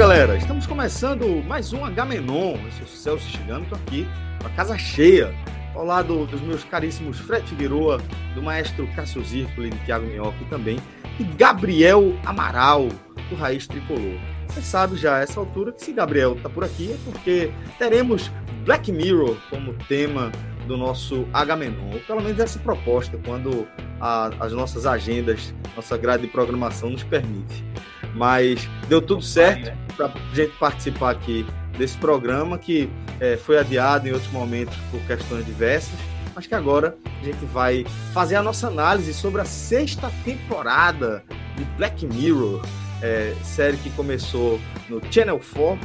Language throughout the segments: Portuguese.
Galera! Estamos começando mais um H-Menon. Eu sou o Celso Chegando, estou aqui com a casa cheia, ao lado dos meus caríssimos Fred Figueroa, do maestro Cássio Zirpoli, de Thiago Minhoca também e Gabriel Amaral, do Raiz Tricolor. Você sabe já a essa altura que se Gabriel está por aqui é porque teremos Black Mirror como tema do nosso H-Menon, ou pelo menos essa proposta, quando a, as nossas agendas, nossa grade de programação nos permite. Mas deu tudo certo para a gente participar aqui desse programa que é, foi adiado em outros momentos por questões diversas, mas que agora a gente vai fazer a nossa análise sobre a sexta temporada de Black Mirror, é, série que começou no Channel 4,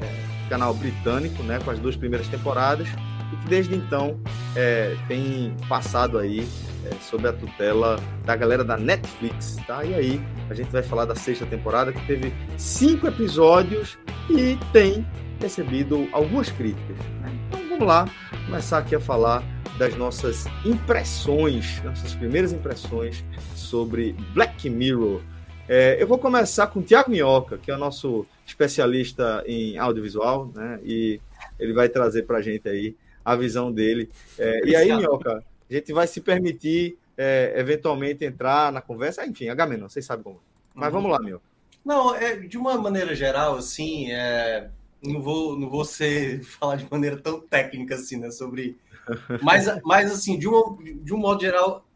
é, canal britânico, né, com as duas primeiras temporadas, e que desde então é, tem passado aí é, sob a tutela da galera da Netflix, tá? E aí a gente vai falar da sexta temporada que teve cinco episódios e tem recebido algumas críticas. Né? Então vamos lá começar aqui a falar das nossas impressões, nossas primeiras impressões sobre Black Mirror. É, eu vou começar com o Tiago Minhoca, que é o nosso especialista em audiovisual, né? E ele vai trazer para a gente aí a visão dele. É, e aí, Minhoca, a gente vai se permitir é, eventualmente entrar na conversa, enfim, Agamenon, vocês sabem como. Mas vamos lá, Minhoca. Não, é, de uma maneira geral, assim, é, não vou, não vou ser, falar de maneira tão técnica assim, né, sobre... Mas, mas assim, de, uma, de um modo geral,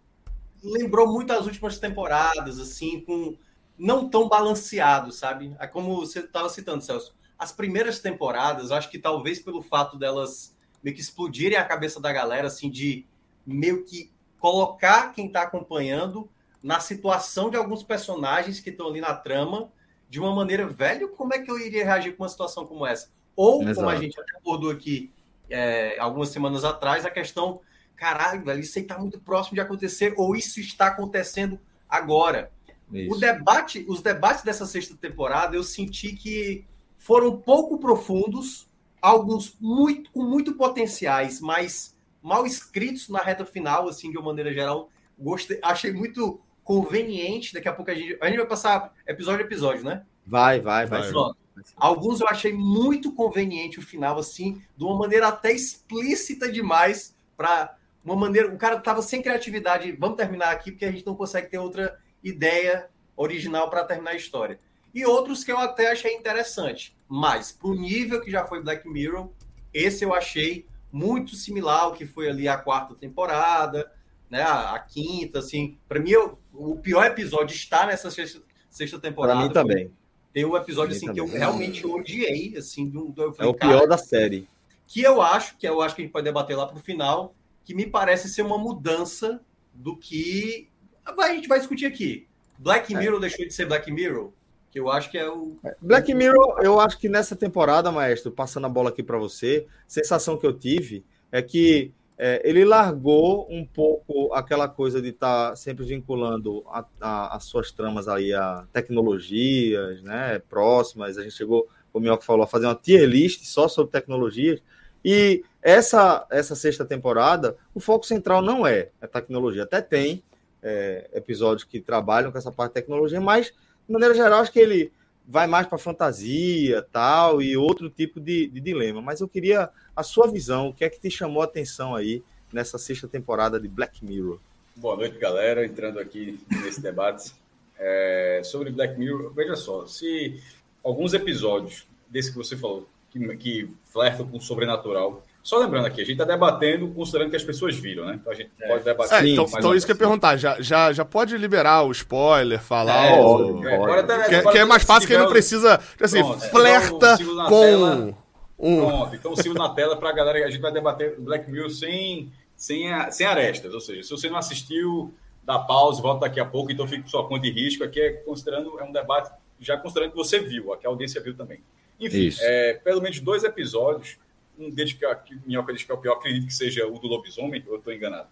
lembrou muito as últimas temporadas, assim, com não tão balanceado, sabe? É como você estava citando, Celso. As primeiras temporadas, acho que talvez pelo fato delas meio que explodirem a cabeça da galera, assim, de meio que colocar quem está acompanhando na situação de alguns personagens que estão ali na trama de uma maneira, velho, como é que eu iria reagir com uma situação como essa? Ou, Exato. como a gente até abordou aqui é, algumas semanas atrás, a questão, caralho, velho, isso aí está muito próximo de acontecer, ou isso está acontecendo agora. Isso. O debate, os debates dessa sexta temporada, eu senti que foram pouco profundos, alguns muito com muito potenciais, mas mal escritos na reta final, assim, de uma maneira geral. Gostei, achei muito conveniente. Daqui a pouco a gente, a gente vai passar episódio a episódio, né? Vai, vai, vai. Mas, alguns eu achei muito conveniente o final, assim, de uma maneira até explícita demais, para uma maneira. O cara tava sem criatividade. Vamos terminar aqui, porque a gente não consegue ter outra ideia original para terminar a história. E outros que eu até achei interessante. Mas, para o nível que já foi Black Mirror, esse eu achei muito similar ao que foi ali a quarta temporada, né? A, a quinta, assim. Para mim, eu, o pior episódio está nessa sexta, sexta temporada. Para mim também. Tem um episódio assim que eu realmente odiei, assim, do, do falei, É o pior da série. Que eu acho, que eu acho que a gente pode debater lá para o final, que me parece ser uma mudança do que a gente vai discutir aqui. Black é. Mirror é. deixou de ser Black Mirror? Que eu acho que é o. Black Mirror, eu acho que nessa temporada, maestro, passando a bola aqui para você, sensação que eu tive é que é, ele largou um pouco aquela coisa de estar tá sempre vinculando a, a, as suas tramas aí a tecnologias né, próximas. A gente chegou, como o Mioca falou, a fazer uma tier list só sobre tecnologias. E essa, essa sexta temporada, o foco central não é a tecnologia. Até tem é, episódios que trabalham com essa parte de tecnologia, mas, de maneira geral, acho que ele vai mais para fantasia tal e outro tipo de, de, dilema. Mas eu queria a sua visão, o que é que te chamou a atenção aí nessa sexta temporada de Black Mirror? Boa noite, galera. Entrando aqui nesse debate é, sobre Black Mirror. Veja só, se alguns episódios desse que você falou, que, que flertam com o sobrenatural, Só lembrando aqui, a gente está debatendo considerando que as pessoas viram, né? Então a gente é. pode debater. É, então, então isso que eu ia perguntar, já, já, já pode liberar o spoiler, falar é, o... é, até, que, que, é mais fácil que ele não precisa. Assim, Pronto, flerta com. Tela, um... Pronto, então sigo na tela para a galera. A gente vai debater Black Mirror sem, sem, a, sem arestas. Ou seja, se você não assistiu, dá pausa, volta daqui a pouco, então fica com sua conta de risco. Aqui é considerando, é um debate já considerando que você viu, aqui a audiência viu também. Enfim, é, pelo menos dois episódios um deles que, que Minhoca diz que é o pior, acredito que seja o do lobisomem, eu estou enganado.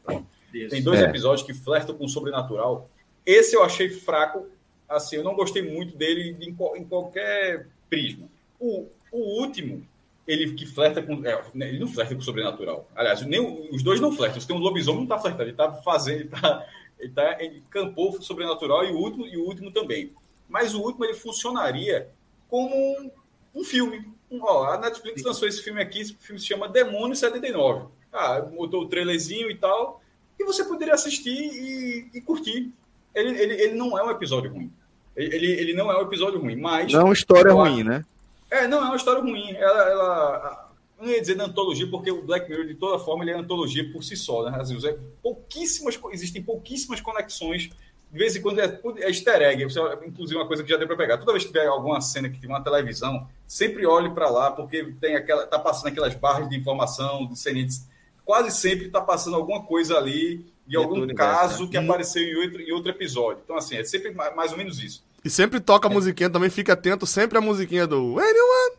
Tem dois é. episódios que flertam com o sobrenatural. Esse eu achei fraco, assim, eu não gostei muito dele em, em qualquer prisma. O, o último, ele que flerta com. É, ele não flerta com o sobrenatural. Aliás, nem, os dois não flertam. Se tem um lobisomem, não está flertando, ele está fazendo, ele, tá, ele, tá, ele campou o sobrenatural e o último, e o último também. Mas o último ele funcionaria como um, um filme Ó, a Netflix lançou esse filme aqui, esse filme se chama Demônio 79. Ah, botou o trailerzinho e tal, e você poderia assistir e, e curtir. Ele, ele, ele não é um episódio ruim. Ele, ele não é um episódio ruim, mas. Não é uma história ruim, né? É, não é uma história ruim. Ela, ela não ia dizer da antologia, porque o Black Mirror, de toda forma, ele é antologia por si só, né? Assim, pouquíssimas, existem pouquíssimas conexões de vez em quando é, é easter egg, inclusive uma coisa que já deu para pegar. Toda vez que tiver alguma cena que tiver uma televisão, sempre olhe para lá, porque tem aquela, tá passando aquelas barras de informação, de cenas, quase sempre está passando alguma coisa ali de algum caso né? que apareceu em outro, em outro episódio. Então, assim, é sempre mais ou menos isso. E sempre toca a é. musiquinha também, fica atento sempre a musiquinha do Anyone.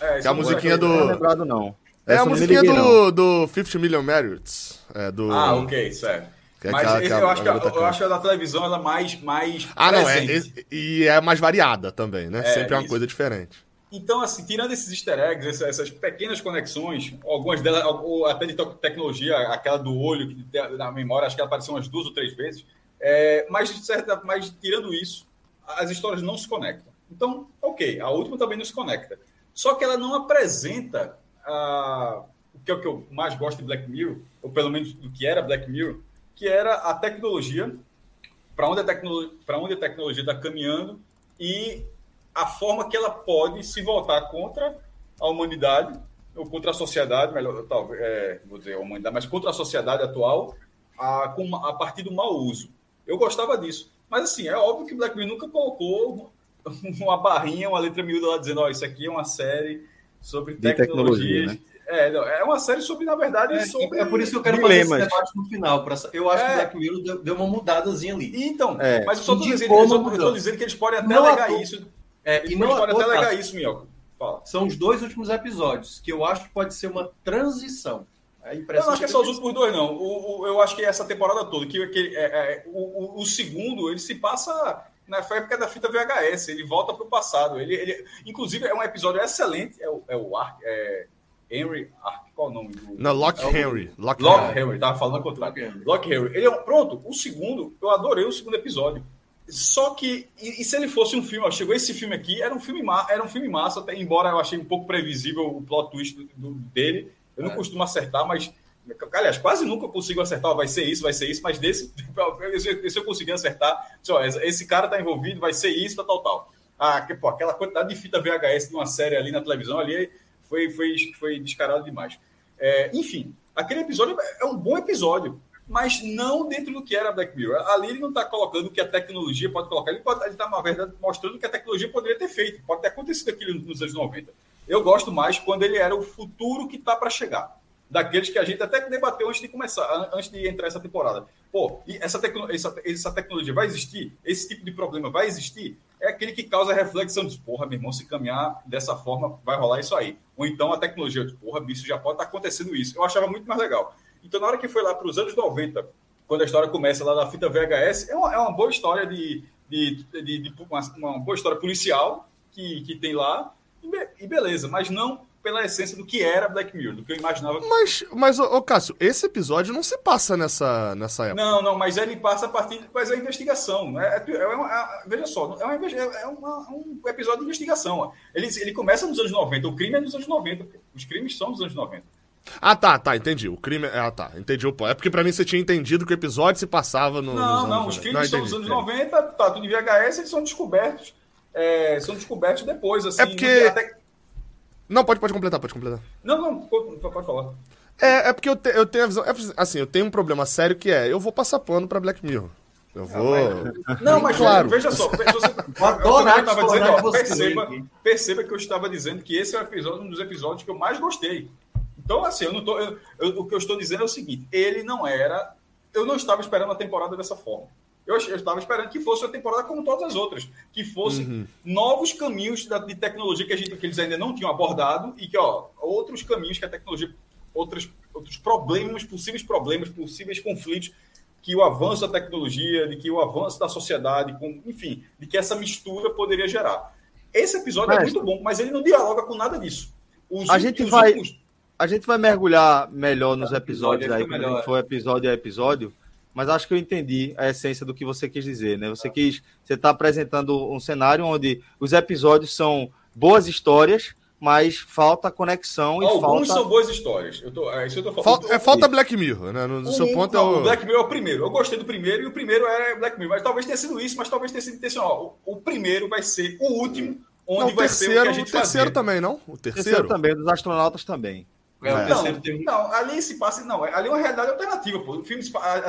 É, que é a musiquinha do. Não é lembrado, não. É Essa a musiquinha liguei, do, do 50 Million Merits. É, do... Ah, ok, certo. Que é Mas aquela, eu, acho que, a, eu acho a da televisão ela é mais, mais Ah, presente. não, é, e é mais variada também, né? É, Sempre é uma isso. coisa diferente. Então, assim, tirando esses easter eggs, essas pequenas conexões, algumas delas, até de tecnologia, aquela do olho, que na memória, acho que ela apareceu umas duas ou três vezes, é, mas, certa, mas tirando isso, as histórias não se conectam. Então, ok, a última também não se conecta. Só que ela não apresenta a, o que é o que eu mais gosto de Black Mirror, ou pelo menos do que era Black Mirror, que era a tecnologia, para onde, a tecno, onde a tecnologia está caminhando e a forma que ela pode se voltar contra a humanidade, ou contra a sociedade, melhor, talvez, é, vou dizer a humanidade, mas contra a sociedade atual, a, a partir do mau uso. Eu gostava disso. Mas, assim, é óbvio que Black Mirror nunca colocou uma barrinha, uma letra miúda lá dizendo: Ó, oh, isso aqui é uma série sobre tecnologia, né? É, não, é uma série sobre, na verdade, é, sobre. É por isso que eu quero dilemas. fazer esse debate no final. Pra, eu acho é. que Black Mirror deu, deu, uma mudadazinha ali. Então, é. mas eu só estou dizendo, dizendo, que eles podem até não alegar isso. É, e não podem até alegar isso, Minhoca. São os dois últimos episódios, que eu acho que pode ser uma transição. É eu não acho que é só os últimos dois, não. O, o, eu acho que é essa temporada toda, que, que é, é, o, o, segundo, ele se passa na época da fita VHS, ele volta para o passado. Ele, ele, inclusive, é um episódio excelente. É o, é o Ark, é, Henry. Ah, qual é o nome? Do... Não, Lock é Henry. Lock, Lock Henry, tava falando ao contrário. Lock Henry. Ele é, pronto, o segundo, eu adorei o segundo episódio. Só que, e, e, se ele fosse um filme, ó, chegou esse filme aqui, era um filme, era um filme massa, até, embora eu achei um pouco previsível o plot twist do, do, dele. Eu não é. costumo acertar, mas, aliás, quase nunca consigo acertar, vai ser isso, vai ser isso, mas desse, se eu conseguir acertar, ó, esse cara tá envolvido, vai ser isso, tal, tal. Ah, que, pô, aquela quantidade de fita VHS de uma série ali na televisão ali, foi, foi, foi descarado demais. É, enfim, aquele episódio é um bom episódio, mas não dentro do que era Black Mirror. Ali ele não está colocando o que a tecnologia pode colocar, ele está, na verdade, mostrando o que a tecnologia poderia ter feito. Pode ter acontecido aquilo nos anos 90. Eu gosto mais quando ele era o futuro que está para chegar. Daqueles que a gente até debateu antes de começar, antes de entrar essa temporada. Pô, essa, tecno, essa, essa tecnologia vai existir? Esse tipo de problema vai existir? É aquele que causa reflexão de, porra, meu irmão, se caminhar dessa forma, vai rolar isso aí. Ou então a tecnologia de, porra, isso já pode estar tá acontecendo isso. Eu achava muito mais legal. Então, na hora que foi lá para os anos 90, quando a história começa lá na fita VHS, é uma, é uma boa história de, de, de, de uma, uma, boa história policial que, que tem lá, e beleza, mas não pela essência do que era Black Mirror, do que eu imaginava. Mas, mas ô, Cássio, esse episódio não se passa nessa, nessa época. Não, não, mas ele passa a partir mas é investigação. Né? É, é uma, é, veja só, é, uma, é uma, um episódio de investigação. Ele, ele começa nos anos 90, o crime é nos anos 90. Os crimes são dos anos 90. Ah, tá, tá, entendi. O crime. Ah, tá, entendi o ponto. É porque pra mim você tinha entendido que o episódio se passava no. Não, não, os crimes não, são dos anos 90, tá tudo em VHS, eles são descobertos. É, são descobertos depois, assim. É porque. Até... Não, pode, pode completar, pode completar. Não, não, pode falar. É, é porque eu, te, eu tenho a visão. É, assim, eu tenho um problema sério que é: eu vou passar pano pra Black Mirror. Eu vou. Não, mas claro. veja só. Você, eu estava dizendo, ó, perceba, perceba que eu estava dizendo que esse é um, episódio, um dos episódios que eu mais gostei. Então, assim, eu não tô, eu, eu, o que eu estou dizendo é o seguinte: ele não era. Eu não estava esperando a temporada dessa forma. Eu, estava esperando que fosse uma temporada como todas as outras, que fosse uhum. novos caminhos da, de tecnologia que, a gente, que eles ainda não tinham abordado e que, ó, outros caminhos que a tecnologia outros, outros problemas, possíveis problemas, possíveis conflitos que o avanço da tecnologia, de que o avanço da sociedade, com, enfim, de que essa mistura poderia gerar. Esse episódio é muito bom, mas ele não dialoga com nada disso. Os a gente vai últimos... a gente vai mergulhar melhor nos episódios aí, quando for episódio a episódio, mas acho que eu entendi a essência do que você quis dizer, né? Você quis, você está apresentando um cenário onde os episódios são boas histórias mas falta conexão e Alguns falta... são boas histórias. Eu tô, é isso eu tô falando. Falta, é falta Black Mirror, né? No, o, seu ponto é o... o... Black Mirror é o primeiro. Eu gostei do primeiro e o primeiro é Black Mirror. Mas talvez tenha sido isso, mas talvez tenha sido intencional. O, o primeiro vai ser o último, onde não, vai terceiro, ser o que a gente O terceiro também, não? O terceiro? terceiro também, dos astronautas também. É, é. Não, tem... não, ali se passa. Não, ali é uma realidade alternativa, pô. O filme,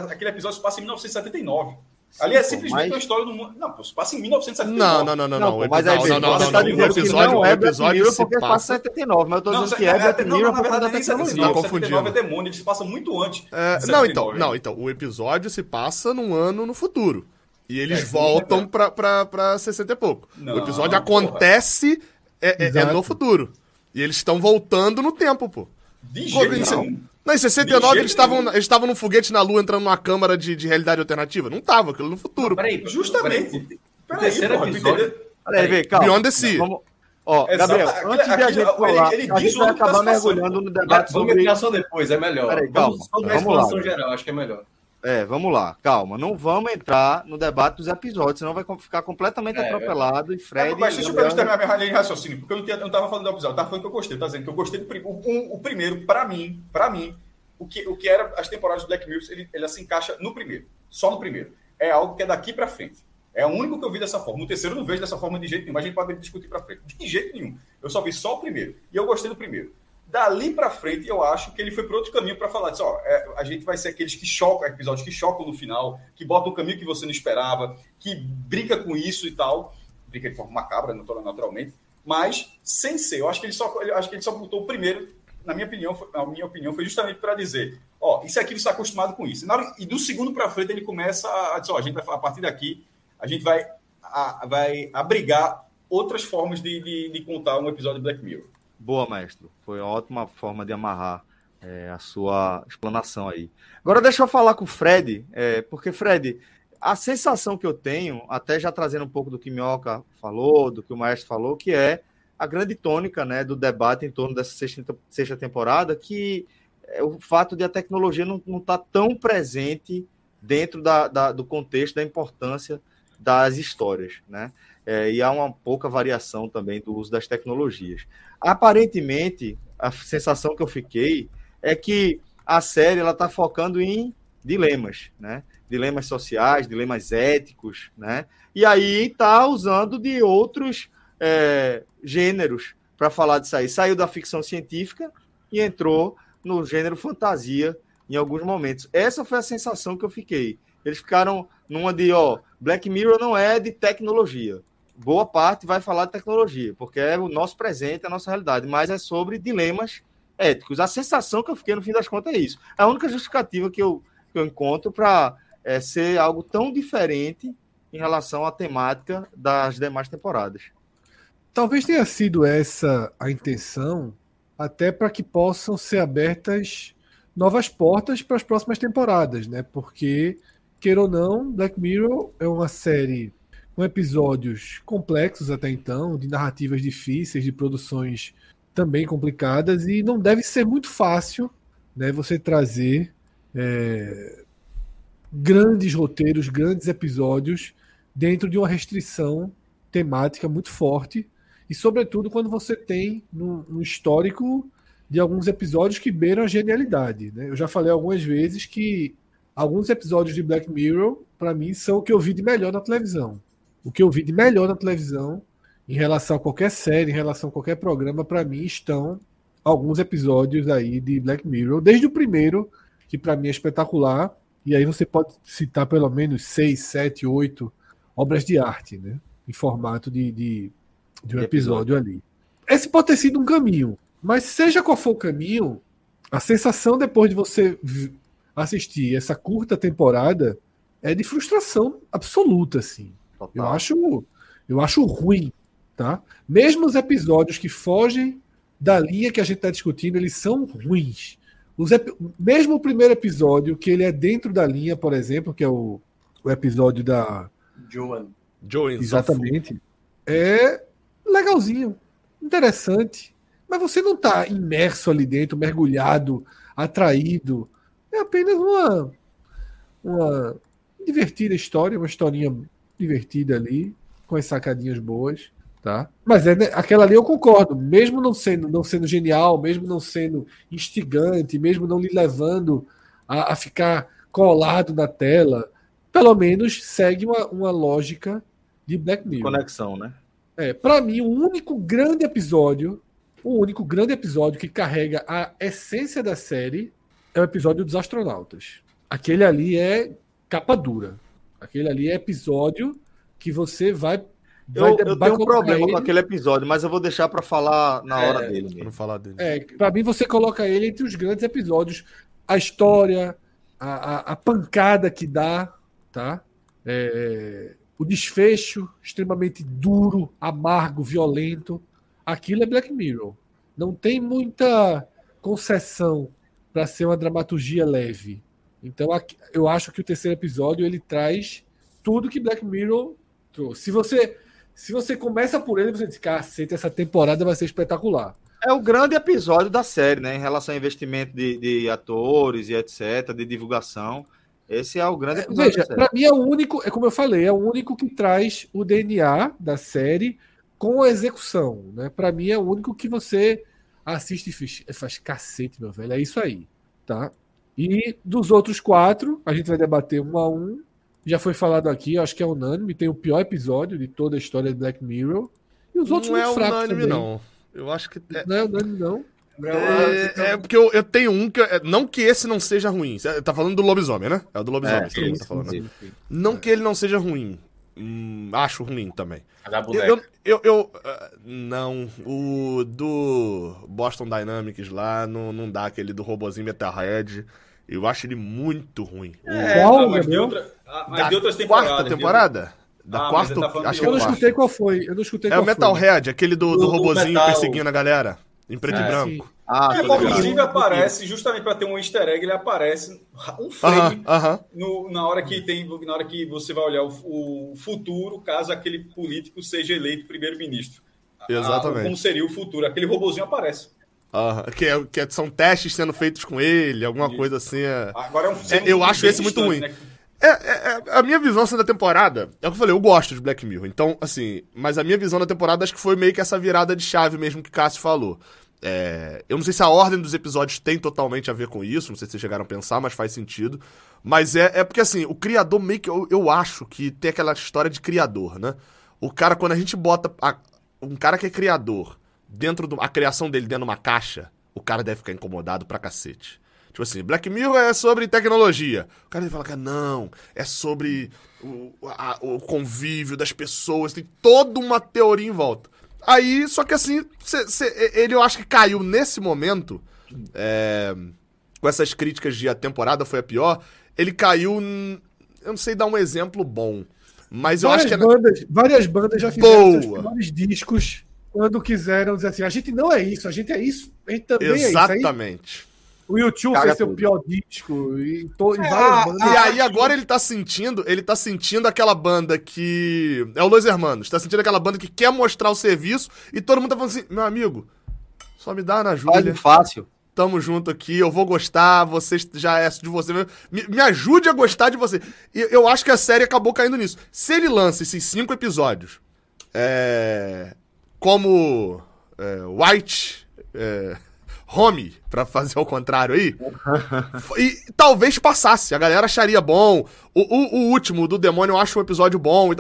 aquele episódio se passa em 1979. Sim, Ali é simplesmente mas... uma história do mundo. Não, pô, passa em 1979. Não, não, não, não. não, não mas aí, não, não, não, tá não, episódio, não é episódio Mirror porque passa 79, mas eu tô dizendo que é Black Mirror por causa da tecnologia. Tá confundindo. 79 é demônio, ele se passa muito antes. É, não, então, não, então, o episódio se passa num ano no futuro. E eles é, voltam é pra, pra, pra 60 e pouco. Não, o episódio acontece é, é, no futuro. E eles estão voltando no tempo, pô. De jeito não. Não, em 69 eles estavam eles estavam num foguete na Lua entrando numa câmara de, de realidade alternativa. Não tava, aquilo no futuro. Não, peraí, justamente. Peraí, peraí, porra, episódio... peraí, vem, calma. Beyond the Sea. Vamos... Ó, Gabriel, Exato. antes de a gente falar, ele, ele a gente vai acabar mergulhando no debate sobre... Vamos entrar só depois, é melhor. Peraí, calma. Vamos, só vamos lá. geral, acho que é melhor. É, vamos lá, calma. Não vamos entrar no debate dos episódios, senão vai ficar completamente é, atropelado. É. E Fred. É, mas deixa eu terminar minha linha de raciocínio, porque eu não, tinha, não tava falando do episódio, eu tava falando que eu gostei. Eu tava dizendo que eu gostei do o, um, o primeiro, para mim, para mim, o que, o que era as temporadas do Black Mirror, ele, ele se encaixa no primeiro, só no primeiro. É algo que é daqui para frente. É o único que eu vi dessa forma. No terceiro eu não vejo dessa forma de jeito nenhum, mas a gente pode discutir para frente. De jeito nenhum. Eu só vi só o primeiro. E eu gostei do primeiro. Dali para frente, eu acho que ele foi para outro caminho para falar disso. Ó, é, a gente vai ser aqueles que chocam, episódios que chocam no final, que botam um caminho que você não esperava, que brinca com isso e tal. Brinca de forma macabra, naturalmente. Mas sem ser. Eu acho que ele só, eu acho que ele só botou o primeiro na minha opinião, a minha opinião foi justamente para dizer, ó, isso aqui você está acostumado com isso. E, hora, e do segundo para frente ele começa a dizer, ó, a gente vai a partir daqui a gente vai a, vai abrigar outras formas de, de, de, contar um episódio de Black Mirror. Boa, mestre. Foi uma ótima forma de amarrar é, a sua explanação aí. Agora deixa eu falar com o Fred, é, porque Fred, a sensação que eu tenho, até já trazendo um pouco do que Minhoca falou, do que o Maestro falou, que é a grande tônica né, do debate em torno dessa sexta, sexta temporada, que é o fato de a tecnologia não estar tá tão presente dentro da, da, do contexto da importância das histórias, né? É, e há uma pouca variação também do uso das tecnologias. Aparentemente, a sensação que eu fiquei é que a série ela está focando em dilemas, né? Dilemas sociais, dilemas éticos, né? E aí está usando de outros é, gêneros para falar disso aí. Saiu da ficção científica e entrou no gênero fantasia em alguns momentos. Essa foi a sensação que eu fiquei. Eles ficaram numa de, ó, Black Mirror não é de tecnologia. Boa parte vai falar de tecnologia, porque é o nosso presente, a nossa realidade, mas é sobre dilemas éticos. A sensação que eu fiquei no fim das contas é isso. É a única justificativa que eu, que eu encontro para é, ser algo tão diferente em relação à temática das demais temporadas. Talvez tenha sido essa a intenção, até para que possam ser abertas novas portas para as próximas temporadas, né? Porque, queira ou não, Black Mirror é uma série com episódios complexos até então, de narrativas difíceis, de produções também complicadas, e não deve ser muito fácil né, você trazer é, grandes roteiros, grandes episódios dentro de uma restrição temática muito forte e, sobretudo, quando você tem um histórico de alguns episódios que beiram a genialidade. Né? Eu já falei algumas vezes que alguns episódios de Black Mirror, para mim, são o que eu vi de melhor na televisão. O que eu vi de melhor na televisão em relação a qualquer série, em relação a qualquer programa, para mim estão alguns episódios aí de Black Mirror, desde o primeiro, que para mim é espetacular, e aí você pode citar pelo menos seis, sete, oito obras de arte, né? Em formato de, de, de um episódio, episódio ali. Esse pode ter sido um caminho, mas seja qual for o caminho, a sensação depois de você assistir essa curta temporada é de frustração absoluta, assim. Total. Eu acho, eu acho ruim, tá? Mesmo os episódios que fogem da linha que a gente está discutindo, eles são ruins. Os Mesmo o primeiro episódio, que ele é dentro da linha, por exemplo, que é o, o episódio da. Joan. Joan Exatamente. É legalzinho, interessante. Mas você não está imerso ali dentro, mergulhado, atraído. É apenas uma, uma divertida história, uma historinha divertida ali, com as sacadinhas boas. Tá? Mas é, né, aquela ali eu concordo, mesmo não sendo, não sendo genial, mesmo não sendo instigante, mesmo não lhe levando a, a ficar colado na tela, pelo menos segue uma, uma lógica de Black Mirror. Conexão, né? É, para mim, o único grande episódio, o único grande episódio que carrega a essência da série é o episódio dos astronautas. Aquele ali é capa dura. Aquele ali é episódio que você vai eu, eu tenho um problema ele. com aquele episódio, mas eu vou deixar para falar na é, hora dele. Para falar dele. É, para mim você coloca ele entre os grandes episódios. A história, a, a, a pancada que dá, tá? É, o desfecho extremamente duro, amargo, violento. Aquilo é Black Mirror. Não tem muita concessão para ser uma dramaturgia leve. Então eu acho que o terceiro episódio ele traz tudo que Black Mirror trouxe. Se você se você começa por ele, você diz, cacete, essa temporada vai ser espetacular. É o grande episódio da série, né? Em relação ao investimento de, de atores e etc., de divulgação. Esse é o grande episódio. Veja, para mim é o único, é como eu falei, é o único que traz o DNA da série com a execução, né? Para mim é o único que você assiste e faz, faz cacete, meu velho. É isso aí, tá? E dos outros quatro, a gente vai debater um a um já foi falado aqui, acho que é unânime, tem o pior episódio de toda a história de Black Mirror. E os outros não é unânime, também. não. Eu acho que. É... Não é unânime, não. É, é, porque eu, eu, tenho um que. Não que esse não seja ruim. Você tá falando do lobisomem, né? É o do lobisomem, é, sim, tá falando. Sim, sim. Não que ele não seja ruim. Hum, acho ruim também. Eu, eu, eu, eu uh, Não. O do Boston Dynamics lá não, não dá aquele do robozinho Metalhead. Eu acho ele muito ruim. É, Qual, mas, de, outra, ah, mas de outras temporadas. Quarta temporada? Da ah, quarta, tá acho que é Eu não escutei qual foi. Eu não escutei é o Metalhead, aquele do, do, do robozinho metal. perseguindo a galera. Em preto é, e branco. Ah, é, inclusive aparece, justamente para ter um easter egg, ele aparece um frame uh -huh, uh -huh. No, na, hora que tem, na hora que você vai olhar o, o futuro, caso aquele político seja eleito primeiro-ministro. Exatamente. como seria o futuro. Aquele robozinho aparece. Uh, que, é, que é, são testes sendo feitos com ele, alguma Isso. coisa assim. É... Agora é um, é, eu acho esse muito ruim. Né? É, é, é, a minha visão assim, da temporada, é o que eu falei, eu gosto de Black Mirror. Então, assim, mas a minha visão da temporada acho que foi meio que essa virada de chave mesmo que Cássio falou. É, eu não sei se a ordem dos episódios tem totalmente a ver com isso, não sei se vocês chegaram a pensar, mas faz sentido. Mas é, é porque, assim, o criador meio que. Eu, eu acho que tem aquela história de criador, né? O cara, quando a gente bota. A, um cara que é criador dentro da criação dele dentro de uma caixa, o cara deve ficar incomodado pra cacete. Tipo assim, Black Mirror é sobre tecnologia. O cara deve falar que não, é sobre o, a, o convívio das pessoas, tem toda uma teoria em volta. Aí, só que assim, cê, cê, ele eu acho que caiu nesse momento, é, com essas críticas de a temporada foi a pior, ele caiu. Eu não sei dar um exemplo bom. Mas eu várias acho que. É bandas, várias bandas já fizeram Boa. seus discos quando quiseram dizer assim, a gente não é isso, a gente é isso, a gente também Exatamente. é isso. Exatamente. O YouTube Caga fez seu pior disco e, to, é, várias bandas. E aí agora ele tá sentindo, ele tá sentindo aquela banda que é o Los Hermanos, tá sentindo aquela banda que quer mostrar o serviço e todo mundo tá falando assim, meu amigo, só me dá na ajuda. fácil. Tamo junto aqui, eu vou gostar, você já é de você. Me, me ajude a gostar de você. E eu acho que a série acabou caindo nisso. Se ele lança esses cinco episódios, é, como é, White é, Home, para fazer o contrário aí, e talvez passasse, a galera acharia bom. O, o, o, último do demônio eu acho um episódio bom.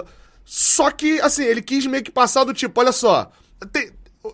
Só que, assim, ele quis meio que passar do tipo, olha só, tem,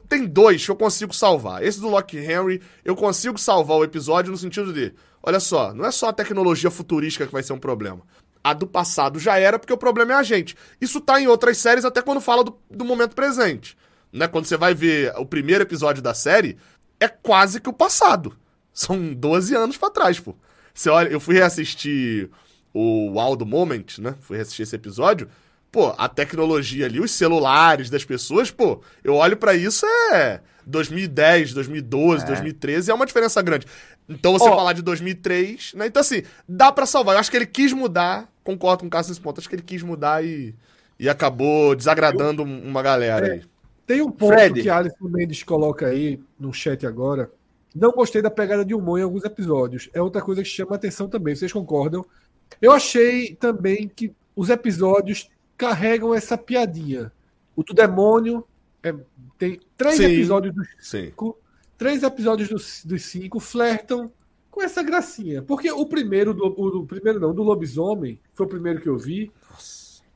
tem dois que eu consigo salvar. Esse do Loki Henry, eu consigo salvar o episódio no sentido de, olha só, não é só a tecnologia futurística que vai ser um problema. A do passado já era, porque o problema é a gente. Isso tá em outras séries, até quando fala do, do momento presente. Né? Quando você vai ver o primeiro episódio da série, é quase que o passado. São 12 anos pra trás, pô. Você olha, eu fui reassistir o Wild Moment, né? Fui reassistir esse episódio. Pô, a tecnologia ali, os celulares das pessoas, pô, eu olho para isso é 2010, 2012, é. 2013, é uma diferença grande. Então você oh. falar de 2003, né? Então assim, dá para salvar. Eu acho que ele quis mudar, concordo com o Cássio nesse ponto, acho que ele quis mudar e, e acabou desagradando eu... uma galera é. aí. Tem um ponto Fred. que Alisson Mendes coloca aí no chat agora. Não gostei da pegada de humor em alguns episódios. É outra coisa que chama atenção também. Vocês concordam? Eu achei também que os episódios carregam essa piadinha. O do demônio é, tem três sim, episódios dos cinco. Sim. Três episódios dos, dos cinco flertam com essa gracinha. Porque o primeiro, do, o, o primeiro não, do lobisomem, foi o primeiro que eu vi.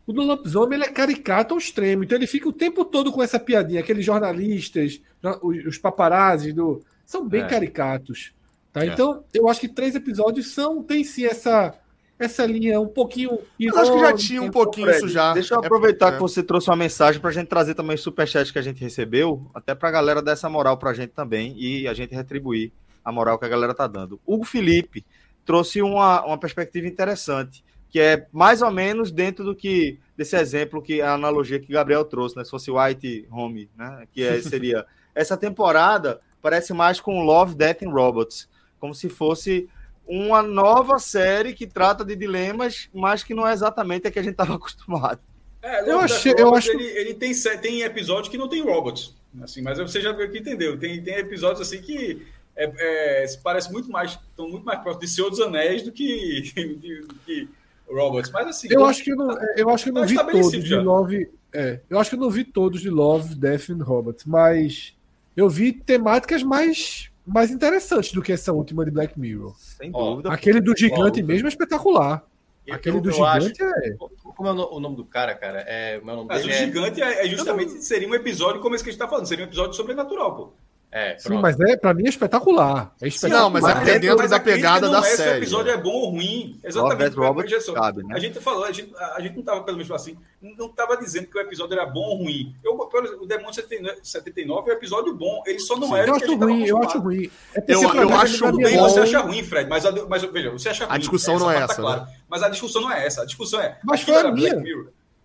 O do lobisomem ele é caricato ao extremo, então ele fica o tempo todo com essa piadinha. Aqueles jornalistas, os, paparazzi do, são bem é. caricatos. Tá? É. Então, eu acho que três episódios são tem sim essa essa linha um pouquinho. Eu acho que já tinha um pouquinho Fred, isso já. Deixa eu aproveitar é, que você trouxe uma mensagem para a gente trazer também o superchat que a gente recebeu, até para a galera dar essa moral para a gente também e a gente retribuir a moral que a galera tá dando. Hugo Felipe trouxe uma, uma perspectiva interessante que é mais ou menos dentro do que desse exemplo que a analogia que Gabriel trouxe, né? Se fosse White Home, né? Que é, seria essa temporada parece mais com Love, Death and Robots, como se fosse uma nova série que trata de dilemas, mas que não é exatamente a que a gente estava acostumado. É, eu achei, eu acho ele, ele tem tem episódios que não tem robots, assim, mas você já entendeu. Tem tem episódios assim que é, é, parece muito mais estão muito mais próximos de Senhor dos Anéis do que, de, que Robots, mas assim. Eu acho que não, eu acho que não tá vi todos já. de Love. É, eu acho que não vi todos de Love, Death and Robots, mas eu vi temáticas mais, mais interessantes do que essa última de Black Mirror. Sem dúvida. Aquele do gigante mesmo é espetacular. Aquele eu, do eu gigante acho, é. Como é o nome do cara, cara? É, meu nome Mas o é... gigante é, é justamente seria um episódio como esse que a gente está falando, seria um episódio sobrenatural, pô. É, Sim, mas é, pra mim é espetacular. É espetacular. Não, mas é porque é dentro da pegada da é série. Se o episódio é bom ou ruim. Exatamente. Robert Robert né? A gente falou, a gente, a gente não tava, pelo menos assim, não tava dizendo que o episódio era bom ou ruim. Eu, o Demônio 79 é um episódio bom. Ele só não Sim, era eu acho ruim, eu acho ruim. É eu, eu acho tudo bem você acha ruim, Fred, mas, mas veja, você acha ruim. A discussão não é essa. Tá claro. Né? Mas a discussão não é essa. A discussão é. Mas foi a minha.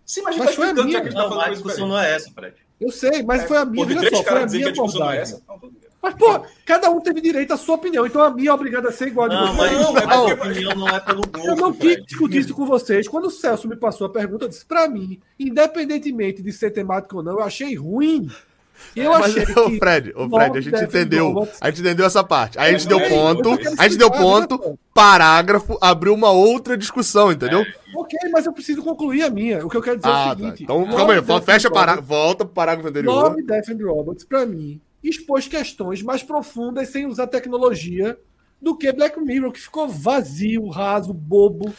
Sim, mas a gente tá explicando que a gente tá falando. A discussão não é essa, Fred. Eu sei, mas foi a minha. Só, foi a minha abordagem. Mas, pô, cada um teve direito à sua opinião, então a minha é obrigada a ser igual a de não, vocês. Não, mas a opinião não é pelo gosto. Eu não quis discutir isso com vocês. Quando o Celso me passou a pergunta, eu disse: pra mim, independentemente de ser temático ou não, eu achei ruim. Eu Mas, achei o Fred, o Fred, a gente entendeu. A gente entendeu essa parte. Aí a gente deu ponto, a gente deu ponto, parágrafo, abriu uma outra discussão, entendeu? Ok, mas eu preciso concluir a minha. O que eu quero dizer ah, é o ah, tá. seguinte. Tá. Então, calma aí, fecha parágrafo, volta pro parágrafo anterior. Love, Death and Robots, pra mim, expôs questões mais profundas sem usar tecnologia do que Black Mirror, que ficou vazio, raso, bobo.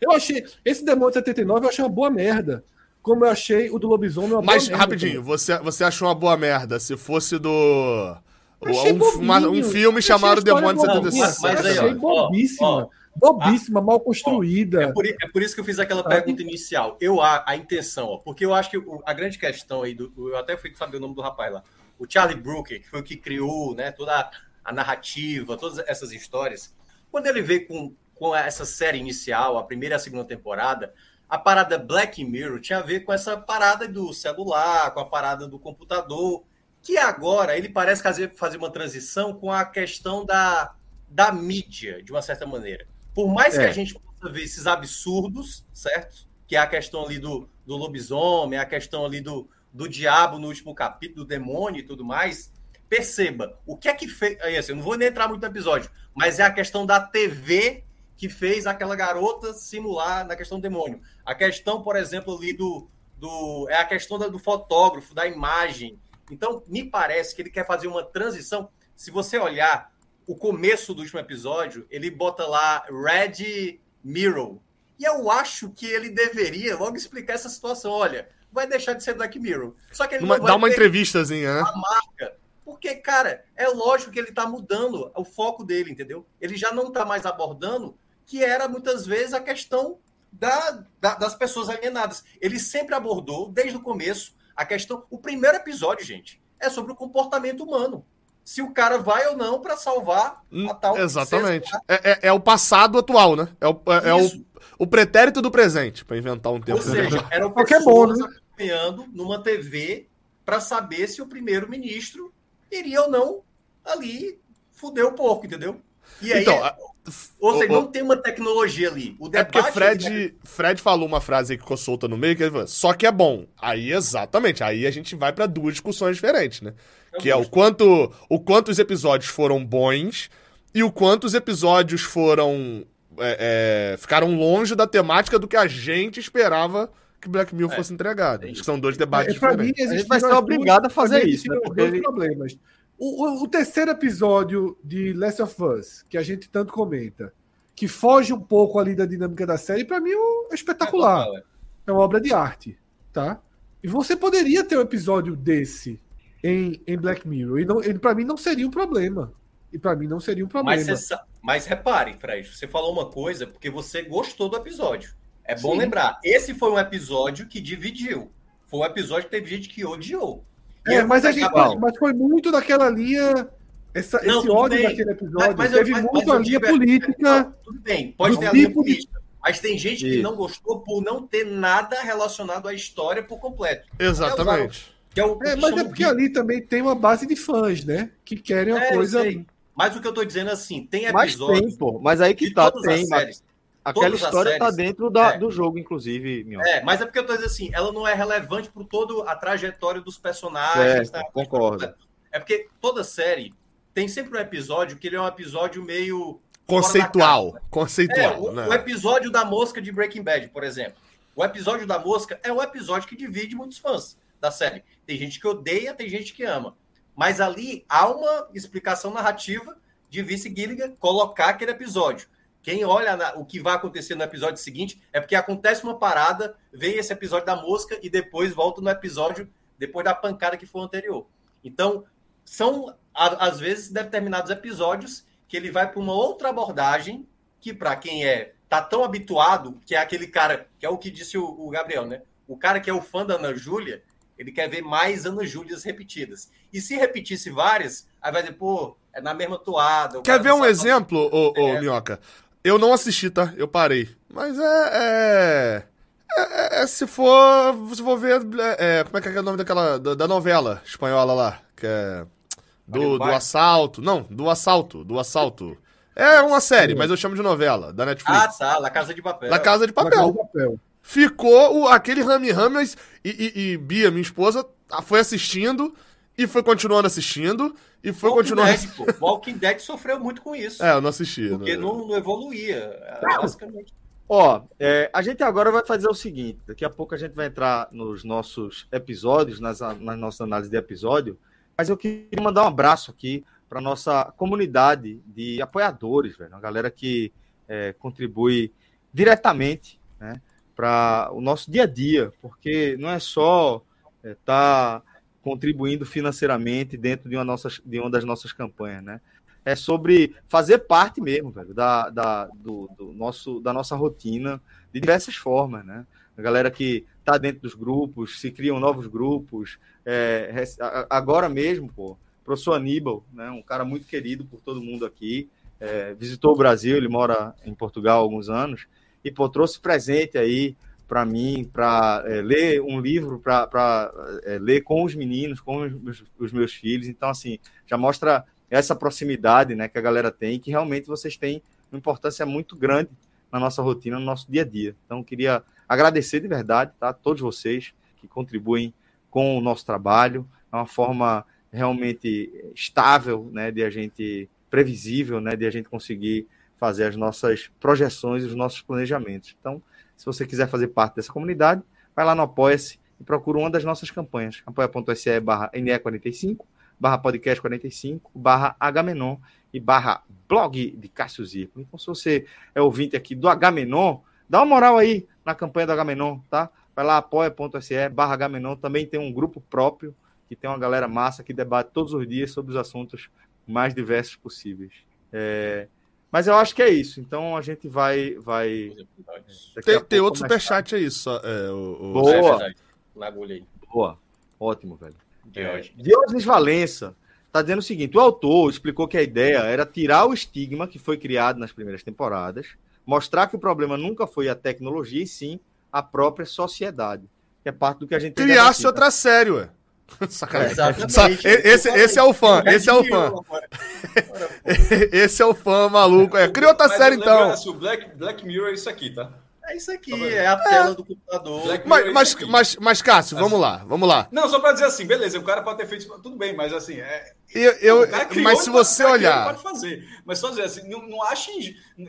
Eu achei. Esse Demônio 79 eu achei uma boa merda. Como eu achei o do Lobisomem uma Mas, rapidinho, você, você achou uma boa merda se fosse do. Um, uma, um, filme chamado Demônio 75. Mas aí, achei bobíssima. Ó, ó, bobíssima, ah, mal construída. É por, é por, isso que eu fiz aquela pergunta inicial. Eu a, a intenção, ó, porque eu acho que a grande questão aí do, eu até fui saber o nome do rapaz lá o Charlie Brooker, que foi o que criou né, toda a narrativa, todas essas histórias, quando ele veio com, com essa série inicial, a primeira e a segunda temporada, a parada Black Mirror tinha a ver com essa parada do celular, com a parada do computador, que agora ele parece fazer, uma transição com a questão da, da mídia, de uma certa maneira. Por mais é. que a gente possa ver esses absurdos, certo? Que é a questão ali do, do lobisomem, a questão ali do, do diabo no último capítulo, do demônio e tudo mais, perceba, o que é que fez. Assim, eu não vou nem entrar muito no episódio, mas é a questão da TV que fez aquela garota simular na questão do demônio. A questão, por exemplo, ali do. do é a questão do fotógrafo, da imagem. Então, me parece que ele quer fazer uma transição. Se você olhar o começo do último episódio, ele bota lá Red Mirror. E eu acho que ele deveria logo explicar essa situação. Olha, vai deixar de ser Black Mirror. Só que ele uma, não vai dá uma entrevistazinha, né? A marca. Porque, cara, é lógico que ele tá mudando o foco dele, entendeu? Ele já não tá mais abordando que era muitas vezes a questão da, da, das pessoas alienadas. Ele sempre abordou, desde o começo, a questão. O primeiro episódio, gente, é sobre o comportamento humano. Se o cara vai ou não para salvar a tal. Exatamente. É, é, é, o passado atual, né? É o, é, é o, o pretérito do presente, para inventar um termo. Ou seja, eram pessoas bom, né? acompanhando numa TV para saber se o primeiro-ministro iria ou não ali fuder o porco, entendeu? E aí, então, ou seja, não tem uma tecnologia ali. O é porque Fred, é... Fred falou uma frase que ficou solta no meio, que ele falou, só que é bom. Aí, exatamente, aí a gente vai para duas discussões diferentes, né? Eu que gosto. é o quanto, o quanto os episódios foram bons e o quanto os episódios foram... É, é, ficaram longe da temática do que a gente esperava que Black Mirror é. fosse entregado. Acho que são dois debates é, diferentes. Mim, a gente vai ser obrigado a fazer isso, né? Porque problemas. O, o, o, terceiro episódio de Last of Us, que a gente tanto comenta, que foge um pouco ali da dinâmica da série, para mim é espetacular. É, é uma obra de arte, tá? E você poderia ter um episódio desse em, em Black Mirror. E não, ele, para mim, não seria um problema. E para mim não seria um problema. Mas, mas repare, Fred, você falou uma coisa porque você gostou do episódio. É bom Sim. lembrar. Esse foi um episódio que dividiu. Foi um episódio que teve gente que odiou. É, mas, a gente, mas foi muito daquela linha. Essa, não, esse ódio bem. daquele episódio. Mas, mas teve mas, muito a linha política. Tudo bem, pode ter a linha tipo política. Mas tem gente que não gostou por não ter nada relacionado à história por completo. Exatamente. É, o, é, mas é porque ali também tem uma base de fãs, né? Que querem uma é, coisa. Mas o que eu tô dizendo é assim, tem episódios. Mas tem, pô. Mas aí que tá, tem. Mas... Aquela história está dentro da, é. do jogo, inclusive, Minhoca. É, mas é porque eu tô dizendo assim, ela não é relevante para toda a trajetória dos personagens. Certo, tá? Concordo. É porque toda série tem sempre um episódio que ele é um episódio meio. Conceitual. Conceitual. É, o, né? o episódio da mosca de Breaking Bad, por exemplo. O episódio da mosca é um episódio que divide muitos fãs da série. Tem gente que odeia, tem gente que ama. Mas ali há uma explicação narrativa de Vice Gilligan colocar aquele episódio. Quem olha na, o que vai acontecer no episódio seguinte é porque acontece uma parada, vem esse episódio da mosca e depois volta no episódio depois da pancada que foi o anterior. Então, são às vezes determinados episódios que ele vai para uma outra abordagem que para quem é tá tão habituado, que é aquele cara, que é o que disse o, o Gabriel, né? O cara que é o fã da Ana Júlia, ele quer ver mais Ana Júlias repetidas. E se repetisse várias, aí vai dizer, pô, é na mesma toada. Quer ver um exemplo, ô, ô é. Minhoca? Eu não assisti, tá? Eu parei. Mas é. é... É, é, se for. Se for ver. É, como é que é o nome daquela. Da, da novela espanhola lá? Que é. Do, do assalto. Não, do assalto. Do assalto. É uma série, mas eu chamo de novela, da Netflix. Ah, tá. La Casa de Papel. La Casa de Papel. Casa de Papel. Ficou o, aquele Rami Rami e, e, e Bia, minha esposa, foi assistindo e foi continuando assistindo. E foi Walking continuando. Dead, pô. Walking Dead sofreu muito com isso. É, eu não assisti. Porque não, não, não evoluía, é, basicamente. Ó, é, a gente agora vai fazer o seguinte: daqui a pouco a gente vai entrar nos nossos episódios, nas, nas nossas análises de episódio. Mas eu queria mandar um abraço aqui para nossa comunidade de apoiadores, velho. Uma galera que é, contribui diretamente né, para o nosso dia a dia, porque não é só estar. É, tá contribuindo financeiramente dentro de uma, nossa, de uma das nossas campanhas, né? É sobre fazer parte mesmo, velho, da, da, do, do nosso, da nossa rotina de diversas formas, né? A galera que tá dentro dos grupos, se criam novos grupos. É, agora mesmo, pô, o professor Aníbal, né, um cara muito querido por todo mundo aqui, é, visitou o Brasil, ele mora em Portugal há alguns anos, e pô, trouxe presente aí para mim, para é, ler um livro, para é, ler com os meninos, com os, os, meus filhos. Então, assim, já mostra essa proximidade né, que a galera tem, que realmente vocês têm uma importância muito grande na nossa rotina, no nosso dia a dia. Então, queria agradecer de verdade tá, a todos vocês que contribuem com o nosso trabalho. É uma forma realmente estável né, de a gente, previsível, né, de a gente conseguir fazer as nossas projeções os nossos planejamentos. Então, se você quiser fazer parte dessa comunidade, vai lá no Apoia-se e procura uma das nossas campanhas. apoia.se barra NE45, barra podcast 45, barra H-Menon e barra blog de Cássio Zirco. Então, se você é ouvinte aqui do H-Menon, Dá uma moral aí na campanha do Agamenon, tá? Vai lá, apoia.se barra Agamenon. Também tem um grupo próprio, que tem uma galera massa que debate todos os dias sobre os assuntos mais diversos possíveis. É... Mas eu acho que é isso. Então a gente vai. vai tem, tem outro superchat aí só. É, o, o... Boa. É Boa. Ótimo, velho. Diógenes. É, Diógenes Valença está dizendo o seguinte: o autor explicou que a ideia era tirar o estigma que foi criado nas primeiras temporadas, mostrar que o problema nunca foi a tecnologia e sim a própria sociedade. Que é parte do que a gente Criasse outra série, ué. Sacanagem. Exatamente. Esse, esse é o fã, esse é o fã. esse é o fã maluco. É. Cria outra série então. O Black, Black Mirror é isso aqui, tá? É isso aqui, é a tela é. do computador. Mas, é mas, mas, mas, Cássio, assim, vamos lá, vamos lá. Não, só para dizer assim, beleza, o cara pode ter feito. Tudo bem, mas assim, é. Eu, eu, criou, mas se você olhar. Pode fazer. Mas só dizer assim, não, não acha.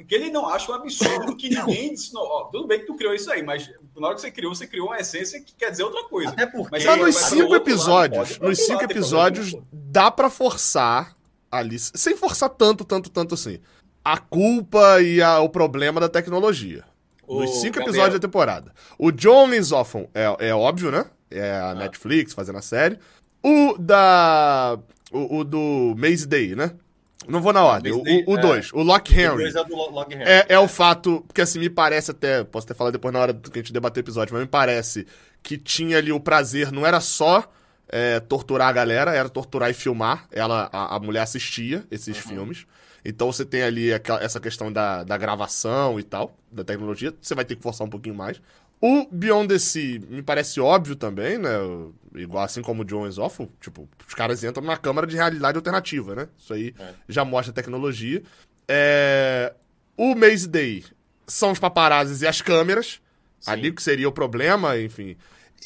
Que ele não acha um absurdo que ninguém disse. Não, ó, tudo bem que tu criou isso aí, mas na hora que você criou, você criou uma essência que quer dizer outra coisa. Até porque. Mas, nos cinco episódios, lado, nos cinco episódios, dá para forçar ali, sem forçar tanto, tanto, tanto assim, a culpa e a, o problema da tecnologia. Nos cinco Gabriel. episódios da temporada. O John Linsoffon é, é óbvio, né? É a ah. Netflix fazendo a série. O da. O, o do Maze Day, né? Não vou na ordem. O 2, é. o Lock Henry. É, Lock Henry. É, é, o fato, porque assim, me parece até, posso até falar depois na hora que a gente debater o episódio, mas me parece que tinha ali o prazer, não era só é, torturar a galera, era torturar e filmar. Ela, a, a mulher assistia esses uhum. filmes. Então você tem ali essa questão da, da gravação e tal, da tecnologia, você vai ter que forçar um pouquinho mais. O Beyond the Sea me parece óbvio também, né? Igual assim como o John Awful, tipo, os caras entram na câmara de realidade alternativa, né? Isso aí é. já mostra a tecnologia. É... O Maze Day são os paparazzis e as câmeras, Sim. ali que seria o problema, enfim.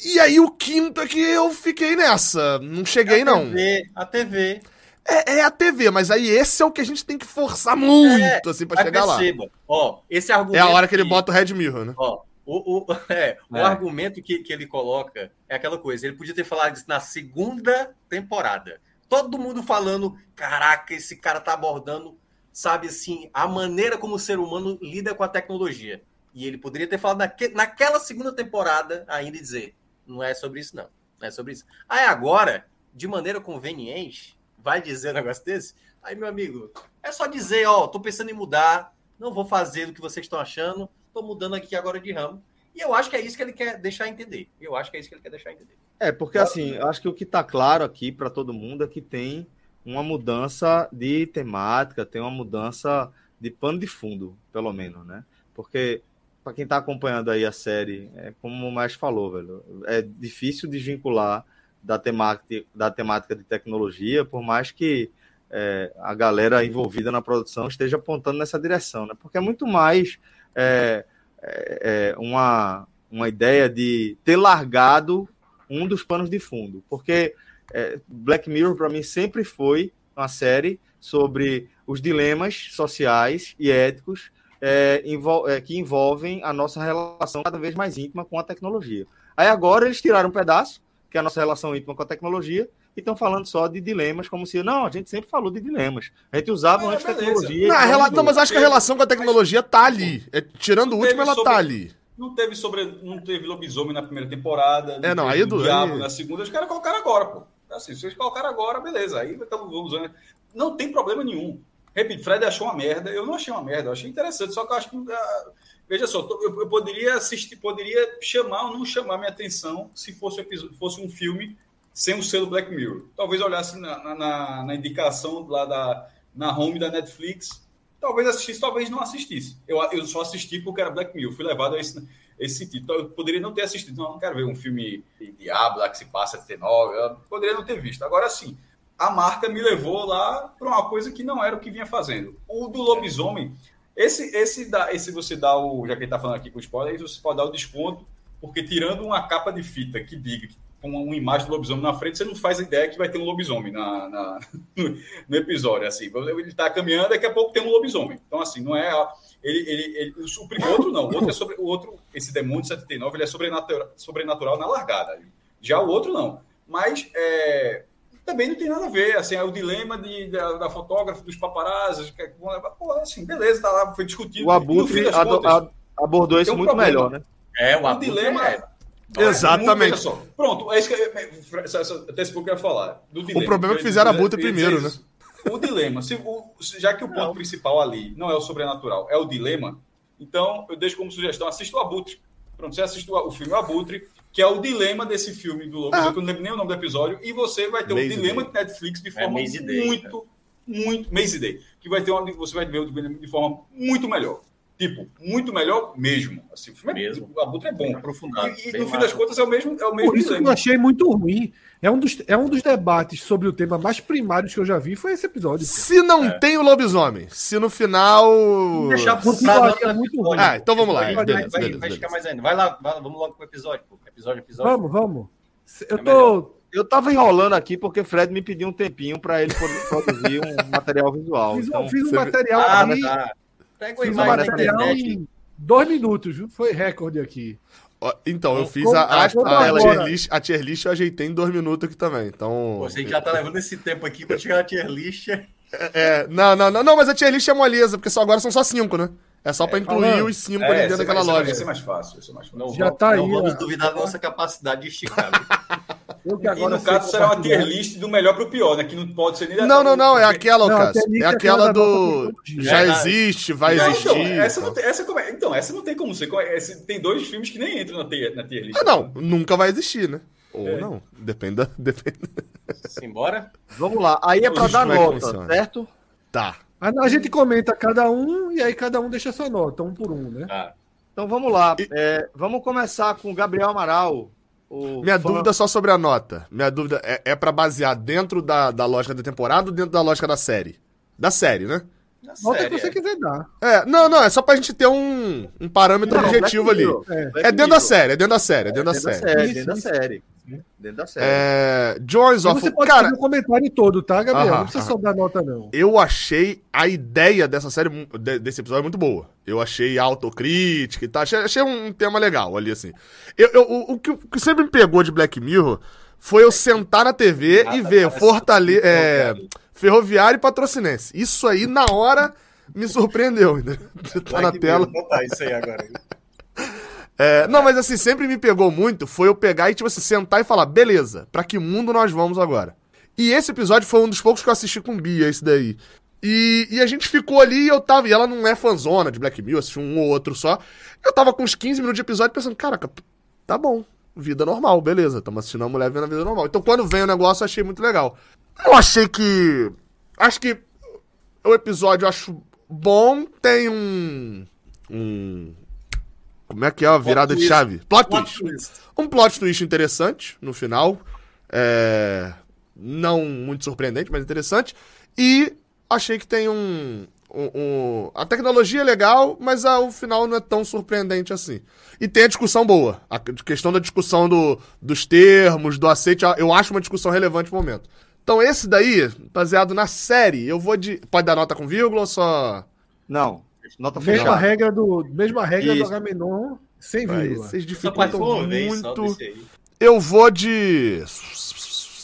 E aí o quinto é que eu fiquei nessa, não cheguei a não. TV, a TV. É, é, a TV, mas aí esse é o que a gente tem que forçar muito, é, assim, pra chegar perceba. lá. Ó, esse argumento. É a hora que ele bota o Red Mirror, né? Ó, o, o, é, o é. argumento que, que ele coloca é aquela coisa. Ele podia ter falado isso na segunda temporada. Todo mundo falando: caraca, esse cara tá abordando, sabe assim, a maneira como o ser humano lida com a tecnologia. E ele poderia ter falado naque, naquela segunda temporada ainda e dizer: não é sobre isso, não. Não é sobre isso. Aí agora, de maneira conveniente, vai dizer um negócio desse? Aí, meu amigo, é só dizer, ó, tô pensando em mudar, não vou fazer do que vocês estão achando, tô mudando aqui agora de ramo. E eu acho que é isso que ele quer deixar entender. Eu acho que é isso que ele quer deixar entender. É, porque assim, eu acho que o que está claro aqui para todo mundo é que tem uma mudança de temática, tem uma mudança de pano de fundo, pelo menos, né? Porque para quem está acompanhando aí a série, é como o mais falou, velho, é difícil desvincular da temática, da temática de tecnologia, por mais que é, a galera envolvida na produção esteja apontando nessa direção, né? Porque é muito mais é, é, é, uma, uma ideia de ter largado um dos panos de fundo, porque é, Black Mirror para mim sempre foi uma série sobre os dilemas sociais e éticos é, envol que envolvem a nossa relação cada vez mais íntima com a tecnologia. Aí agora eles tiraram um pedaço que é a nossa relação íntima com a tecnologia, e estão falando só de dilemas, como se, não, a gente sempre falou de dilemas. A gente usava é, antes tecnologia. Não, rela... não, mas acho que a relação com a tecnologia tá ali. É, tirando o último, ela sobre... tá ali. Não teve sobre, não teve lobisomem na primeira temporada. É, não, aí do diabo aí... na segunda, os caras colocaram agora, pô. Assim, se vocês colocaram agora, beleza. Aí estamos usando. Não tem problema nenhum. Repito, Fred achou uma merda. Eu não achei uma merda, eu achei interessante. Só que eu acho que. Uh, veja só, eu, poderia assistir, poderia chamar ou não chamar minha atenção se fosse, fosse um filme sem o selo Black Mirror. Talvez olhasse na, na, na indicação lá da, na home da Netflix, talvez assistisse, talvez não assistisse. Eu, eu só assisti porque era Black Mirror, fui levado a esse, esse sentido. Então, eu poderia não ter assistido, não, não quero ver um filme de Diablo lá que se passa 79, eu poderia não ter visto. Agora sim, a marca me levou lá para uma coisa que não era o que vinha fazendo. O do lobisomem, esse, esse, dá, esse você dá o. Já que ele está falando aqui com spoiler, você pode dar o desconto, porque tirando uma capa de fita que diga com uma imagem do lobisomem na frente, você não faz ideia que vai ter um lobisomem na, na no episódio. Assim, ele está caminhando, daqui a pouco tem um lobisomem. Então, assim, não é. Ele, ele, ele, o outro não. O outro é sobre. O outro, esse demônio de 79, ele é sobrenatural, sobrenatural na largada. Já o outro não. Mas é, também não tem nada a ver. Assim, é o dilema de, da, da fotógrafa, dos paparazzi. Que, é, pô, assim, beleza, tá lá, foi discutido. O Abutre, contas, abordou isso um muito problema. melhor, né? É, o, o dilema é. Exatamente. Olha só. Pronto, é isso que eu, até esse pouco eu ia falar. Dilema, o problema é que fizeram a Buta primeiro, né? O dilema, se, o, já que o ponto não. principal ali não é o sobrenatural, é o dilema, então eu deixo como sugestão, assista o Abutre. Pronto, você assiste o filme Abutre, que é o dilema desse filme do Lobo, ah. eu não lembro nem o nome do episódio, e você vai ter o dilema Day. de Netflix de é forma é muito, muito... Maze Day. Que vai ter uma, você vai ver o dilema de forma muito melhor. Tipo, muito melhor mesmo. Assim, o filme é mesmo. É, o Abutre é bom. Aprofundado. E, e no fim das contas é o mesmo, é o mesmo Por isso dilema. que eu achei muito ruim. É um, dos, é um dos debates sobre o tema mais primários que eu já vi, foi esse episódio. Se não é. tem o lobisomem, se no final. Deixar por é muito ruim. Ah, então vamos lá. Vai, beleza, vai, beleza, vai ficar mais ainda. Vai lá, vai lá, vamos logo pro episódio. Pô. Episódio, episódio. Vamos, vamos. Eu é tô. Eu tava enrolando aqui porque Fred me pediu um tempinho para ele produzir um material visual. Fiz, então, fiz um material ah, aqui. Tá. Pega fiz um material em dois minutos, viu? Foi recorde aqui. Então, eu fiz a, a, a, tier list, a tier list eu ajeitei em dois minutos aqui também. Então. Você já tá levando esse tempo aqui pra chegar na tier list. É, é, não, não, não, não, mas a tier list é moleza, porque só agora são só cinco, né? É só pra incluir os cinco é, dentro daquela vai, loja. Vai ser mais fácil, vai ser mais fácil. Não, já tá não aí, vamos duvidar da nossa capacidade de esticar. e no caso será uma tier list do melhor pro pior, né? Que não pode ser nem Não, não, não, é aquela, Lucas. É, é aquela do. Já existe, vai não, existir. Então, essa não tem, essa como é, então, essa não tem como ser. Tem dois filmes que nem entram na tier, na tier list. Ah, não, nunca vai existir, né? Ou é. não, depende Depende. Simbora? Vamos lá. Aí é pra dar nota, certo? Tá. A gente comenta cada um e aí cada um deixa sua nota, um por um, né? Ah. Então vamos lá. E... É, vamos começar com o Gabriel Amaral. Minha fã... dúvida é só sobre a nota. Minha dúvida é, é para basear dentro da, da lógica da temporada ou dentro da lógica da série? Da série, né? Nota série, que você é. quiser dar. É, não, não, é só pra gente ter um, um parâmetro não, objetivo ali. É. é. dentro da série, é dentro da série, é dentro da série. É dentro da série. Dentro da série. É... Jones of... Você pode cara... fazer o comentário todo, tá, Gabriel? Aham, não precisa aham. só dar nota, não. Eu achei a ideia dessa série, desse episódio, muito boa. Eu achei autocrítica e tal. Achei, achei um tema legal ali, assim. Eu, eu o, o, que, o, que, sempre me pegou de Black Mirror foi eu sentar na TV e ver Fortaleza... É, Ferroviário e Patrocinense. Isso aí, na hora, me surpreendeu. tá na tela. Vou botar isso aí agora. É, não, mas assim, sempre me pegou muito foi eu pegar e, tipo assim, sentar e falar, beleza, pra que mundo nós vamos agora? E esse episódio foi um dos poucos que eu assisti com Bia, esse daí. E, e a gente ficou ali e eu tava. E ela não é fanzona de Black Mirror, assistiu um ou outro só. Eu tava com uns 15 minutos de episódio pensando, caraca, tá bom, vida normal, beleza. Tamo assistindo a mulher vendo a vida normal. Então quando vem o negócio, eu achei muito legal. Eu achei que. Acho que o episódio eu acho bom, tem um. Um, como é que é a virada plot de chave? Plot, plot twist. twist. Um plot twist interessante no final. É... Não muito surpreendente, mas interessante. E achei que tem um. um, um... A tecnologia é legal, mas a, o final não é tão surpreendente assim. E tem a discussão boa. A questão da discussão do, dos termos, do aceite, eu acho uma discussão relevante no momento. Então, esse daí, baseado na série, eu vou de. Pode dar nota com vírgula ou só. Não. Nota mesma fechada. regra do mesma regra Isso. do Agamenon sem vírgula. Vocês dificultam muito. Eu vou de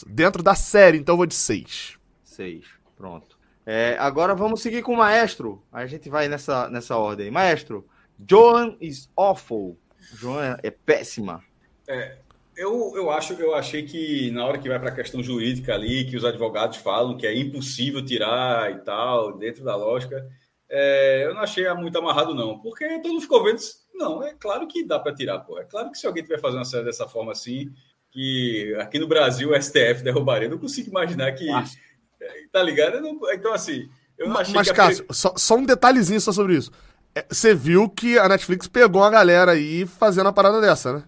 dentro da série, então eu vou de 6. 6. Pronto. É, agora vamos seguir com o maestro. A gente vai nessa, nessa ordem. Maestro, Joan is awful. Joan é péssima. É, eu, eu acho eu achei que na hora que vai para a questão jurídica ali, que os advogados falam que é impossível tirar e tal, dentro da lógica, é, eu não achei muito amarrado, não, porque todo mundo ficou vendo. Não, é claro que dá para tirar, pô. É claro que se alguém tiver fazendo uma série dessa forma assim, que aqui no Brasil o STF derrubaria, eu não consigo imaginar que. Nossa. É, tá ligado? Não, então, assim. Eu não achei Mas, que Cássio, a... só, só um detalhezinho só sobre isso. É, você viu que a Netflix pegou a galera aí fazendo a parada dessa, né?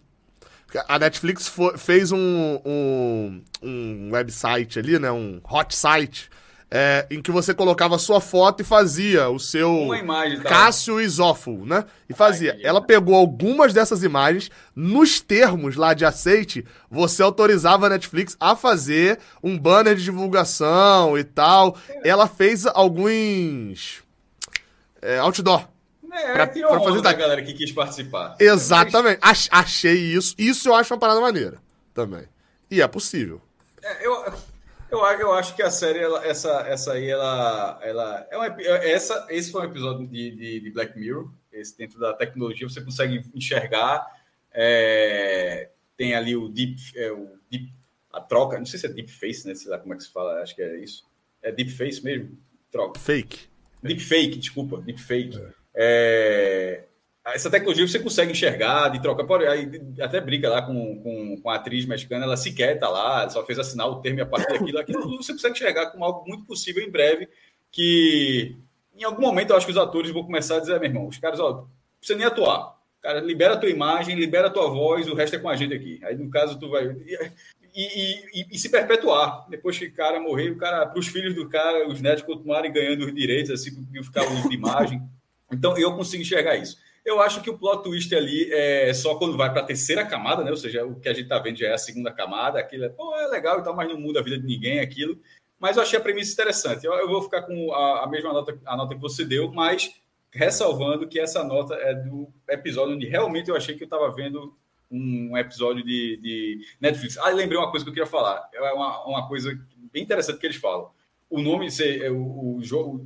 A Netflix fez um, um, um website ali, né? Um hot site é, em que você colocava a sua foto e fazia o seu Uma imagem, tá? Cássio Isófilo, né? E fazia. Ela pegou algumas dessas imagens, nos termos lá de aceite, você autorizava a Netflix a fazer um banner de divulgação e tal. É. Ela fez alguns é, outdoor. É, pra, tirou pra fazer da galera que quis participar. Exatamente. Achei isso. Isso eu acho uma parada maneira também. E é possível. É, eu, eu, eu acho que a série, ela, essa, essa aí, ela, ela é uma, essa, esse foi um episódio de, de, de, Black Mirror. esse dentro da tecnologia, você consegue enxergar. É, tem ali o deep, é, o deep, a troca, não sei se é deep face, né? Sei lá como é que se fala, acho que é isso. É deep face mesmo? Troca. Fake. Deep fake, desculpa, deep fake. É. É, essa tecnologia você consegue enxergar de troca. Aí, até briga lá com, com, com, a atriz mexicana, ela sequer está lá, só fez assinar o termo e a partir daquilo. Aquilo você consegue enxergar como algo muito possível em breve, que em algum momento eu acho que os atores vão começar a dizer, meu irmão, os caras, ó, precisa nem atuar. Cara, libera a tua imagem, libera a tua voz, o resto é com a gente aqui. Aí, no caso, tu vai. E, e, e, se perpetuar. Depois que o cara morrer, o cara, para os filhos do cara, os netos continuarem ganhando os direitos, assim, ficar uso de imagem. Então, eu consigo enxergar isso. Eu acho que o plot twist ali é só quando vai para a terceira camada, né? Ou seja, o que a gente está vendo já é a segunda camada. Aquilo é, pô, é legal e tal, mas não muda a vida de ninguém aquilo. Mas eu achei a premissa interessante. Eu, eu vou ficar com a, a, mesma nota, a nota que você deu, mas ressalvando que essa nota é do episódio onde realmente eu achei que eu estava vendo um episódio de, de, Netflix. Ah, lembrei uma coisa que eu queria falar. É uma, uma coisa bem interessante que eles falam o nome, é o, o João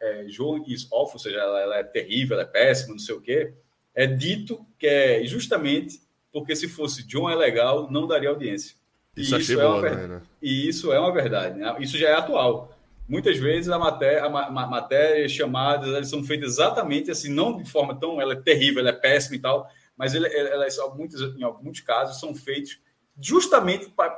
é, João is awful, ou seja, ela, ela, é terrível, ela é péssima, não sei o quê, é dito que é justamente porque se fosse John é legal, não daria audiência. Isso, isso é boa, uma, né? E isso é uma verdade. Né? Isso já é atual. Muitas vezes a matéria, a matéria chamadas, elas são feitas exatamente assim, não de forma tão, ela é terrível, ela é péssima e tal, mas elas, muitas, em alguns casos, são feitos justamente para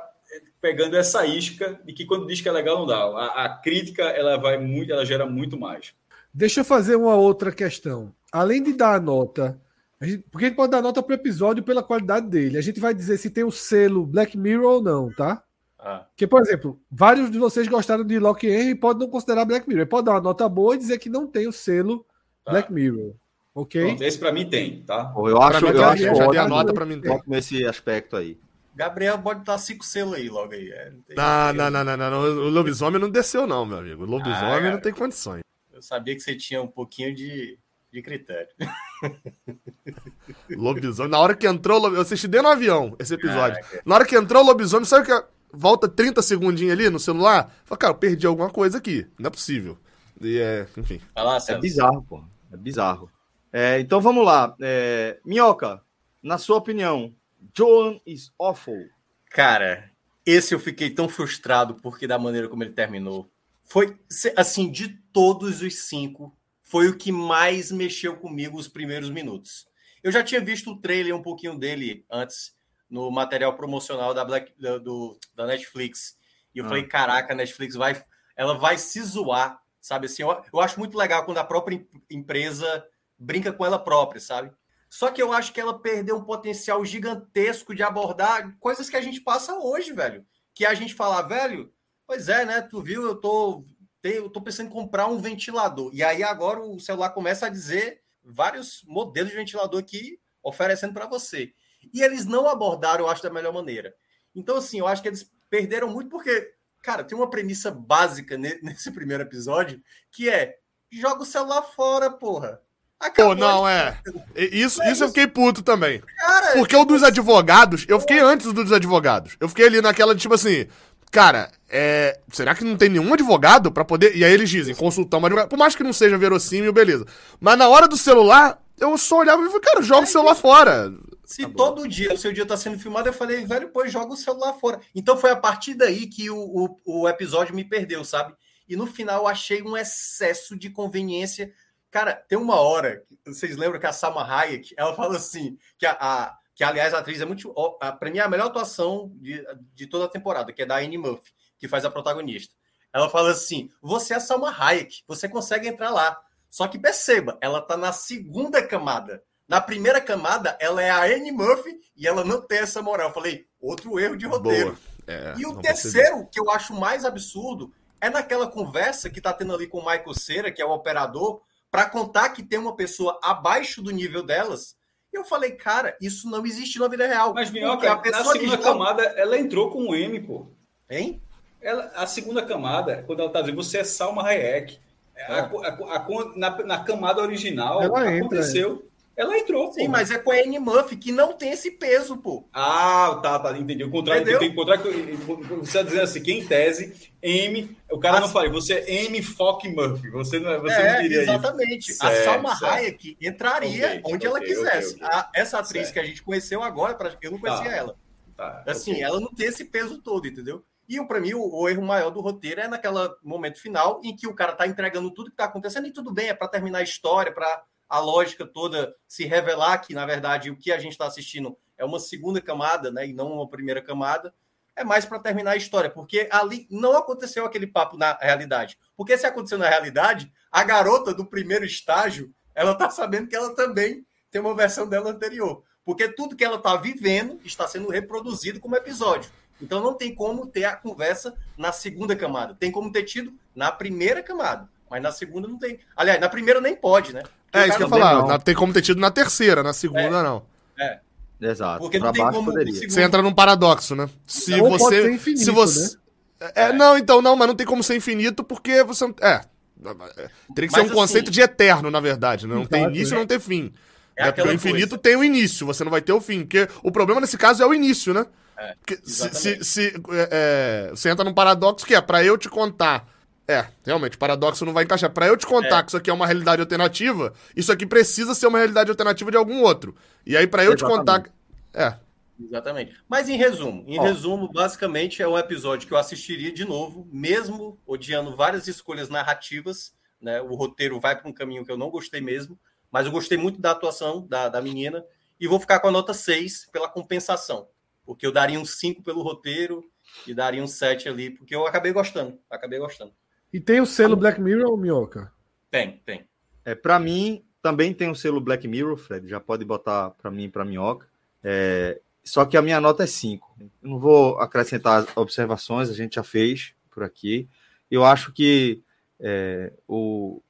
pegando essa isca de que quando diz que é legal não dá. A, a, crítica ela vai muito, ela gera muito mais. Deixa eu fazer uma outra questão. Além de dar a nota, a gente, porque a gente pode dar nota para o episódio pela qualidade dele. A gente vai dizer se tem o selo Black Mirror ou não, tá? Ah. Que, por exemplo, vários de vocês gostaram de Lock Henry e podem não considerar Black Mirror. Ele pode dar uma nota boa e dizer que não tem o selo tá. Black Mirror. Ok? Pronto, esse para mim tem, tá? Eu acho, que eu acho já dei a nota para mim tem. nesse aspecto aí. Gabriel pode estar cinco selos aí logo aí. É, não, não, não, não, não, não, O lobisomem não desceu, não, meu amigo. O lobisomem ah, não tem condições. Eu sabia que você tinha um pouquinho de, de critério. lobisomem. Na hora que entrou, eu assisti dentro do avião esse episódio. Caraca. Na hora que entrou o lobisomem, sabe que volta 30 segundinhos ali no celular? Fala, cara, eu perdi alguma coisa aqui. Não é possível. E é, enfim. Lá, é bizarro, pô. É bizarro. É, então vamos lá. É, Minhoca, na sua opinião, Joan is awful. Cara, esse eu fiquei tão frustrado porque da maneira como ele terminou. Foi, assim, de todos os cinco, foi o que mais mexeu comigo os primeiros minutos. Eu já tinha visto o trailer um pouquinho dele antes, no material promocional da, Black, da, do, da Netflix. E eu ah. falei, caraca, a Netflix vai, ela vai se zoar, sabe? Assim, eu, eu acho muito legal quando a própria empresa brinca com ela própria, sabe? Só que eu acho que ela perdeu um potencial gigantesco de abordar coisas que a gente passa hoje, velho. Que a gente fala, velho, pois é, né? Tu viu, eu tô, eu tô pensando em comprar um ventilador. E aí agora o celular começa a dizer vários modelos de ventilador aqui oferecendo para você. E eles não abordaram, eu acho, da melhor maneira. Então, assim, eu acho que eles perderam muito porque, cara, tem uma premissa básica nesse primeiro episódio que é joga o celular fora, porra. Acabou Pô, não, é. Isso, isso eu fiquei puto também. Cara, Porque o dos advogados, eu fiquei antes do dos advogados. Eu fiquei ali naquela, tipo assim, cara, é, será que não tem nenhum advogado para poder. E aí eles dizem, consultar um advogado. Por mais que não seja verossímil, beleza. Mas na hora do celular, eu só olhava e falei, cara, joga o celular fora. Se tá todo dia o seu dia tá sendo filmado, eu falei, velho, pô, joga o celular fora. Então foi a partir daí que o, o, o episódio me perdeu, sabe? E no final eu achei um excesso de conveniência Cara, tem uma hora, vocês lembram que a Salma Hayek, ela fala assim, que a, a que aliás a atriz é muito, para mim é a melhor atuação de, de toda a temporada, que é da Annie Murphy, que faz a protagonista. Ela fala assim: "Você é a Salma Hayek, você consegue entrar lá". Só que perceba, ela tá na segunda camada. Na primeira camada, ela é a Annie Murphy e ela não tem essa moral. Eu falei, outro erro de roteiro. É, e o terceiro, que eu acho mais absurdo, é naquela conversa que tá tendo ali com o Michael Cera, que é o operador, para contar que tem uma pessoa abaixo do nível delas. E eu falei, cara, isso não existe na vida real. Mas, Minhoca, a pessoa na segunda camada, ela entrou com um M, pô. Hein? Ela, a segunda camada, quando ela tá dizendo, você é Salma Hayek. É. A, a, a, na, na, camada original, ela aconteceu. Ela entrou, Sim, pô. mas é com a Anne Murphy, que não tem esse peso, pô. Ah, tá, tá, entendi. O contrário, tem que encontrar. Você está dizendo assim, que em tese, M. O cara não fala, você é M. Fock Murphy. Você não, você é, não diria exatamente. isso. A Salma Hayek entraria okay, onde okay, ela quisesse. Okay, a, essa atriz certo. que a gente conheceu agora, eu não conhecia tá. ela. Tá, assim, ela não tem esse peso todo, entendeu? E para mim, o, o, erro maior do roteiro é naquele momento final em que o cara tá entregando tudo que tá acontecendo e tudo bem, é para terminar a história, para a lógica toda se revelar que, na verdade, o que a gente está assistindo é uma segunda camada, né, e não uma primeira camada, é mais para terminar a história, porque ali não aconteceu aquele papo na realidade. Porque se aconteceu na realidade, a garota do primeiro estágio, ela tá sabendo que ela também tem uma versão dela anterior. Porque tudo que ela está vivendo está sendo reproduzido como episódio. Então não tem como ter a conversa na segunda camada. Tem como ter tido na primeira camada. Mas na segunda não tem. Aliás, na primeira nem pode, né? É, isso que eu ia falar. Não. Tem como ter tido na terceira, na segunda é. não. É. Exato. Porque não tem como. Segundo... Você entra num paradoxo, né? Se não você. Infinito, se você. Né? É, é, não, então, não, mas não tem como ser infinito porque você. É. Teria que mas ser um assim, conceito de eterno, na verdade. Né? Não tem início e é. não tem fim. É, é porque o infinito coisa. tem o início, você não vai ter o fim. Porque o problema nesse caso é o início, né? É, se, se, se é, você entra num paradoxo que é para eu te contar é, realmente, paradoxo não vai encaixar. Para eu te contar é. que isso aqui é uma realidade alternativa, isso aqui precisa ser uma realidade alternativa de algum outro. E aí, para eu Exatamente. te contar. É. Exatamente. Mas em resumo, em Ó. resumo, basicamente é um episódio que eu assistiria de novo, mesmo odiando várias escolhas narrativas. Né? O roteiro vai para um caminho que eu não gostei mesmo, mas eu gostei muito da atuação da, da menina e vou ficar com a nota 6 pela compensação. Porque eu daria um 5 pelo roteiro e daria um 7 ali, porque eu acabei gostando. Acabei gostando. E tem o selo Black Mirror ou Minhoca? Tem, tem. É, para mim, também tem o selo Black Mirror, Fred. Já pode botar para mim e para Minhoca. É, só que a minha nota é 5. Não vou acrescentar observações, a gente já fez por aqui. Eu acho que é, o,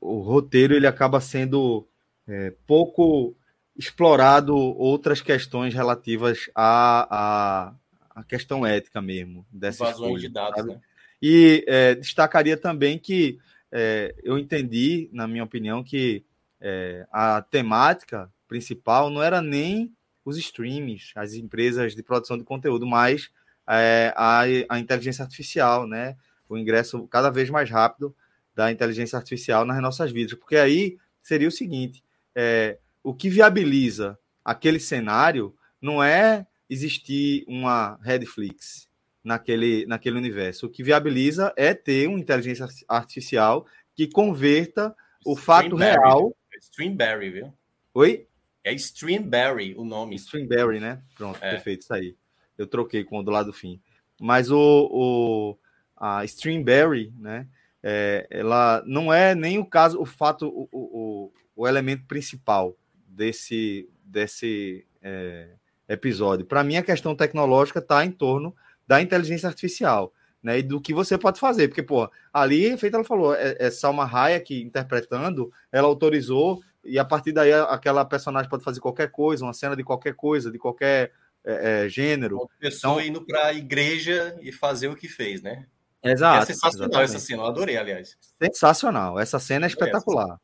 o roteiro ele acaba sendo é, pouco explorado outras questões relativas à, à, à questão ética mesmo. Dessa Invasões de dados, sabe? né? E é, destacaria também que é, eu entendi, na minha opinião, que é, a temática principal não era nem os streams, as empresas de produção de conteúdo, mas é, a, a inteligência artificial, né? O ingresso cada vez mais rápido da inteligência artificial nas nossas vidas. Porque aí seria o seguinte: é, o que viabiliza aquele cenário não é existir uma Redflix, naquele, naquele universo. O que viabiliza é ter uma inteligência artificial que converta o fato real. Streamberry, viu? Oi? É Streamberry o nome. Streamberry, né? Pronto, é. perfeito, isso aí. Eu troquei com o do lado do fim. Mas o, o a Streamberry, né? É, ela não é nem o caso, o fato, o, o, o elemento principal desse, desse é, episódio. Para mim, a questão tecnológica está em torno da inteligência artificial, né? E do que você pode fazer. Porque, pô, ali, feito ela falou, é, é Salma Hayek interpretando, ela autorizou, e a partir daí aquela personagem pode fazer qualquer coisa, uma cena de qualquer coisa, de qualquer é, é, gênero. Uma pessoa então, indo para a igreja e fazer o que fez, né? Exato. É sensacional exatamente. essa cena, eu adorei, aliás. Sensacional, essa cena é espetacular.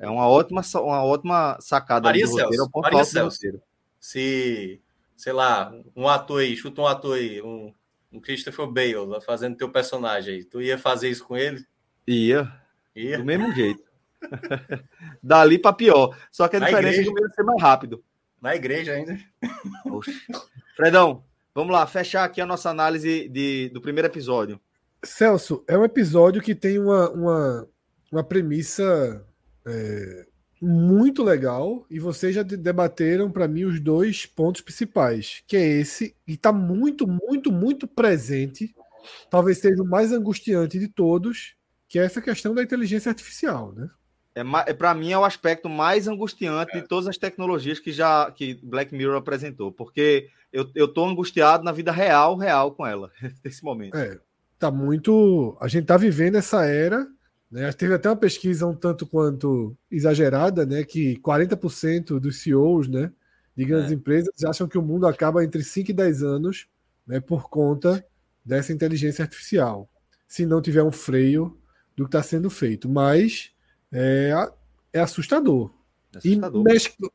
É, é uma ótima, uma ótima sacada Maria do roteiro, Celso, Maria Celso, Se, sei lá, um ator aí, chuta um ator aí, um um Christopher Bale fazendo teu personagem aí. Tu ia fazer isso com ele? Ia. ia? Do mesmo jeito. Dali para pior. Só que a Na diferença igreja. é que o ia ser mais rápido. Na igreja ainda. Fredão, vamos lá, fechar aqui a nossa análise de, do primeiro episódio. Celso, é um episódio que tem uma, uma, uma premissa é, muito legal e vocês já debateram para mim os dois pontos principais, que é esse e está muito, muito, muito presente, talvez seja o mais angustiante de todos, que é essa questão da inteligência artificial, né? É, é para mim é o aspecto mais angustiante é. de todas as tecnologias que já que Black Mirror apresentou, porque eu, eu tô angustiado na vida real, real com ela nesse momento. É, tá muito, a gente tá vivendo essa era né? Teve até uma pesquisa um tanto quanto exagerada, né, que 40% dos CEOs né, de grandes é. empresas acham que o mundo acaba entre 5 e 10 anos né, por conta dessa inteligência artificial, se não tiver um freio do que está sendo feito. Mas é, é assustador. É e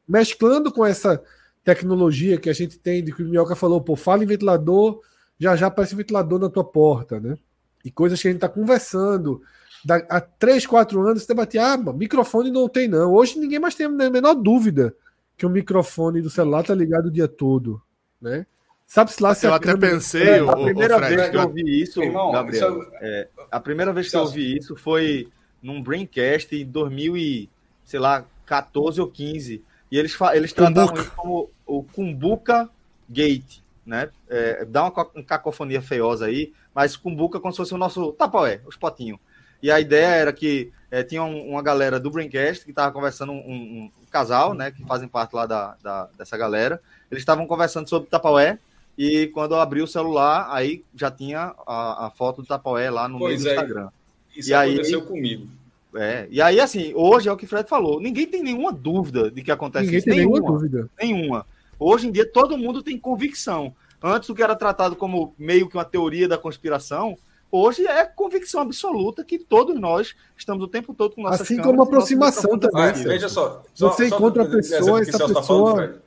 mesclando com essa tecnologia que a gente tem, de que o Minhoca falou, pô, fala em ventilador, já já aparece um ventilador na tua porta, né? E coisas que a gente está conversando. Da, há três, quatro anos você debatia, ah, microfone não tem não. Hoje ninguém mais tem a menor dúvida que o microfone do celular tá ligado o dia todo, né? Sabe-se lá se Eu até pensei, é, a primeira vez que eu ouvi isso, Irmão, Gabriel, isso é, a primeira vez que eu ouvi isso foi num Braincast em 2000 e, sei lá, 14 ou 15. E eles, eles tratavam isso como o Kumbuka Gate, né? É, dá uma, uma, cacofonia feiosa aí, mas Kumbuka como se fosse o nosso Tapaué, os potinhos. E a ideia era que é, tinha um, uma galera do Braincast que estava conversando, um, um, um, casal, né, que fazem parte lá da, da dessa galera. Eles estavam conversando sobre Tapaué e quando eu abri o celular, aí já tinha a, a foto do Tapaué lá no pois meio do é, Instagram. Isso e aconteceu aí, comigo. É, e aí, assim, hoje é o que o Fred falou. Ninguém tem nenhuma dúvida de que acontece Ninguém isso. Tem nenhuma, nenhuma dúvida. Nenhuma. Hoje em dia, todo mundo tem convicção. Antes, o que era tratado como meio que uma teoria da conspiração, hoje é convicção absoluta que todos nós estamos o tempo todo com nossas Assim como aproximação também. Ah, veja só. Você só, encontra só, a pessoa, essa pessoa. Tá falando,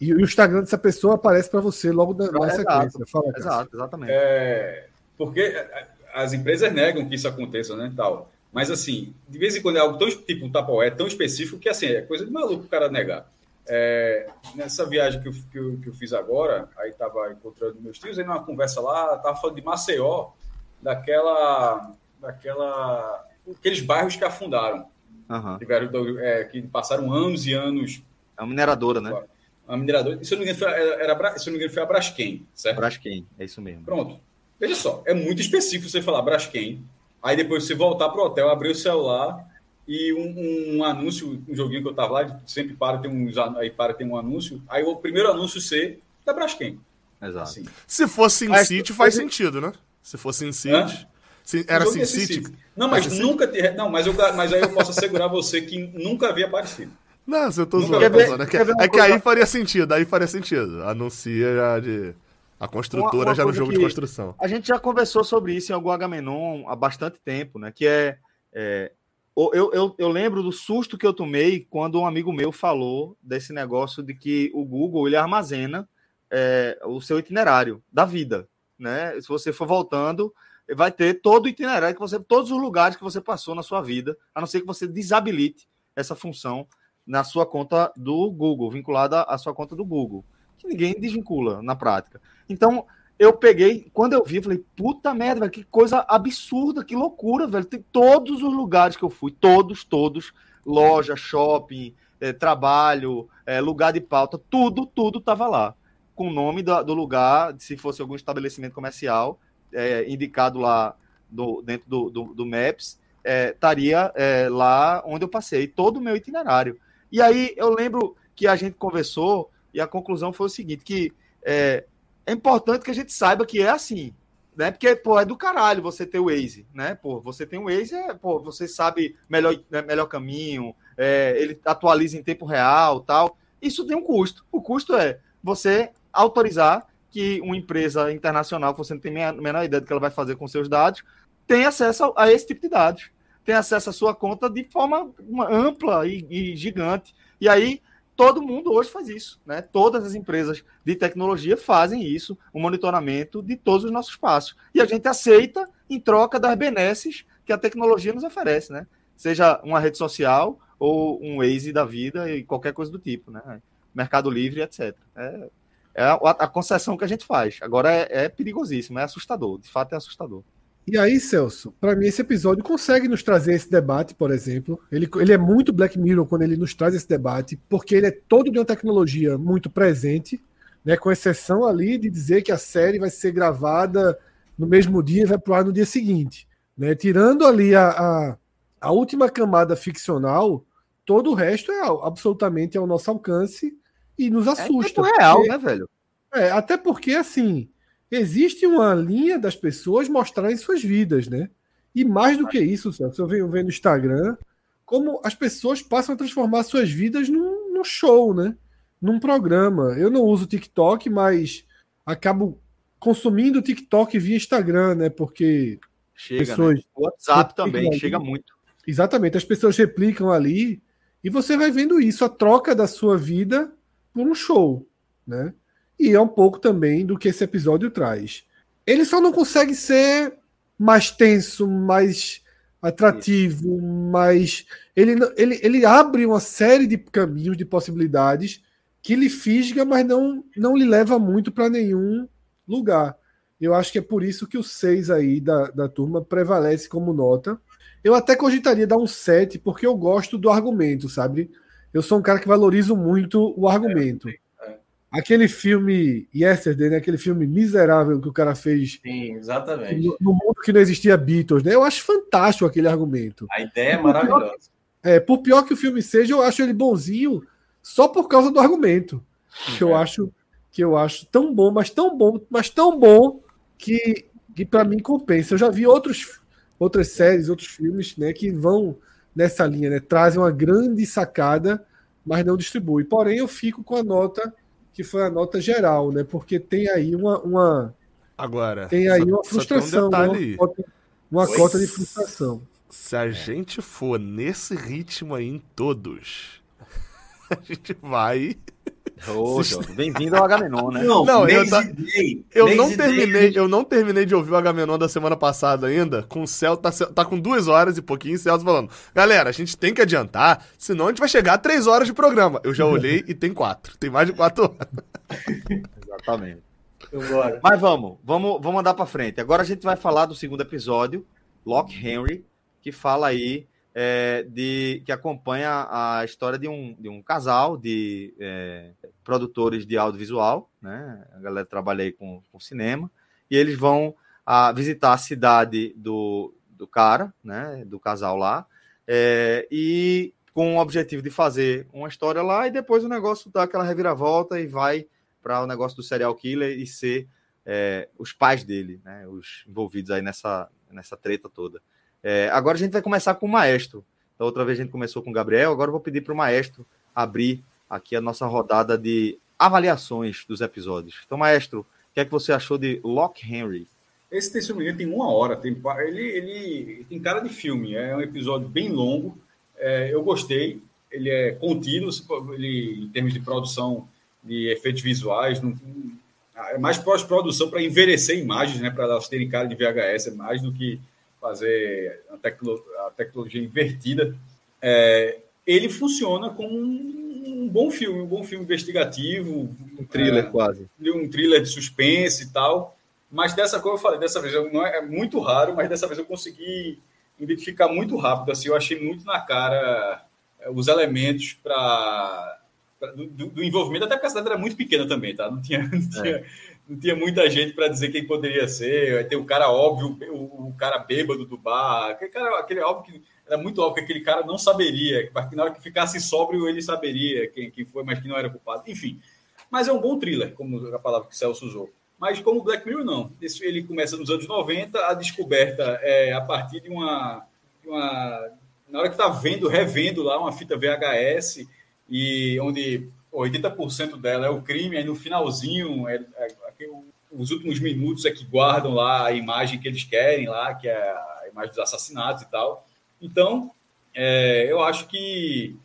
e, o Instagram dessa pessoa aparece para você logo na, na sequência. Fala, Exato, exatamente. É, porque as empresas negam que isso aconteça, né? Tal. Mas assim, de vez em quando é algo tão tipo um tapoé, tão específico que assim, é coisa de maluco o cara negar. É, nessa viagem que eu, que, eu, que eu fiz agora, aí tava encontrando meus tios, aí numa conversa lá, tava falando de Maceió, daquela. daquela. aqueles bairros que afundaram. Uhum. Tiveram, é, que passaram anos e anos. É uma mineradora, né? a mineradora. Se eu não me engano, foi, era, se eu não me engano, foi a Braskem, certo? Braskem, é isso mesmo. Pronto. Veja só, é muito específico você falar Braskem, aí depois você voltar para o hotel, abrir o celular e um, um, anúncio, um joguinho que eu tava lá, sempre para, tem uns, aí para, tem um anúncio, aí o primeiro anúncio ser da Braskem. Exato. Assim. Se fosse em City, faz sentido, né? Se fosse em City. Era Sin City. City. Não, mas nunca. Não, mas, eu, mas aí eu posso assegurar você que nunca havia aparecido. Não, eu tô zoando. Ver, é que, é que aí faria sentido, aí faria sentido. Anuncia já de. A construtora uma, uma já no jogo de construção. A gente já conversou sobre isso em algum Agamenon há bastante tempo, né? Que é, é eu, eu, eu, lembro do susto que eu tomei quando um amigo meu falou desse negócio de que o Google ele armazena é, o seu itinerário da vida, né? Se você for voltando, vai ter todo o itinerário que você, todos os lugares que você passou na sua vida, a não ser que você desabilite essa função na sua conta do Google, vinculada à sua conta do Google, que ninguém desvincula na prática. Então, eu peguei, quando eu vi, falei, puta merda, velho, que coisa absurda, que loucura, velho. Tem todos os lugares que eu fui, todos, todos, loja, shopping, é, trabalho, é, lugar de pauta, tudo, tudo tava lá. Com o nome do, lugar, se fosse algum estabelecimento comercial, é, indicado lá do, dentro do, do, do Maps, estaria lá onde eu passei, todo o meu itinerário. E aí eu lembro que a gente conversou e a conclusão foi o seguinte, que é, é importante que a gente saiba que é assim, né? Porque, pô, é do caralho você ter o Waze, né? Pô, você tem o Waze, é, pô, você sabe melhor, né, melhor caminho, é, ele atualiza em tempo real, tal. Isso tem um custo. O custo é você autorizar que uma empresa internacional, que você não tem a menor ideia do que ela vai fazer com seus dados, tenha acesso a esse tipo de dados tem acesso à sua conta de forma ampla e, e gigante. E aí todo mundo hoje faz isso, né? Todas as empresas de tecnologia fazem isso, o monitoramento de todos os nossos passos. E a gente aceita em troca das benesses que a tecnologia nos oferece, né? Seja uma rede social ou um Waze da vida e qualquer coisa do tipo, né? Mercado Livre, etc. É, é a, a, concessão que a gente faz. Agora é, é perigosíssimo, é assustador. De fato, é assustador. E aí, Celso, para mim esse episódio consegue nos trazer esse debate, por exemplo. Ele, ele é muito Black Mirror quando ele nos traz esse debate, porque ele é todo de uma tecnologia muito presente, né, com exceção ali de dizer que a série vai ser gravada no mesmo dia e vai pro ar no dia seguinte. Né? Tirando ali a, a, a última camada ficcional, todo o resto é absolutamente ao nosso alcance e nos é assusta. É real, porque, né, velho? É, até porque, assim, existe uma linha das pessoas mostrarem suas vidas, né? E mais do que isso, Celso, eu venho vendo no Instagram como as pessoas passam a transformar suas vidas num, num show, né? Num programa. Eu não uso TikTok, mas acabo consumindo TikTok via Instagram, né? Porque chega, pessoas né? WhatsApp também ali. chega muito. Exatamente, as pessoas replicam ali E você vai vendo isso, a troca da sua vida por um show, né? E é um pouco também do que esse episódio traz. Ele só não consegue ser mais tenso, mais atrativo, mais. Ele, ele, ele abre uma série de caminhos, de possibilidades que lhe fisga, mas não, não lhe leva muito para nenhum lugar. Eu acho que é por isso que o 6 aí da, da turma prevalece como nota. Eu até cogitaria dar um 7, porque eu gosto do argumento, sabe? Eu sou um cara que valorizo muito o argumento. É, é. Aquele filme Yesterday, né? aquele filme miserável que o cara fez. Sim, exatamente. No, no mundo que não existia Beatles, né? Eu acho fantástico aquele argumento. A ideia é maravilhosa. Por pior, é, por pior que o filme seja, eu acho ele bonzinho só por causa do argumento. Que eu é. acho que eu acho tão bom, mas tão bom, mas tão bom que, que para mim compensa. Eu já vi outros, outras séries, outros filmes, né, que vão nessa linha, né, trazem uma grande sacada, mas não distribui. Porém, eu fico com a nota que foi a nota geral, né, porque tem aí uma, uma agora tem aí uma frustração, um uma, cota, uma cota de frustração. Se a gente for nesse ritmo aí em todos, a gente vai Ô, bem-vindo ao Agamenon, né? Não, não eu, tá, eu não terminei, eu não terminei de ouvir o Agamenon da semana passada ainda, com o Celso, tá, tá com duas horas e pouquinho, o Celso falando, galera, a gente tem que adiantar, senão a gente vai chegar a três horas de programa. Eu já olhei e tem quatro, tem mais de quatro horas. Exatamente. Mas vamos, vamos, vamos andar para frente. Agora a gente vai falar do segundo episódio, Lock Henry, que fala aí é, de, que acompanha a história de um, de um casal de é, produtores de audiovisual, né? A galera trabalha aí com, com cinema, e eles vão a, visitar a cidade do, do cara, né? Do casal lá, é, e com o objetivo de fazer uma história lá, e depois o negócio dá aquela reviravolta e vai para o negócio do serial killer e ser é, os pais dele, né? Os envolvidos aí nessa, nessa treta toda. É, agora a gente vai começar com o maestro. Da outra vez a gente começou com o Gabriel, agora eu vou pedir para o maestro abrir aqui a nossa rodada de avaliações dos episódios. Então, maestro, o que é que você achou de Lock Henry? Esse terceiro tem uma hora, tem, ele, ele tem cara de filme, é um episódio bem longo. É, eu gostei, ele é contínuo, ele, em termos de produção de efeitos visuais, não, é mais pós-produção para envelhecer imagens, né, para elas terem cara de VHS, é mais do que fazer a, tecno, a tecnologia invertida, é, ele funciona como um, um, bom filme, um bom filme investigativo. Um thriller, é, quase. Um thriller de suspense e tal. Mas dessa coisa eu falei, dessa vez eu, não é, é, muito raro, mas dessa vez eu consegui identificar muito rápido. Assim, eu achei muito na cara é, os elementos para do, do, envolvimento, até porque a cidade era muito pequena também, tá? Não tinha, não tinha, é não tinha muita gente para dizer quem poderia ser. Ter o cara óbvio, o, o, cara bêbado do bar. Aquele cara, aquele óbvio que era muito óbvio que aquele cara não saberia, que na hora que ficasse sóbrio ele saberia quem, quem foi, mas que não era culpado. Enfim. Mas é um bom thriller, como a palavra que o Celso usou. Mas como Black Mirror, não. Esse, ele começa nos anos 90, a descoberta é a partir de uma. De uma na hora que está vendo, revendo lá uma fita VHS, e onde 80% dela é o crime, aí no finalzinho é, é, os últimos minutos é que guardam lá a imagem que eles querem lá, que é a imagem dos assassinatos e tal. Então, é, eu acho que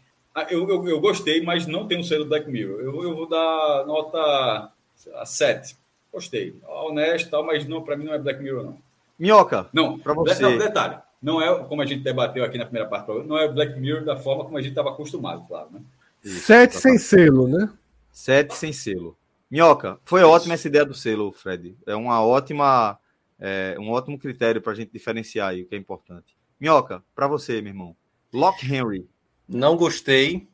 eu, eu, eu, gostei, mas não tem um selo Black Mirror. Eu, eu vou dar nota 7. Gostei. Honesto e tal, mas não, para mim não é Black Mirror, não. Minhoca, não, para você. Não, detalhe. Não é como a gente debateu aqui na primeira parte, não é Black Mirror da forma como a gente estava acostumado, claro, né? Sete sem selo, né? Sete sem selo. Minhoca, foi ótima essa ideia do selo, Fred. É uma ótima, é, um ótimo critério para a gente diferenciar aí o que é importante. Minhoca, para você, meu irmão. Lock Henry. Não gostei.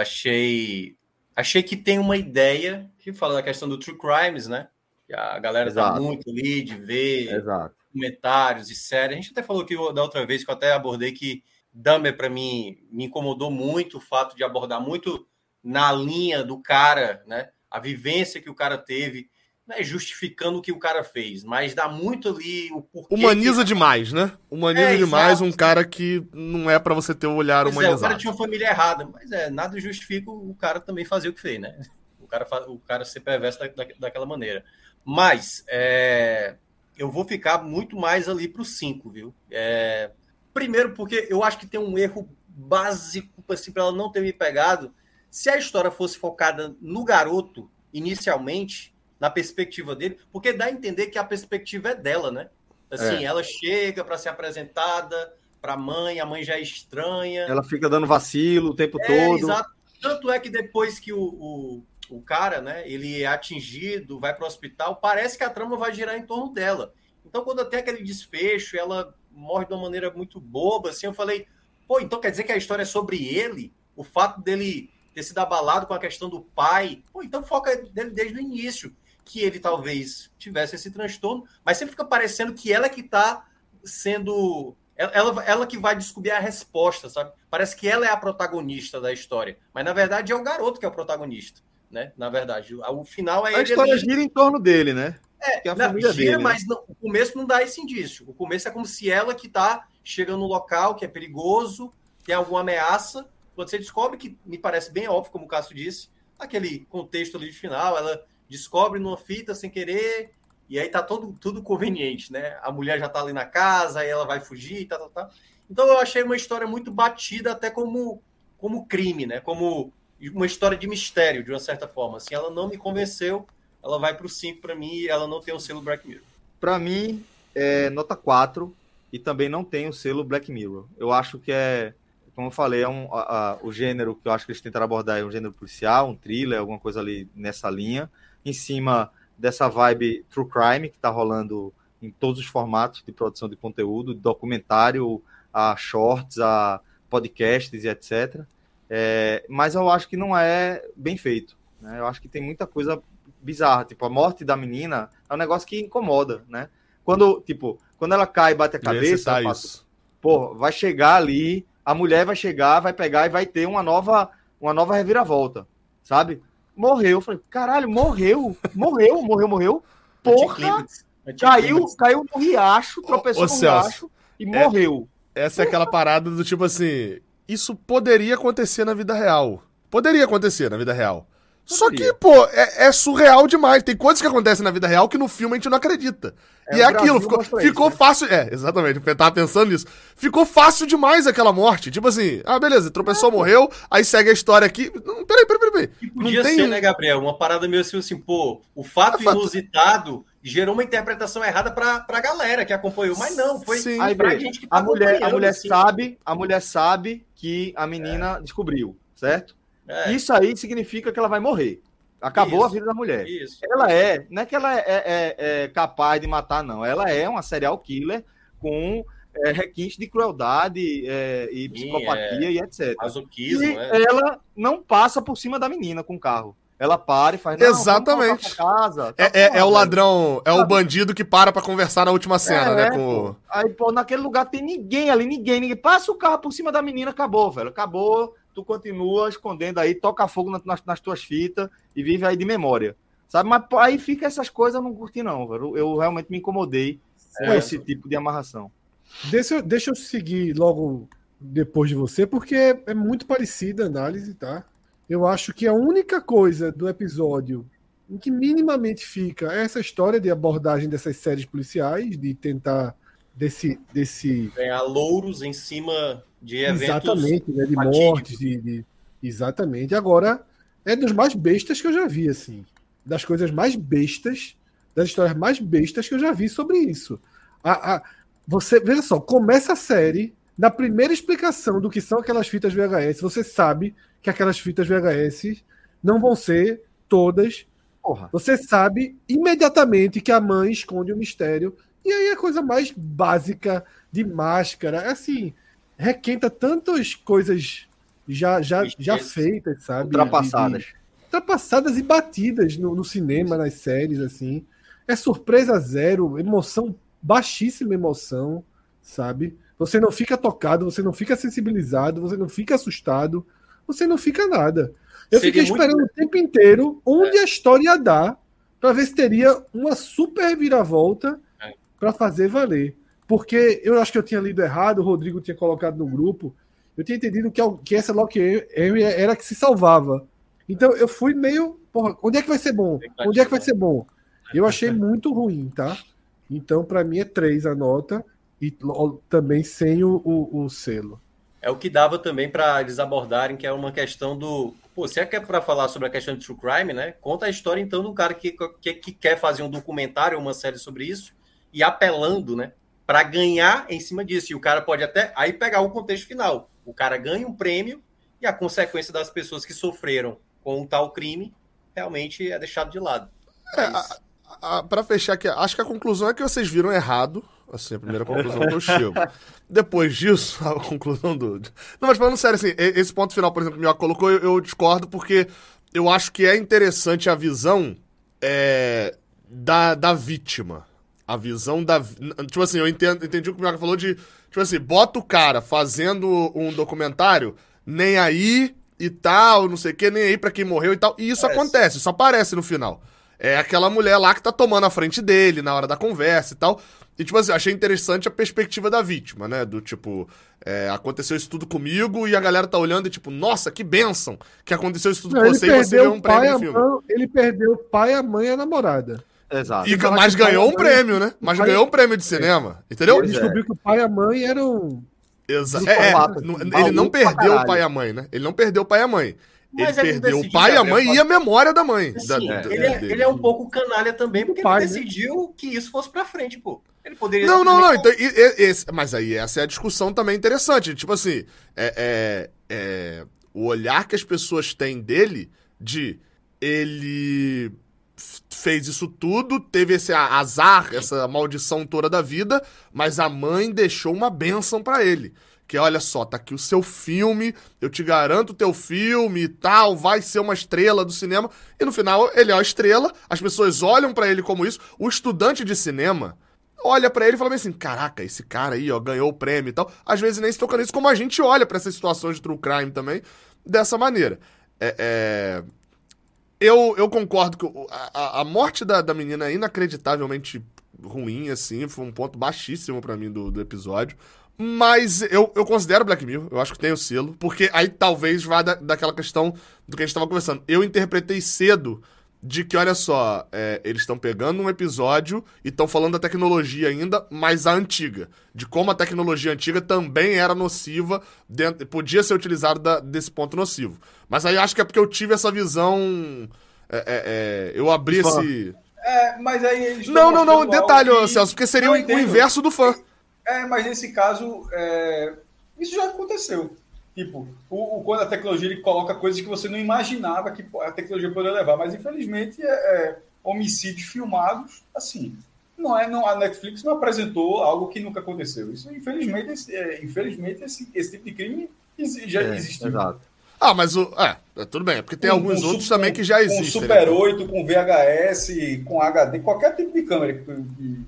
Achei, achei que tem uma ideia que fala da questão do true crimes, né? Que a galera tá Exato. tá muito ali de ver Exato. comentários e séries. A gente até falou que da outra vez que eu até abordei que Dumber para mim me incomodou muito o fato de abordar muito na linha do cara, né? A vivência que o cara teve, não é justificando o que o cara fez, mas dá muito ali o porquê. Humaniza que... demais, né? Humaniza é, demais um cara que não é para você ter o olhar pois humanizado. É, o cara tinha uma família errada, mas é, nada justifica o cara também fazer o que fez, né? O cara, o cara ser perverso da, da, daquela maneira. Mas é, eu vou ficar muito mais ali pro 5, viu? É, primeiro porque eu acho que tem um erro básico assim, para ela não ter me pegado. Se a história fosse focada no garoto, inicialmente, na perspectiva dele, porque dá a entender que a perspectiva é dela, né? Assim, é. ela chega para ser apresentada para a mãe, a mãe já é estranha. Ela fica dando vacilo o tempo é, todo. Exato. Tanto é que depois que o, o, o cara, né, ele é atingido, vai para o hospital, parece que a trama vai girar em torno dela. Então, quando tem aquele desfecho, ela morre de uma maneira muito boba, assim, eu falei, pô, então quer dizer que a história é sobre ele? O fato dele ter sido abalado com a questão do pai, pô, então foca dele desde o início, que ele talvez tivesse esse transtorno, mas sempre fica parecendo que ela é que está sendo ela, ela que vai descobrir a resposta, sabe? Parece que ela é a protagonista da história, mas na verdade é o garoto que é o protagonista, né? Na verdade, o final é a história gira em torno dele, né? É, que é a não, família gira, dele, mas não, o começo não dá esse indício. O começo é como se ela que está chegando no local que é perigoso, tem alguma ameaça. Quando você descobre que me parece bem óbvio, como o Cássio disse, aquele contexto ali de final, ela descobre numa fita sem querer e aí tá todo, tudo conveniente, né? A mulher já tá ali na casa, aí ela vai fugir, tá, tá, tá. Então eu achei uma história muito batida até como, como crime, né? Como uma história de mistério, de uma certa forma. Assim, ela não me convenceu, ela vai pro 5 para mim e ela não tem o selo Black Mirror. Para mim, é nota 4 e também não tem o selo Black Mirror. Eu acho que é, como eu falei, é um, a, a, o gênero que eu acho que eles tentaram abordar é um gênero policial, um thriller, alguma coisa ali nessa linha. Em cima dessa vibe true crime que está rolando em todos os formatos de produção de conteúdo, documentário, a shorts, a podcasts e etc. É, mas eu acho que não é bem feito. Né? Eu acho que tem muita coisa bizarra. Tipo, a morte da menina é um negócio que incomoda, né? Quando, tipo, quando ela cai e bate a cabeça, pô, vai chegar ali, a mulher vai chegar, vai pegar e vai ter uma nova, uma nova reviravolta, sabe? morreu. Eu falei, caralho, morreu, morreu, morreu, morreu. Porra! Caiu, caiu no riacho, tropeçou ô, ô, no Celso, riacho e é, morreu. Essa é aquela parada do tipo assim: isso poderia acontecer na vida real. Poderia acontecer na vida real. Só que, pô, é, é, surreal demais. Tem coisas que acontecem na vida real que no filme a gente não acredita. É, e é aquilo, ficou, ficou isso, né? fácil. É, exatamente, eu tava pensando nisso. Ficou fácil demais aquela morte. Tipo assim, ah, beleza, tropeçou, é. morreu, aí segue a história aqui. Não, peraí, peraí, peraí. E podia tem... ser, né, Gabriel? Uma parada meio assim, assim pô, o fato é inusitado gerou uma interpretação errada pra, pra galera que acompanhou. Mas não, foi Sim. Aí, pra gente que tá a mulher, a mulher assim. sabe, a mulher sabe que a menina descobriu, certo? É. Isso aí significa que ela vai morrer. Acabou isso, a vida da mulher. Isso. Ela é, não é que ela é, é, é, capaz de matar, não. Ela é uma serial killer com é, requinte de crueldade é, e psicopatia e etc. Masoquismo, e é. ela não passa por cima da menina com o carro. Ela para e faz. Exatamente. Casa, tá é, é, é, o ladrão, é o bandido que para pra conversar na última cena, né? Com... Aí, pô, naquele lugar tem ninguém ali, ninguém, ninguém. Passa o carro por cima da menina, acabou, velho. Acabou tu continua escondendo aí, toca fogo nas, nas tuas fitas e vive aí de memória. Sabe? Mas aí fica essas coisas, eu não curti, não, velho. Eu realmente me incomodei com esse tipo de amarração. Deixa, deixa eu seguir logo depois de você, porque é, é muito parecida a análise, tá? Eu acho que a única coisa do episódio em que minimamente fica é essa história de abordagem dessas séries policiais, de tentar desse. desse... Ganhar louros em cima de eventos. Exatamente, né, de mortes, de, de, Exatamente. Agora, é dos mais bestas que eu já vi, assim. Das coisas mais bestas, das histórias mais bestas que eu já vi sobre isso. A, a, você, veja só, começa a série. Na primeira explicação do que são aquelas fitas VHS, você sabe que aquelas fitas VHS não vão ser todas. Porra. Você sabe imediatamente que a mãe esconde o um mistério e aí a coisa mais básica de máscara, é assim, requenta tantas coisas já, já, já feitas, sabe? Ultrapassadas. De, ultrapassadas e batidas no, no, cinema, nas séries, assim. É surpresa zero, emoção, baixíssima emoção, sabe? Você não fica tocado, você não fica sensibilizado, você não fica assustado, você não fica nada. Eu Seria fiquei esperando muito... o tempo inteiro onde é. a história ia dar para ver se teria uma super viravolta para fazer valer. Porque eu acho que eu tinha lido errado, o Rodrigo tinha colocado no grupo. Eu tinha entendido que, que essa Lock era que se salvava. Então eu fui meio. Porra, onde é que vai ser bom? Onde é que vai ser bom? Eu achei muito ruim, tá? Então, para mim, é três a nota e também sem o, o, o, selo. é o que dava também para eles abordarem, que é uma questão do. Pô, se é que é para falar sobre a questão de true crime, né? Conta a história então do cara que, que, que quer fazer um documentário, uma série sobre isso, e apelando, né? Para ganhar em cima disso. E o cara pode até aí pegar o contexto final. O cara ganha um prêmio e a consequência das pessoas que sofreram com um tal crime realmente é deixado de lado. É, para fechar aqui, acho que a conclusão é que vocês viram errado Assim, a primeira conclusão que eu chego. Depois disso, a conclusão do. Não, mas falando sério, assim, esse ponto final, por exemplo, que o Minhoca colocou, eu, eu, discordo porque eu acho que é interessante a visão é, da, da vítima. A visão da. Tipo assim, eu entendo, entendi o que o Minhoca falou de. Tipo assim, bota o cara fazendo um documentário, nem aí e tal, não sei o que, nem aí pra quem morreu e tal. E isso acontece, isso aparece no final. É aquela mulher lá que tá tomando a frente dele na hora da conversa e tal. E, tipo assim, achei interessante a perspectiva da vítima, né? Do tipo, é, aconteceu isso tudo comigo e a galera tá olhando e, tipo, nossa, que bênção que aconteceu isso tudo Não, com você e você ganhou um prêmio no filme. Mãe, ele perdeu o pai, a mãe e a namorada. Exato. E, mas ganhou um prêmio, né? Mas ganhou um prêmio de cinema, entendeu? Ele descobriu que o pai e a mãe eram. Exato. É, é, ele não perdeu o pai e a mãe, né? Ele não perdeu o pai e a mãe. Mas ele perdeu o pai, a mãe e a memória da mãe. Assim, da, ele, é, ele, é, um pouco canalha também, porque pai, ele né? decidiu né? que isso fosse pra frente, pô. Ele poderia. Não, não, não. Então, esse, mas aí essa é a discussão também interessante. Tipo assim, é, é, é, o olhar que as pessoas têm dele de ele fez isso tudo, teve esse azar, essa maldição toda da vida, mas a mãe deixou uma bênção para ele que olha só, tá aqui o seu filme, eu te garanto o teu filme e tal, vai ser uma estrela do cinema. E no final ele é a estrela, as pessoas olham para ele como isso. O estudante de cinema olha para ele e fala assim: "Caraca, esse cara aí, ó, ganhou o prêmio e tal". Às vezes nem se toca nisso, como a gente olha para essas situações de true crime também dessa maneira. É, é... Eu, eu concordo que a, a morte da, da menina é inacreditavelmente ruim, assim, foi um ponto baixíssimo para mim do, do episódio. Mas eu, eu considero Black Mirror, eu acho que tem o selo, porque aí talvez vá da, daquela questão do que a gente estava conversando. Eu interpretei cedo de que, olha só, é, eles estão pegando um episódio e estão falando da tecnologia ainda, mas a antiga. De como a tecnologia antiga também era nociva, dentro, podia ser utilizada da, desse ponto nocivo. Mas aí acho que é porque eu tive essa visão. É, é, é eu abri esse. É, mas aí eles Não, não, não, detalhe, que... Celso, porque seria o, o inverso do fã. É, mas nesse caso, é... isso já aconteceu. Tipo, o, o, quando a tecnologia ele coloca coisas que você não imaginava que a tecnologia poderia levar, mas infelizmente é, é, homicídios filmados assim. Não é, não, a Netflix não apresentou algo que nunca aconteceu. Isso, infelizmente, esse, é, infelizmente esse, esse tipo de crime já é, existiu. Exato. Ah, mas o. É, é tudo bem, porque tem alguns outros também que já existem. Com Super né? 8, com VHS, com HD, qualquer tipo de câmera que,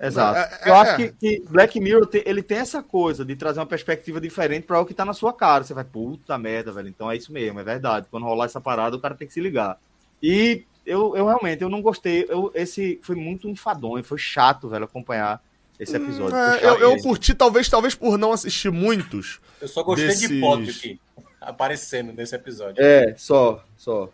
Exato. É, é, eu acho é. que, que, Black Mirror tem, ele tem essa coisa de trazer uma perspectiva diferente para o que tá na sua cara. Você vai, puta merda, velho. Então é isso mesmo, é verdade. Quando rolar essa parada, o cara tem que se ligar. E eu, eu realmente eu não gostei. Eu, esse foi muito enfadonho, foi chato, velho, acompanhar esse hum, episódio. É, eu, eu curti, talvez, talvez por não assistir muitos. Eu só gostei desses... de Potter aqui, aparecendo nesse episódio. É, só, só.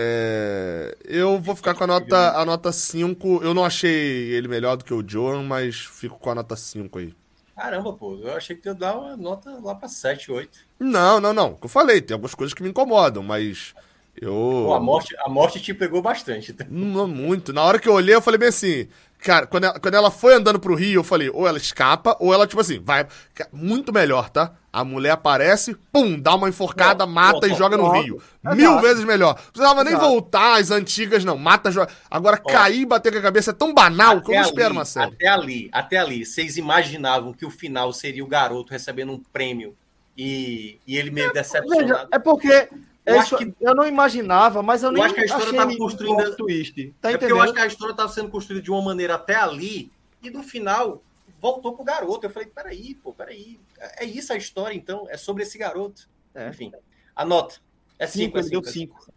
É, eu vou ficar com a nota, a nota 5. Eu não achei ele melhor do que o Joan, mas fico com a nota 5 aí. Caramba, pô, eu achei que ia dar uma nota lá pra 7, 8. Não, não, não. eu falei, tem algumas coisas que me incomodam, mas eu. Pô, a, morte, a morte te pegou bastante. Não, muito. Na hora que eu olhei, eu falei bem assim: Cara, quando ela, quando ela foi andando pro rio, eu falei, ou ela escapa, ou ela, tipo assim, vai. Muito melhor, tá? A mulher aparece, pum, dá uma enforcada, não, mata não, e joga no rio. Mil vezes melhor. Não precisava nem voltar às antigas, não. Mata, joga. Agora, ó, cair e bater com a cabeça é tão banal que eu não ali, espero uma série. Até ali, até ali, vocês imaginavam que o final seria o garoto recebendo um prêmio e, e ele meio é, decepcionado? Veja, é porque eu, acho que, eu não imaginava, mas eu, eu nem acho que a história estava construindo twist. Tá é porque eu acho que a história estava sendo construída de uma maneira até ali e no final voltou pro garoto. Eu falei, peraí, pô, peraí. É isso a história, então? É sobre esse garoto. É. Enfim, anota. É cinco, ele deu cinco.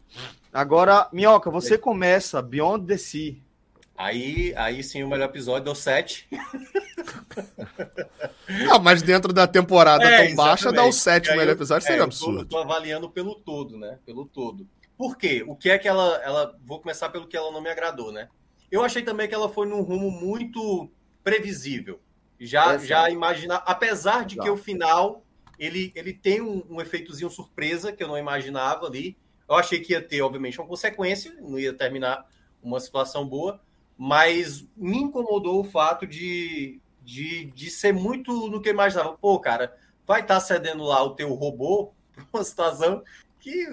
Agora, Minhoca, você começa Beyond the Sea. Aí, aí sim, o melhor episódio deu 7. ah, mas dentro da temporada é, tão baixa, dá o 7 o melhor episódio, seria é, absurdo. Eu tô, tô, avaliando pelo todo, né? Pelo todo. Por quê? O que é que ela, ela. Vou começar pelo que ela não me agradou, né? Eu achei também que ela foi num rumo muito previsível. Já, já imaginar. Apesar de que o final ele, ele tem um, um efeitozinho surpresa que eu não imaginava ali. Eu achei que ia ter, obviamente, uma consequência, não ia terminar uma situação boa, mas me incomodou o fato de, de, de ser muito no que eu imaginava. Pô, cara, vai estar tá cedendo lá o teu robô para uma situação que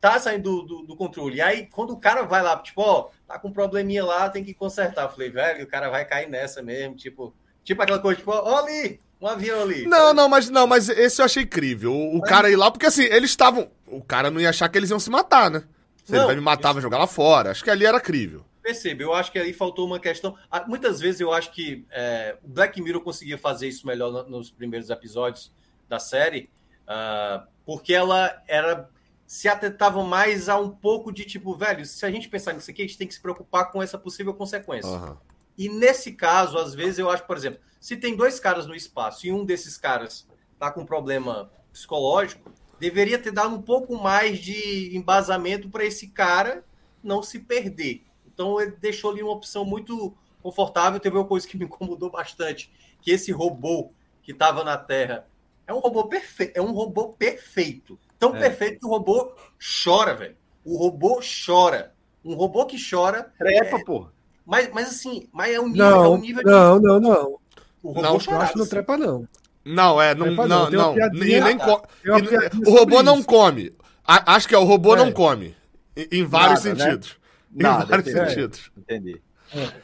tá saindo do, do, do, controle. E aí, quando o cara vai lá, tipo, ó, tá com um probleminha lá, tem que consertar. Eu falei, velho, o cara vai cair nessa mesmo, tipo, tipo aquela coisa, tipo, ó, ali, um avião ali. Não, não, mas não, mas esse eu achei incrível. O, o mas... cara ir lá, porque assim, eles estavam. O cara não ia achar que eles iam se matar, né? Se não, ele vai me matar, vai jogar lá fora. Acho que ali era crível. Percebe, eu acho que ali faltou uma questão. Ah, muitas vezes eu acho que é, o Black Mirror conseguia fazer isso melhor nos primeiros episódios da série, uh, porque ela era se atentava mais a um pouco de tipo, velho, se a gente pensar nisso aqui, a gente tem que se preocupar com essa possível consequência. Uhum. E nesse caso, às vezes, eu acho, por exemplo, se tem dois caras no espaço e um desses caras tá com um problema psicológico, deveria ter dado um pouco mais de embasamento para esse cara não se perder. Então ele deixou ali uma opção muito confortável. Teve uma coisa que me incomodou bastante, que esse robô que estava na Terra é um robô perfeito, é um robô perfeito. Tão é. perfeito que o robô chora, velho. O robô chora. Um robô que chora. Trepa, é... pô. Mas, mas assim, mas é um nível. Não, é um nível não, de... não, não. O robô não, chora. Acho que não trepa, não. Não, é, não, trepa, não, não. E nem co... O robô não isso. come. A, acho que é, o robô é. não come. Em, em vários Nada, né? sentidos. Né? Em vários entendi. sentidos. Entendi.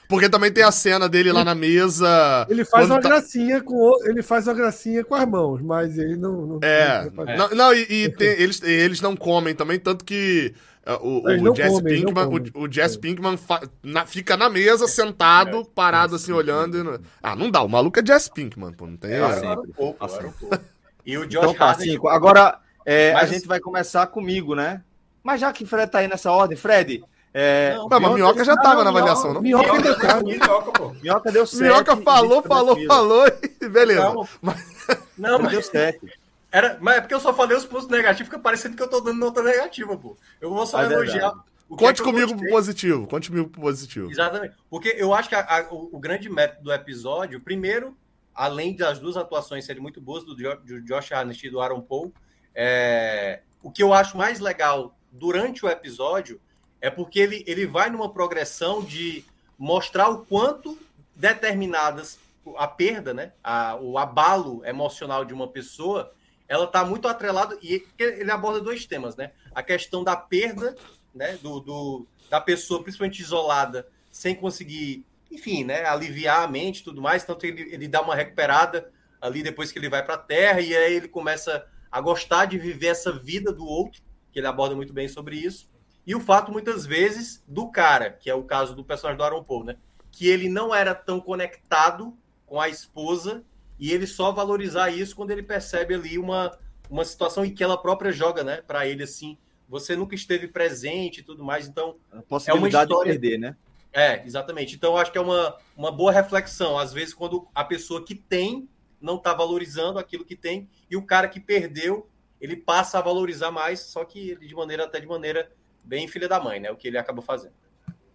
Porque também tem a cena dele lá na mesa. Ele faz uma tá... gracinha com ele faz uma gracinha com as mãos, mas ele não. não é. Não, não, e, e tem, eles, eles não comem também, tanto que uh, o, o, Jesse come, Pinkman, o, o Jesse é. Pinkman fa, na, fica na mesa, sentado, é, parado assim, olhando. E não... Ah, não dá. O maluco é Jesse Pinkman, pô. Não tem. É, assim, um pouco, assim. um pouco. E o Josh então, tá, cinco. Agora, é, mas... a gente vai começar comigo, né? Mas já que Fred tá aí nessa ordem, Fred, é, não, mas Minhoca já estava na avaliação, não? Minhoca, minhoca, minhoca, pô. minhoca deu certo. Minhoca falou, falou, falou e beleza. Não, mas, não, mas deu certo. Era, mas é porque eu só falei os pontos negativos, fica parecendo que eu tô dando nota negativa, pô. Eu vou só é elogiar. Conte é comigo pro positivo. Conte comigo pro positivo. Exatamente. Porque eu acho que a, a, o, o, grande mérito do episódio, primeiro, além das duas atuações serem muito boas, do, do Josh Harnett e do Aaron Paul, é, o que eu acho mais legal durante o episódio é porque ele, ele vai numa progressão de mostrar o quanto determinadas a perda, né, a, o abalo emocional de uma pessoa, ela está muito atrelada e ele aborda dois temas, né? A questão da perda, né, do, do da pessoa principalmente isolada, sem conseguir, enfim, né, aliviar a mente, tudo mais. Tanto ele, ele dá uma recuperada ali depois que ele vai para a Terra e aí ele começa a gostar de viver essa vida do outro, que ele aborda muito bem sobre isso. E o fato, muitas vezes, do cara, que é o caso do personagem do Aaron Paul, né? Que ele não era tão conectado com a esposa e ele só valorizar isso quando ele percebe ali uma, uma situação em que ela própria joga, né? Para ele, assim, você nunca esteve presente e tudo mais. Então, é uma história... de perder, né? É, exatamente. Então, acho que é uma, uma boa reflexão. Às vezes, quando a pessoa que tem não está valorizando aquilo que tem e o cara que perdeu, ele passa a valorizar mais, só que de maneira até de maneira bem filha da mãe, né? O que ele acabou fazendo.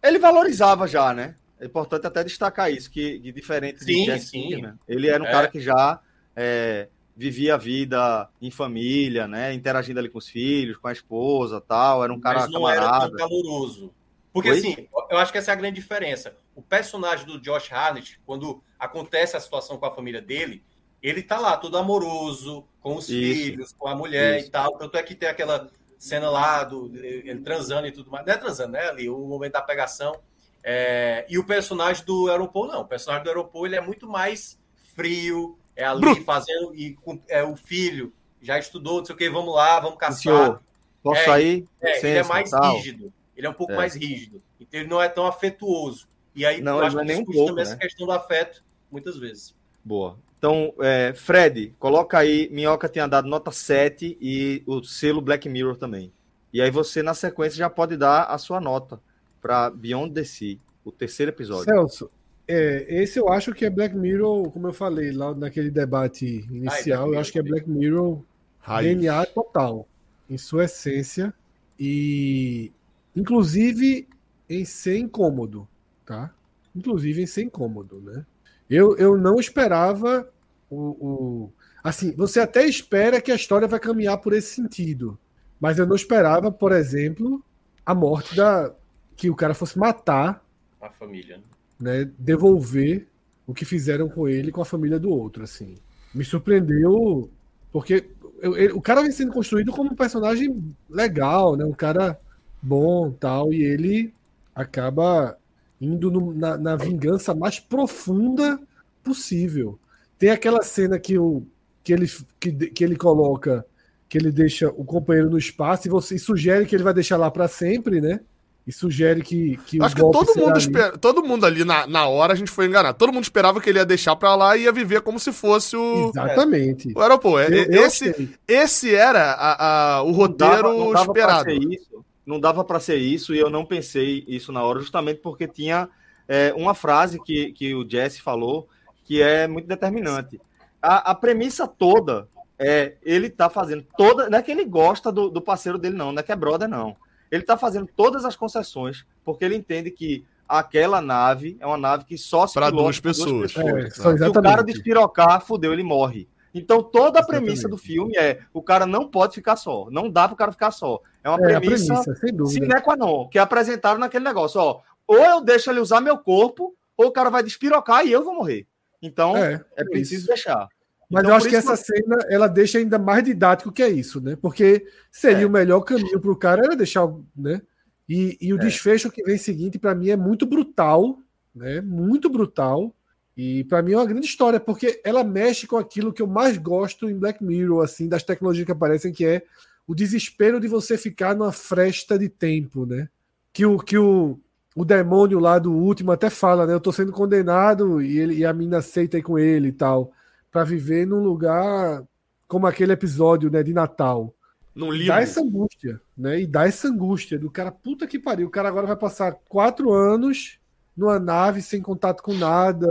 Ele valorizava já, né? É importante até destacar isso, que, que diferente sim, de Jesse sim. né? ele era um é. cara que já é, vivia a vida em família, né? Interagindo ali com os filhos, com a esposa tal. Era um cara Mas não camarada. era tão caloroso. Porque, Oi? assim, eu acho que essa é a grande diferença. O personagem do Josh Harnett, quando acontece a situação com a família dele, ele tá lá, todo amoroso, com os Isso. filhos, com a mulher Isso. e tal. Tanto é que tem aquela cena lá do ele transando e tudo mais. Não é transando, né? Ali, o momento da pegação. É, e o personagem do Aeropol, não. O personagem do Aeropol ele é muito mais frio, é ali Bruto. fazendo. E é, o filho já estudou, não sei o que, vamos lá, vamos caçar. Senhor, posso é, sair? É, ele é mais tal. rígido. Ele é um pouco é. mais rígido. Então ele não é tão afetuoso. E aí não, eu acho que nem um pouco, também né? essa questão do afeto, muitas vezes. Boa. Então, é, Fred, coloca aí. Minhoca tinha dado nota 7 e o selo Black Mirror também. E aí você, na sequência, já pode dar a sua nota para Beyond the Sea, o terceiro episódio. Celso, é, esse eu acho que é Black Mirror, como eu falei lá naquele debate inicial, Ai, eu acho que é Black Mirror Raiz. DNA total, em sua essência, e inclusive em ser incômodo, tá? Inclusive em ser incômodo, né? Eu, eu não esperava o, o... Assim, você até espera que a história vai caminhar por esse sentido. Mas eu não esperava, por exemplo, a morte da. que o cara fosse matar. A família. Né, devolver o que fizeram com ele com a família do outro, assim. Me surpreendeu, porque eu, eu, o cara vem sendo construído como um personagem legal, né? Um cara bom tal, e ele acaba indo no, na, na, vingança mais profunda possível. Tem aquela cena que, o, que, ele, que, que ele coloca, que ele deixa o companheiro no espaço e você e sugere que ele vai deixar lá para sempre, né? E sugere que, que Acho que todo mundo, espera, todo mundo ali na, na hora a gente foi enganado. Todo mundo esperava que ele ia deixar pra lá e ia viver como se fosse o. Exatamente. O aeroporto. Eu, eu esse, esse era a, a o roteiro não dava, não dava esperado. Isso, não dava para ser isso e eu não pensei isso na hora, justamente porque tinha é, uma frase que, que o Jesse falou que é muito determinante. A, a premissa toda é ele tá fazendo toda. Não é que ele gosta do, do parceiro dele, não, não é que é brother, não ele está fazendo todas as concessões porque ele entende que aquela nave é uma nave que só se para duas pessoas. Duas pessoas. É, se o cara despirocar, fudeu, ele morre. Então toda a exatamente. premissa do filme é o cara não pode ficar só, não dá para o cara ficar só. É uma é, premissa, premissa sine qua non, que apresentaram naquele negócio, ó, ou eu deixo ele usar meu corpo, ou o cara vai despirocar e eu vou morrer. Então é, é preciso isso. deixar. Mas então, eu acho que essa cena ela deixa ainda mais didático que é isso, né? Porque seria é. o melhor caminho para o cara era deixar, né? E, e o é. desfecho que vem seguinte para mim é muito brutal, né? Muito brutal. E para mim é uma grande história porque ela mexe com aquilo que eu mais gosto em Black Mirror, assim, das tecnologias que aparecem, que é o desespero de você ficar numa fresta de tempo, né? Que o que o, o demônio lá do último até fala, né? Eu tô sendo condenado e ele e a mina aceita aí com ele e tal para viver num lugar como aquele episódio né, de Natal. Num livro. Dá essa angústia, né? E dá essa angústia do cara, puta que pariu. O cara agora vai passar quatro anos numa nave sem contato com nada,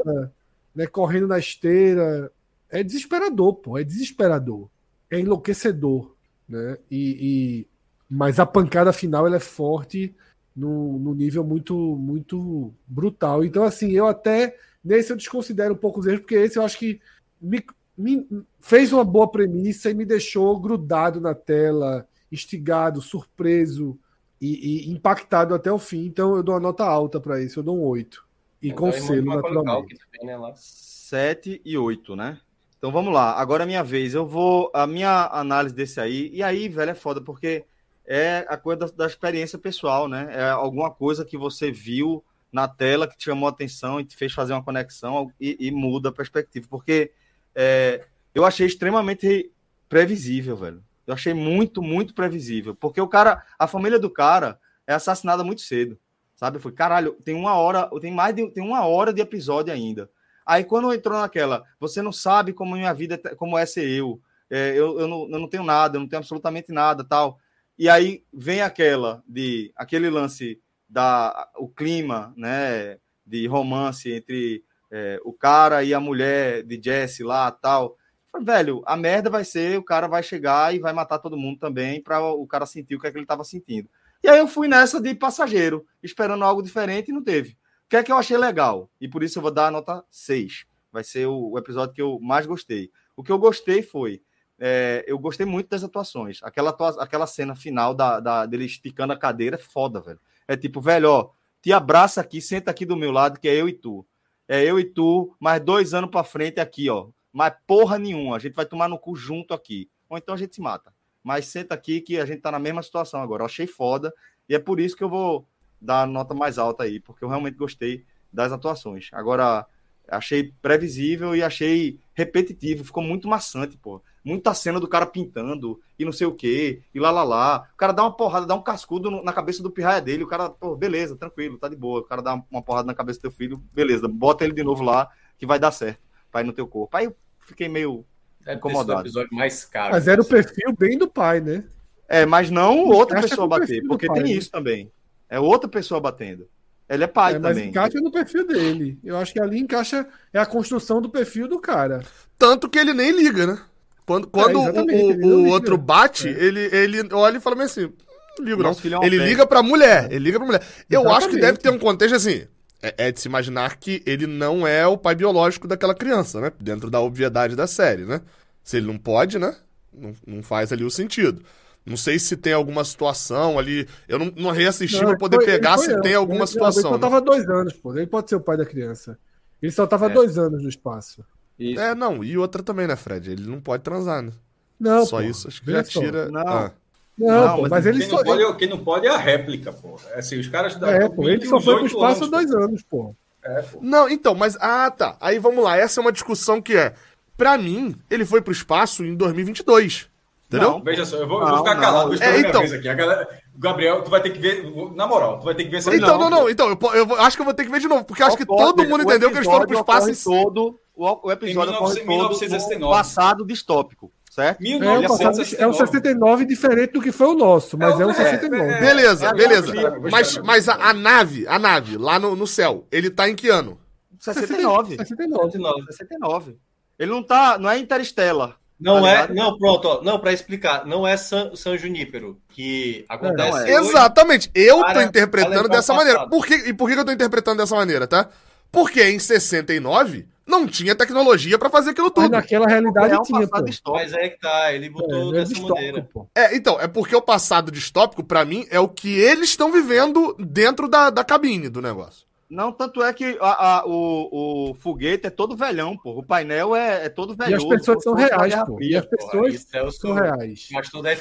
né? Correndo na esteira. É desesperador, pô. É desesperador. É enlouquecedor, né? E, e... mas a pancada final ela é forte no, no nível muito muito brutal. Então assim, eu até nesse eu desconsidero um pouco os erros porque esse eu acho que me, me, fez uma boa premissa e me deixou grudado na tela, instigado, surpreso e, e impactado até o fim. Então eu dou uma nota alta para isso, eu dou um 8. E com selo, naturalmente. Também, né, 7 e 8, né? Então vamos lá, agora é minha vez. Eu vou. A minha análise desse aí, e aí, velho, é foda, porque é a coisa da, da experiência pessoal, né? É alguma coisa que você viu na tela que te chamou atenção e te fez fazer uma conexão e, e muda a perspectiva. Porque é, eu achei extremamente previsível, velho. Eu achei muito, muito previsível. Porque o cara, a família do cara é assassinada muito cedo. Sabe? Foi, caralho, tem uma hora, tem mais de tem uma hora de episódio ainda. Aí quando entrou naquela, você não sabe como minha vida, como é ser eu. É, eu, eu, não, eu não tenho nada, eu não tenho absolutamente nada, tal. E aí vem aquela de aquele lance da o clima, né, de romance entre é, o cara e a mulher de Jesse lá tal. Velho, a merda vai ser, o cara vai chegar e vai matar todo mundo também para o cara sentir o que é que ele estava sentindo. E aí eu fui nessa de passageiro, esperando algo diferente e não teve. O que é que eu achei legal? E por isso eu vou dar a nota 6. Vai ser o, o episódio que eu mais gostei. O que eu gostei foi. É, eu gostei muito das atuações. Aquela, aquela cena final da, da, dele esticando a cadeira é foda, velho. É tipo, velho, ó, te abraça aqui, senta aqui do meu lado, que é eu e tu. É eu e tu, mais dois anos para frente aqui, ó. Mas porra nenhuma, a gente vai tomar no cu junto aqui. Ou então a gente se mata. Mas senta aqui que a gente tá na mesma situação agora. Eu achei foda. E é por isso que eu vou dar a nota mais alta aí, porque eu realmente gostei das atuações. Agora, achei previsível e achei repetitivo. Ficou muito maçante, pô muita cena do cara pintando e não sei o que, e lá lá lá. O cara dá uma porrada, dá um cascudo no, na cabeça do pirraia dele, o cara, pô, beleza, tranquilo, tá de boa. O cara dá uma porrada na cabeça do teu filho, beleza, bota ele de novo lá, que vai dar certo, vai no teu corpo. Aí eu fiquei meio Deve incomodado. episódio mais caro. Mas era o perfil bem do pai, né? É, mas não outra pessoa bater, porque pai, tem né? isso também. É outra pessoa batendo. Ele é pai é, mas também. encaixa no perfil dele. Eu acho que ali encaixa é a construção do perfil do cara. Tanto que ele nem liga, né? Quando, quando é, o, o, o outro bate, é. ele, ele olha e fala assim: não ligo, não. É ele liga pra mulher. Ele liga pra mulher. Eu exatamente. acho que deve ter um contexto assim. É, é, de se imaginar que ele não é o pai biológico daquela criança, né? Dentro da obviedade da série, né? Se ele não pode, né? Não, não faz ali o sentido. Não sei se tem alguma situação ali. Eu não, não reassisti não, pra poder foi, pegar se tem alguma ele, situação. Ele só tava né? dois anos, pô. Ele pode ser o pai da criança. Ele só tava é. dois anos no espaço. Isso. É, não. E outra também, né, Fred? Ele não pode transar, né? Não, Só pô. isso, acho que já tira. Não. Ah. Não, não pô, mas, ele quem só. Não pode, quem não pode é a réplica, pô. É assim, os caras da. É, pô, ele só foi pro espaço há dois anos, pô. É, pô. Não, então, mas. Ah, tá. Aí vamos lá. Essa é uma discussão que é. Pra mim, ele foi pro espaço em 2022. Entendeu? Não, veja só, eu vou, não, eu vou ficar calado, vou é, então... aqui. A galera, Gabriel, tu vai ter que ver, na moral, tu vai ter que ver essa Então, não, não, então, eu, eu, acho que eu vou ter que ver de novo, porque eu acho que todo mundo entendeu que eles foram pro espaço em todo, o, o episódio 19, ocorre 1969. todo passado distópico. Certo? É, é um 69 diferente do que foi o nosso, mas é, é um 69. É, é, beleza, beleza. Mas, mas a, a, nave, a nave, lá no, no céu, ele tá em que ano? 69. 69. 69. 69. Ele não tá. Não é Interstellar. Não tá é, não, pronto, ó, não, para explicar, não é San, San Junípero que acontece. É. Exatamente, eu para, tô interpretando dessa maneira. Por que, e por que eu tô interpretando dessa maneira, tá? Porque em 69 não tinha tecnologia para fazer aquilo tudo. Mas naquela realidade é um tinha, pô. Mas é que tá, ele botou é, dessa maneira. Pô. É, então, é porque o passado distópico, para mim, é o que eles estão vivendo dentro da, da cabine do negócio. Não, tanto é que a, a, o, o foguete é todo velhão, pô. O painel é, é todo velhão. E as pessoas são reais, pô. E as pessoas pô, são reais.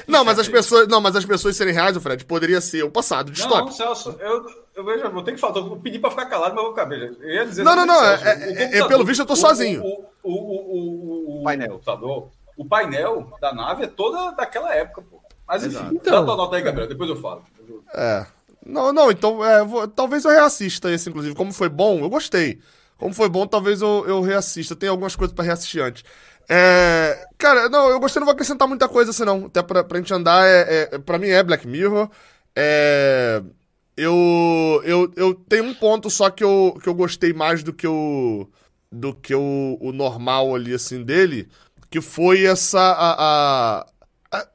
Não, mas as pessoas, não, mas as pessoas serem reais, o Fred, poderia ser o passado distópico. Não, Celso, eu, eu vejo, vou ter que falar, eu pedi pra ficar calado, mas eu vou ficar. Eu ia dizer não, não, não, é, é, é, pelo visto eu tô sozinho. O, o, o, o, painel. Computador, o painel da nave é toda daquela época, pô. Mas enfim, então, dá tua nota aí, Gabriel, depois eu falo. É. Não, não, então é, vou, talvez eu reassista esse, inclusive. Como foi bom, eu gostei. Como foi bom, talvez eu, eu reassista. Tem algumas coisas para reassistir antes. É, cara, não, eu gostei, não vou acrescentar muita coisa assim, não. Até pra, pra gente andar, é, é, pra mim é Black Mirror. É, eu, eu, eu tenho um ponto só que eu, que eu gostei mais do que o, do que o, o normal ali, assim, dele, que foi essa, a, a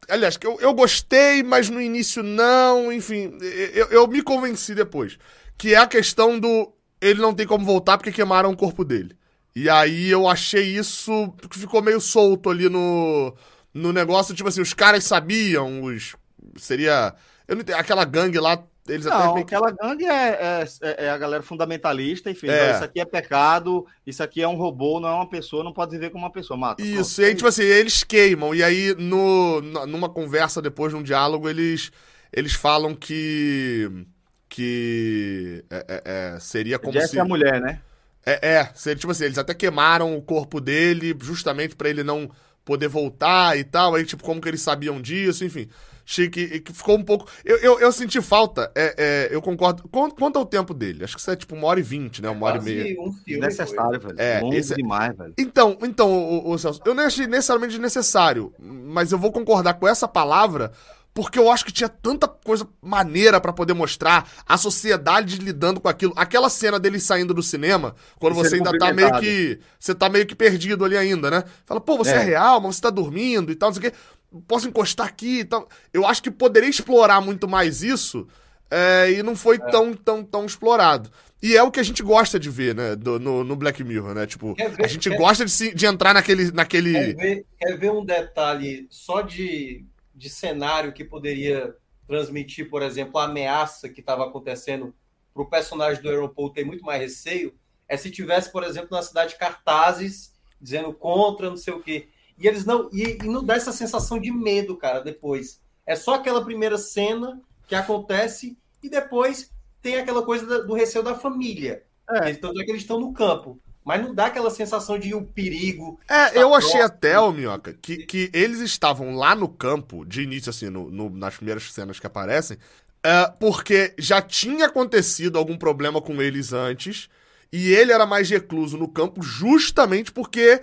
Aliás, eu, eu gostei, mas no início não, enfim, eu, eu me convenci depois. Que é a questão do. Ele não tem como voltar porque queimaram o corpo dele. E aí eu achei isso que ficou meio solto ali no, no negócio. Tipo assim, os caras sabiam, os. Seria. Eu não entendi, aquela gangue lá eles não, até aquela gangue é, é, é, a galera fundamentalista, enfim, é. isso aqui é pecado, isso aqui é um robô, não é uma pessoa, não pode viver como uma pessoa, mata. Isso, Pronto. e aí, tipo assim, eles queimam, e aí no, numa conversa depois, num diálogo, eles, eles falam que que é, é, é seria como Jess se... é a mulher, né? É, é, seria, tipo assim, eles até queimaram o corpo dele justamente para ele não poder voltar e tal, aí tipo, como que eles sabiam disso, enfim... Achei que, que ficou um pouco. Eu, eu, eu senti falta, é, é, eu concordo. Quanto, quanto ao tempo dele? Acho que isso é tipo uma hora e vinte, né? Uma hora e meia. Um filme necessário, velho. É, Longo esse... É demais, velho. Então, então o, o, Celso, eu não achei necessariamente necessário, mas eu vou concordar com essa palavra porque eu acho que tinha tanta coisa maneira para poder mostrar a sociedade lidando com aquilo. Aquela cena dele saindo do cinema, quando você ainda tá meio que. Você tá meio que perdido ali ainda, né? Fala, pô, você é, é real, mas você tá dormindo e tal, não sei o quê posso encostar aqui e tal. Eu acho que poderia explorar muito mais isso é, e não foi é. tão, tão, tão explorado. E é o que a gente gosta de ver, né, do, no, no Black Mirror, né? Tipo, ver, a gente quer... gosta de, de entrar naquele. naquele... Quer, ver, quer ver um detalhe só de, de cenário que poderia transmitir, por exemplo, a ameaça que estava acontecendo para o personagem do Aeroport ter muito mais receio? É se tivesse, por exemplo, na cidade cartazes dizendo contra, não sei o quê. E eles não. E, e, não dá essa sensação de medo, cara, depois. É só aquela primeira cena que acontece e depois tem aquela coisa do receio da família. É. Tanto é que eles estão no campo. Mas não dá aquela sensação de o perigo. É, eu achei até, ô Minhoca, que, que eles estavam lá no campo, de início, assim, no, no nas primeiras cenas que aparecem, é, porque já tinha acontecido algum problema com eles antes, e ele era mais recluso no campo justamente porque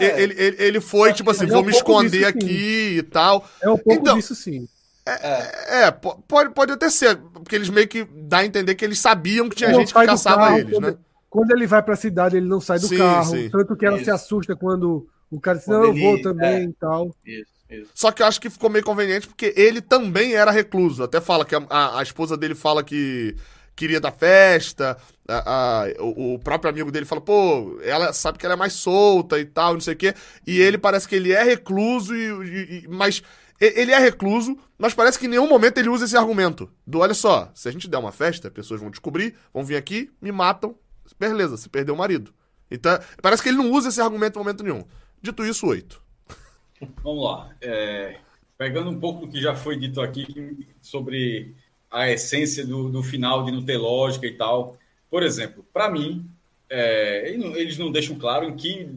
é. Ele, ele, ele foi, tipo assim, vou é um me esconder aqui sim. e tal. É um pouco então, disso, sim. É, é, é, pode, pode até ser, porque eles meio que dá a entender que eles sabiam que tinha gente que caçava carro, eles, quando, né? Quando ele vai pra cidade, ele não sai do sim, carro. Sim. Tanto que ela isso. se assusta quando o cara diz, não, eu vou também é. e tal. Isso, isso. Só que eu acho que ficou meio conveniente porque ele também era recluso. Até fala que a, a, a esposa dele fala que queria dar festa. A, a, o, o, próprio amigo dele fala, pô, ela sabe que ela é mais solta e tal, não sei o quê. E ele parece que ele é recluso, e, e, mas ele é recluso, mas parece que em nenhum momento ele usa esse argumento. Do olha só, se a gente der uma festa, pessoas vão descobrir, vão vir aqui, me matam, beleza, se perdeu o marido. Então, parece que ele não usa esse argumento em momento nenhum. Dito isso, oito. Vamos lá. É, pegando um pouco do que já foi dito aqui sobre a essência do, do final de não ter lógica e tal. Por exemplo, para mim, é, eles não deixam claro em que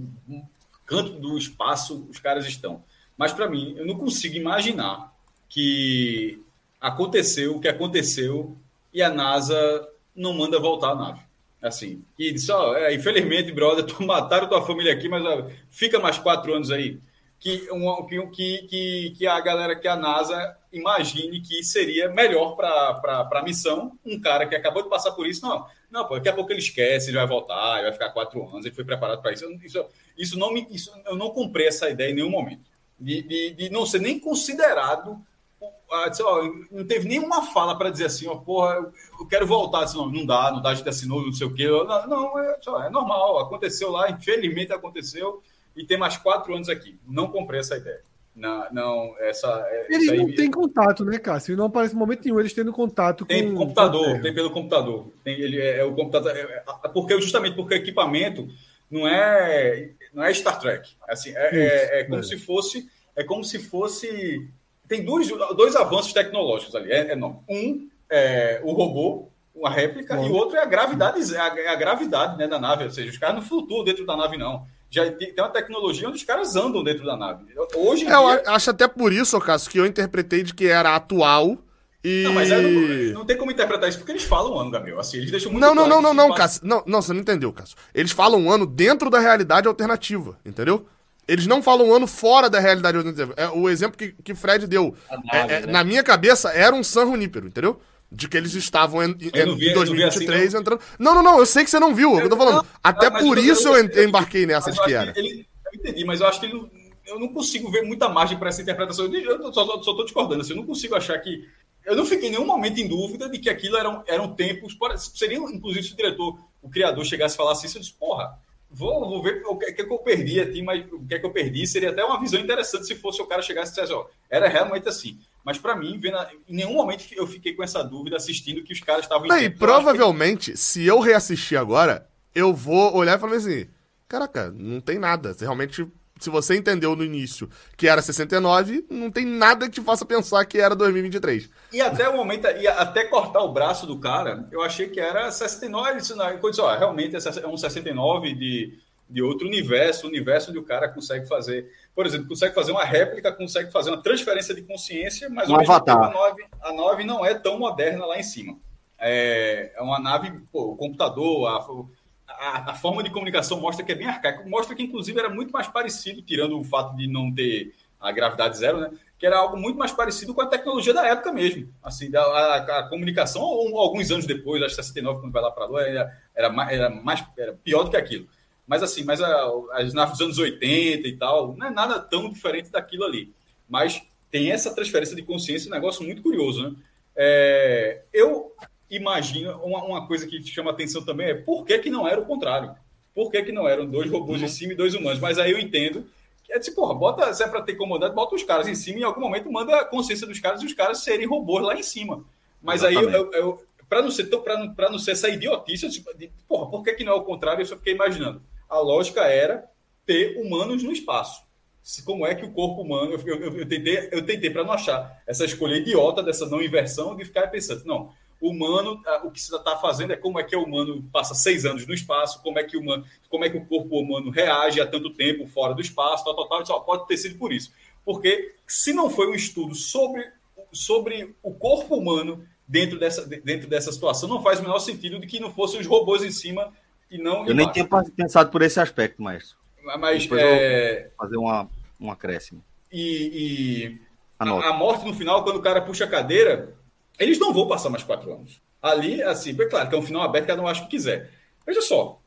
canto do espaço os caras estão. Mas para mim, eu não consigo imaginar que aconteceu o que aconteceu e a NASA não manda voltar a nave. Assim, e disse: ó, é, infelizmente, brother, tu mataram tua família aqui, mas ó, fica mais quatro anos aí que, um, que, que, que a galera, que a NASA imagine que seria melhor para a missão um cara que acabou de passar por isso. Não, não, pô, daqui a pouco ele esquece, ele vai voltar, ele vai ficar quatro anos, ele foi preparado para isso. Isso, isso não me, isso, eu não comprei essa ideia em nenhum momento. De, de, de não ser nem considerado. ó, não teve nenhuma fala para dizer assim, ó, porra, eu quero voltar. Disse, não, não dá, não dá, a gente assinou, não sei o quê. Não, não é, é normal, aconteceu lá, infelizmente aconteceu e ter mais quatro anos aqui. Não comprei essa ideia. Não, não essa. É, eles não têm contato, né, Cássio? Não aparece em momento nenhum eles tendo contato tem com. computador, tem pelo computador. Tem, ele é, é o computador. É, é, porque, justamente porque o equipamento não é, não é Star Trek. Assim, é, é, é como se fosse. É como se fosse. Tem dois, dois avanços tecnológicos ali. É, não. Um é o robô, uma réplica, Bom. e o outro é a gravidade, a, a gravidade né, da nave. Ou seja, os caras não flutuam dentro da nave, não já tem uma tecnologia onde os caras andam dentro da nave. Hoje é, dia... Eu acho até por isso, Cássio, que eu interpretei de que era atual e... Não, mas é, não, não, tem como interpretar isso porque eles falam um ano, Gabriel. Assim, eles deixam muito Não, não, não, não, não, Cássio. Não, não, você não entendeu, Cássio. Eles falam um ano dentro da realidade alternativa, entendeu? Eles não falam um ano fora da realidade alternativa. É, o exemplo que, que Fred deu, nave, é, é, né? na minha cabeça, era um San Junípero, entendeu? De que eles estavam em, em vi, 2023 assim, entrando. Não, não, não, eu sei que você não viu, eu, eu tô falando. Não, Até por isso eu, eu embarquei nessa de que era. Ele, eu entendi, mas eu acho que ele, eu não consigo ver muita margem para essa interpretação. Eu só, só, só tô discordando, assim, eu não consigo achar que. Eu não fiquei em nenhum momento em dúvida de que aquilo eram, eram tempos. Seria, inclusive, se o diretor, o criador, chegasse e falasse isso, eu disse, porra, vou, vou ver o que, que, é que eu perdi aqui, mas o que é que eu perdi seria até uma visão interessante se fosse o cara chegasse e dissesse, ó, era realmente assim. Mas para mim, vendo, em nenhum momento eu fiquei com essa dúvida assistindo que os caras estavam... E provavelmente, que... se eu reassistir agora, eu vou olhar e falar assim, caraca, não tem nada. Realmente, se você entendeu no início que era 69, não tem nada que te faça pensar que era 2023. E até o momento, e até cortar o braço do cara, eu achei que era 69. Isso, não, eu disse, ó, realmente é um 69 de de outro universo, universo onde o cara consegue fazer, por exemplo, consegue fazer uma réplica, consegue fazer uma transferência de consciência, mas um mesmo tempo a nave, a nave não é tão moderna lá em cima. É, é uma nave, pô, o computador, a, a, a, forma de comunicação mostra que é bem arcaico, mostra que inclusive era muito mais parecido, tirando o fato de não ter a gravidade zero, né? Que era algo muito mais parecido com a tecnologia da época mesmo. Assim, a, a, a comunicação, alguns anos depois, acho que 69, quando vai lá para a Lua, era, era, era, mais, era pior do que aquilo. Mas assim, mas a, as naves dos anos 80 e tal, não é nada tão diferente daquilo ali. Mas tem essa transferência de consciência, um negócio muito curioso, né? É, eu imagino, uma, uma, coisa que chama atenção também é por que, que não era o contrário? Por que, que não eram dois robôs em cima e dois humanos? Mas aí eu entendo que é tipo, porra, bota, se é para ter comandante, bota os caras em cima e em algum momento manda a consciência dos caras e os caras serem robôs lá em cima. Mas Exatamente. aí eu, eu, para não ser para não, não ser essa idiotice, tipo, de, porra, por que, que não é o contrário? Eu só fiquei imaginando a lógica era ter humanos no espaço. Se, como é que o corpo humano. Eu, eu, eu tentei, eu tentei para não achar essa escolha idiota dessa não inversão de ficar pensando, não, o humano, o que você está fazendo é como é que o humano passa seis anos no espaço, como é que o, humano, como é que o corpo humano reage a tanto tempo fora do espaço, tal, tal, tal. Só pode ter sido por isso. Porque se não foi um estudo sobre, sobre o corpo humano dentro dessa, dentro dessa situação, não faz o menor sentido de que não fossem os robôs em cima e não. Eu nem tinha pensado por esse aspecto, mas. Mas é... fazer uma, um acréscimo. E, e a, a, morte no final, quando o cara puxa a cadeira, eles não vão passar mais quatro anos. Ali, assim, é claro que é um final aberto, cada um acha o que quiser. Veja só,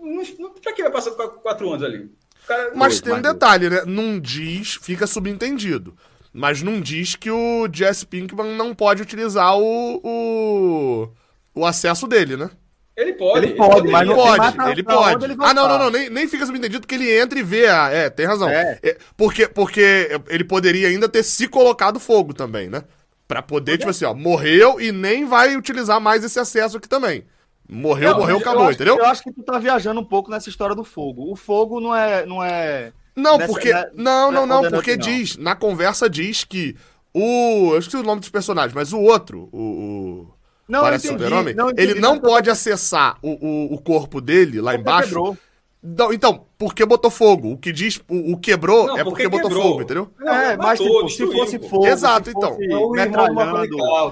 não, não, pra que vai passar quatro anos ali? Cara, mas tem um detalhe, né? Não diz, fica subentendido. Mas não diz que o Jesse Pinkman não pode utilizar o, o o acesso dele, né? Ele pode. Ele pode, mas Ele não tem pode, ele pra onde pode. ele ah, não, não, não, nem, nem fica subentendido que ele entra e vê a. É, tem razão. É. É, porque, porque ele poderia ainda ter se colocado fogo também, né? Pra poder, tipo assim, ó, morreu e nem vai utilizar mais esse acesso aqui também. Morreu, Não, morreu, eu acabou, acho- entendeu? Eu acho que tu tá viajando um pouco nessa história do fogo. O fogo não é. Não é... Não, Nessa- porque. na- não, não, não, condenante, porque não. diz. Na conversa diz que o. Eu esqueci o nome dos personagens, mas o outro, o. o Não, entendi, super-homem, ele não pode acessar o, o, o corpo dele lá Porque embaixo. quebrou. Então, porque botou fogo. O que diz, o, o quebrou Não, é porque, botou quebrou. fogo, entendeu? Não, é, mas matou, tipo, se fosse fogo. Exato, então. É o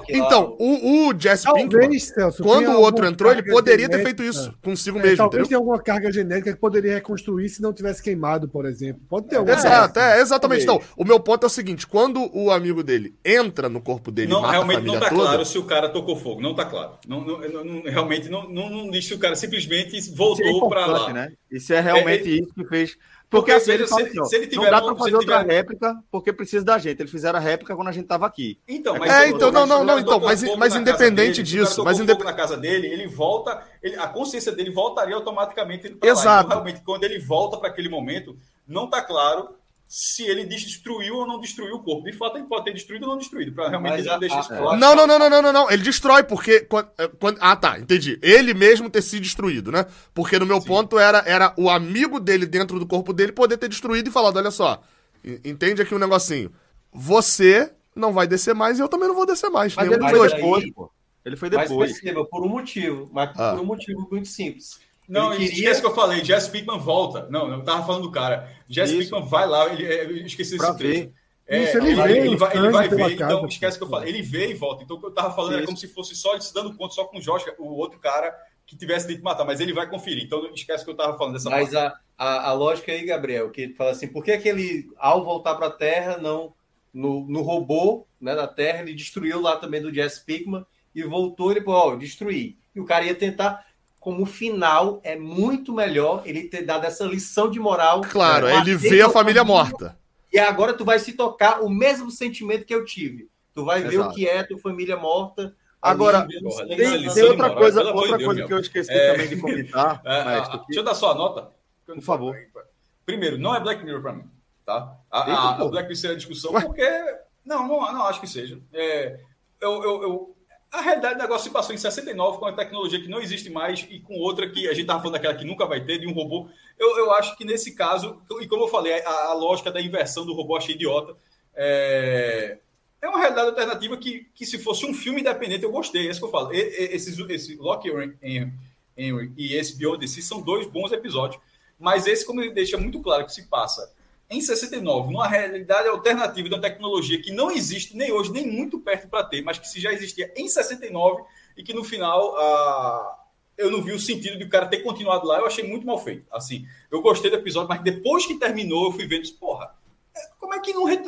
Então, o- Jesse Pinkman, Celso. quando o outro entrou, ele poderia ter genética. feito isso consigo É, mesmo, talvez entendeu? tenha alguma carga genética que poderia reconstruir se não tivesse queimado, por exemplo. Pode ter alguma Exato, é, exatamente. Então, o meu ponto é o seguinte: quando o amigo dele entra no corpo dele Não, realmente família não tá toda. claro se o cara tocou fogo. Não tá claro. Não, não- não- realmente não, não, não diz se o cara simplesmente é voltou pra importante, lá. né? Isso é realmente É, isso que fez. Porque, Porque, assim, ele se- assim, ó, se ele não tiver dá bom, pra se fazer outra tiver- réplica porque precisa da gente. Eles fizeram a réplica quando a gente tava aqui. Então, É, mas então, não, não, não, então, mas- mas independente dele, disso, mas fogo indep- na casa dele, ele volta, ele- a consciência dele voltaria automaticamente pra lá. Exato. Então, realmente, quando ele volta para aquele momento, não tá claro se ele destruiu ou não destruiu o corpo. De fato, ele pode ter destruído ou não destruído, para realmente Mas ele não deixar isso claro. Não, não, não, não, não, não, não. Ele destrói, porque. Quando, é, quando- ah, tá, entendi. Ele mesmo ter se destruído, né? Porque no meu ponto era, era o amigo dele dentro do corpo dele poder ter destruído e falado: olha só, en- entende aqui um negocinho. Você não vai descer mais e eu também não vou descer mais. Mas nenhum ele mas dois. aí- depois, pô. Ele foi Mas depois. perceba, por um motivo, mas Ah. por um motivo muito simples. Não, Ele esquece que eu falei. Jess Pickman volta. Não, eu tava falando do cara. Jess Isso. Pickman vai lá. Ele, é, eu esqueci Pra esse trecho. ver. É, Isso, ele ele, vê ele o vai, ele vai ver. casa, Então, esquece que eu pô. falei. Ele vê e volta. Então, o que eu tava falando era Isso. como se fosse só ele se dando conta, só com o Josh, o outro cara que tivesse dito matar. Mas ele vai conferir. Então, esquece que eu tava falando dessa Mas a, a, a lógica aí, Gabriel, que ele fala assim, por que, que ele, ao voltar para a Terra, não no, no robô né, da Terra, ele destruiu lá também do Jess Pickman e voltou ele falou, ó, destruir. E o cara ia tentar, como final, é muito melhor ele ter dado essa lição de moral. Claro, ele vê a família morta. E agora tu vai se tocar o mesmo sentimento que eu tive. Tu vai ver Exato. o que é tua família morta. Agora, Tem, Tem tem outra moral, coisa, outra Deus, coisa meu. que eu esqueci É. também de comentar, É, maestro. ah, deixa eu dar só a nota. Por favor. Primeiro, não é Black Mirror pra mim, tá? A, Eita, a- a. Black Mirror a discussão Ué? porque... Não, não, não acho que seja. É, eu, eu, eu- a realidade do negócio se passou em 69 com uma tecnologia que não existe mais e com outra que a gente tava falando daquela que nunca vai ter, de um robô. Eu, eu acho que nesse caso, e como eu falei, a, a lógica da inversão do robô achei idiota. É, é uma realidade alternativa que, que se fosse um filme independente eu gostei, é isso que eu falo. E, e- esse Henry, Henry e esse Beyond the Sea são dois bons episódios, mas esse, como ele deixa muito claro que se passa em 69, numa realidade alternativa da tecnologia que não existe nem hoje, nem muito perto para ter, mas que se já existia em 69 e que no final ah, eu não vi o sentido de o cara ter continuado lá, eu achei muito mal feito. Assim, eu gostei do episódio, mas depois que terminou, eu fui vendo, disse, porra, como é que não. ret-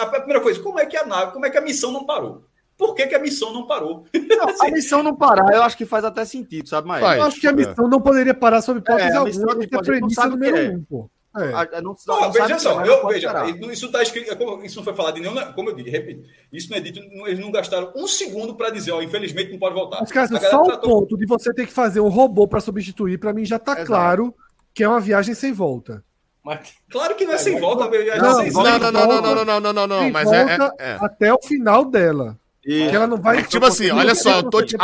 A primeira coisa, como é que a nave, como é que a missão não parou? Por que, que a missão não parou? Não, a missão não parar, eu acho que faz até sentido, sabe, Maestro? Faz. Eu acho que a missão não poderia parar sob hipótese É, a alguma. é a premissa número é. um, pô. É. Não, Não, não veja só, é, eu, não veja, isso está escrito, como- isso não foi falado em nenhuma, como eu disse, repito, isso não é dito, não- eles não gastaram um segundo para dizer, ó, infelizmente não pode voltar. Mas, cara, só o ponto de você ter que fazer um robô para substituir, para mim já tá Exato. claro que é uma viagem sem volta. Mas Claro que não é sem volta, é Não, não, Não, volta. não, não, não, não, não, não, não, não, E mas é, é- é. até o final dela. E- Que ela não vai. Tipo assim, olha só, eu tô te-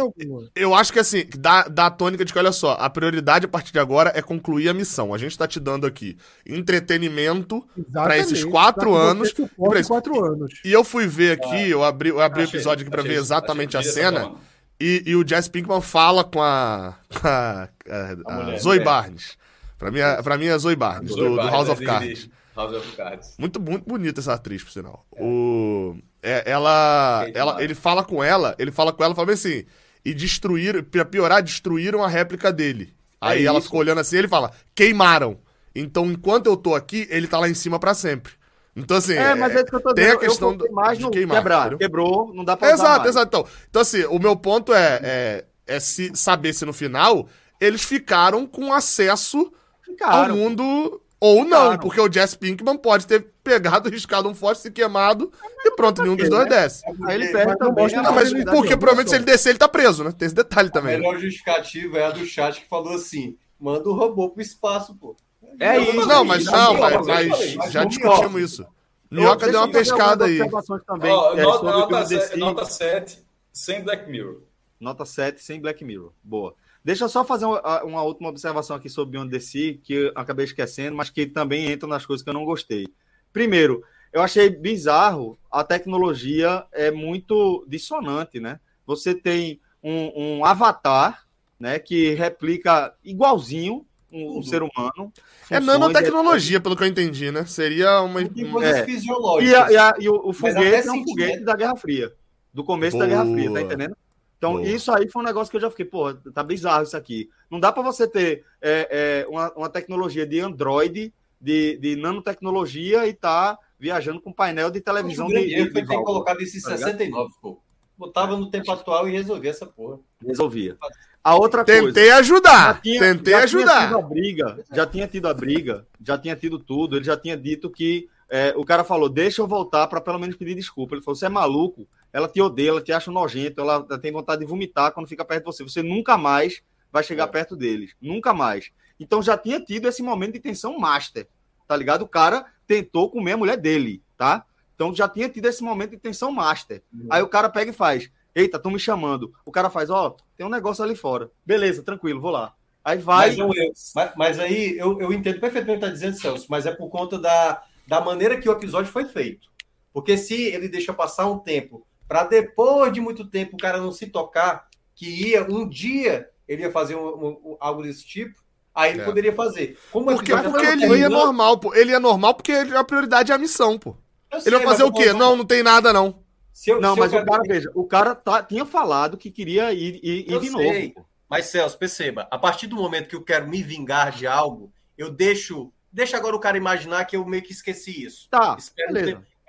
alguma. Eu acho que assim, dá, dá a tônica de que, olha só, a prioridade a partir de agora é concluir a missão. A gente tá te dando aqui entretenimento pra esses quatro anos. esse- quatro anos. E eu fui ver aqui, eu abri, eu abri o episódio aqui pra achei ver exatamente a cena. E, e o Jess Pinkman fala com a, com a, a- a mulher, Zoe. Barnes. Pra mim, é- pra mim é a Zoe Barnes, do, do House of Cards. House of Cards. Muito, muito bonita essa atriz, por sinal. O, é, ela, ela, ele fala com ela, ele fala com ela, fala assim, e destruíram, pra piorar, destruíram a réplica dele. Aí É ela isso. ficou olhando assim, ele fala, queimaram. Então, enquanto eu tô aqui, ele tá lá em cima pra sempre. Então, assim, É, mas é isso que eu tô tem dizendo. a questão do- mais de queimar, quebrar. entendeu? Quebrou, não dá pra Exato, mais. exato. Então, então, assim, o meu ponto é, é, é se saber se no final eles ficaram com acesso ao Ficaram. mundo Ou não, porque o Jess Pinkman pode ter pegado, riscado um forte, se queimado e pronto, nenhum dos dois desce. Aí ele perde também. Não, mas porque provavelmente se ele descer, ele tá preso, né? Tem esse detalhe também. A melhor justificativa é a do chat que falou assim: manda o robô pro espaço, pô. É isso. Não, mas não, mas, mas já discutimos isso. Minhoca deu uma pescada aí. Também, oh, é, nota, nota, 7, nota 7, sem Black Mirror. Nota 7, sem Black Mirror. Boa. Deixa eu só fazer uma, uma última observação aqui sobre Beyond the Sea, que eu acabei esquecendo, mas que também entra nas coisas que eu não gostei. Primeiro, eu achei bizarro a tecnologia é muito dissonante, né? Você tem um, um avatar, né, que replica igualzinho um, um ser humano. É nanotecnologia, pelo que eu entendi, né? Seria uma. coisas é. fisiológicas. E, a, e, a, e o, o foguete é um foguete da Guerra Fria. Do começo Boa. da Guerra Fria, tá entendendo? Então, Boa. isso aí foi um negócio que eu já fiquei, pô, tá bizarro isso aqui. Não dá para você ter é, é, uma, uma, tecnologia de Android, de, de nanotecnologia e tá viajando com painel de televisão de, de, de, de ter colocado isso em tá 69, pô. Botava no tempo atual e resolvia essa porra. Resolvia. A outra Tentei coisa. Tentei ajudar. Tinha, Tentei já ajudar. Tinha tido a briga, já tinha tido a briga, já tinha tido tudo. Ele já tinha dito que é, o cara falou: deixa eu voltar para pelo menos pedir desculpa. Ele falou: você é maluco, ela te odeia, ela te acha nojento, ela tem vontade de vomitar quando fica perto de você. Você nunca mais vai chegar é. perto deles. Nunca mais. Então já tinha tido esse momento de tensão master, tá ligado? O cara tentou comer a mulher dele, tá? Então já tinha tido esse momento de tensão master. Uhum. Aí o cara pega e faz: Eita, estão me chamando. O cara faz: Ó, oh, tem um negócio ali fora. Beleza, tranquilo, vou lá. Aí vai. Mas, mas, mas aí eu, eu entendo perfeitamente o que está dizendo, Celso, mas é por conta da, da maneira que o episódio foi feito. Porque se ele deixa passar um tempo para depois de muito tempo o cara não se tocar que ia um dia ele ia fazer um, um, algo desse tipo, aí ele é. poderia fazer. Como porque porque ele ia normal, pô. Ele ia normal porque a prioridade é a missão, pô. ele vai fazer o quê? Não, não tem nada, não. Eu, não, mas o cara, veja, o cara tá, tinha falado que queria ir, ir, ir de sei. novo. Pô. Mas, Celso, perceba, a partir do momento que eu quero me vingar de algo, eu deixo. Deixa agora o cara imaginar que eu meio que esqueci isso. Tá.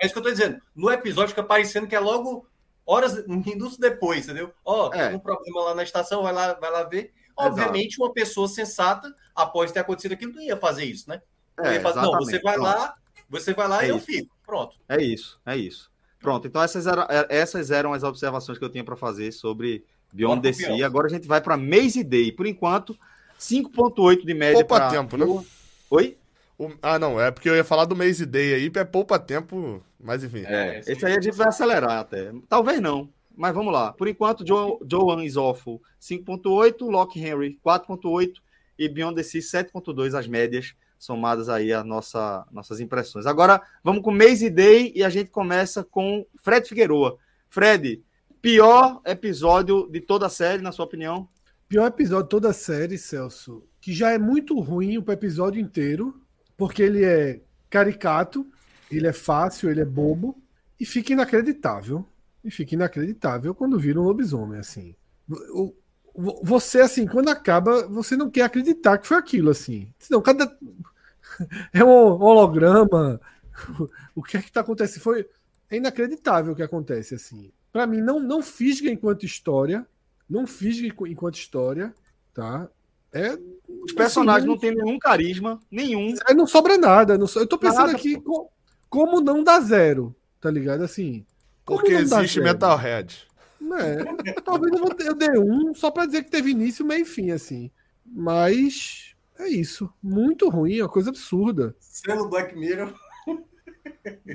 É isso que eu tô dizendo. No episódio fica parecendo que é logo horas, minutos depois, entendeu? Ó, oh, é. tem um problema lá na estação, vai lá, vai lá ver. Obviamente, Exato. uma pessoa sensata, após ter acontecido aquilo, não ia fazer isso, né? Não, é, fazer, não você vai Pronto. lá, você vai lá é e isso. eu fico. Pronto. É isso, é isso. Pronto, então essas eram, é, essas eram as observações que eu tinha para fazer sobre Beyond the Sea. Agora a gente vai para Maze Day. Por enquanto, 5.8 de média. Poupa pra... tempo, né? Oi? O... Ah, não, é porque eu ia falar do Maze Day aí, é poupa tempo, mas enfim. É, esse aí a gente vai acelerar até. Talvez não, mas vamos lá. Por enquanto, Joe, Joan is awful 5.8, Lock Henry 4.8 e Beyond the Sea 7.2 as médias somadas aí as nossa, nossas impressões. Agora, vamos com Maze Day e a gente começa com Fred Figueroa. Fred, pior episódio de toda a série, na sua opinião? Pior episódio de toda a série, Celso, que já é muito ruim o episódio inteiro, porque ele é caricato, ele é fácil, ele é bobo e fica inacreditável. E fica inacreditável quando vira um lobisomem, assim. O, você, assim, quando acaba, você não quer acreditar que foi aquilo, assim. Senão, cada. É um holograma. O que é que tá acontecendo? Foi. É inacreditável o que acontece, assim. Para mim, não, não fisga enquanto história. Não fisga enquanto história, tá? É, Os personagens assim, não têm nenhum carisma, nenhum. É, não sobra nada. Não so... Eu tô pensando nada, aqui como não dá zero, tá ligado? Assim. Porque existe Metalhead. É, talvez eu dê um só para dizer que teve início, meio e fim, assim. Mas é isso. Muito ruim, é uma coisa absurda. Selo Black Mirror.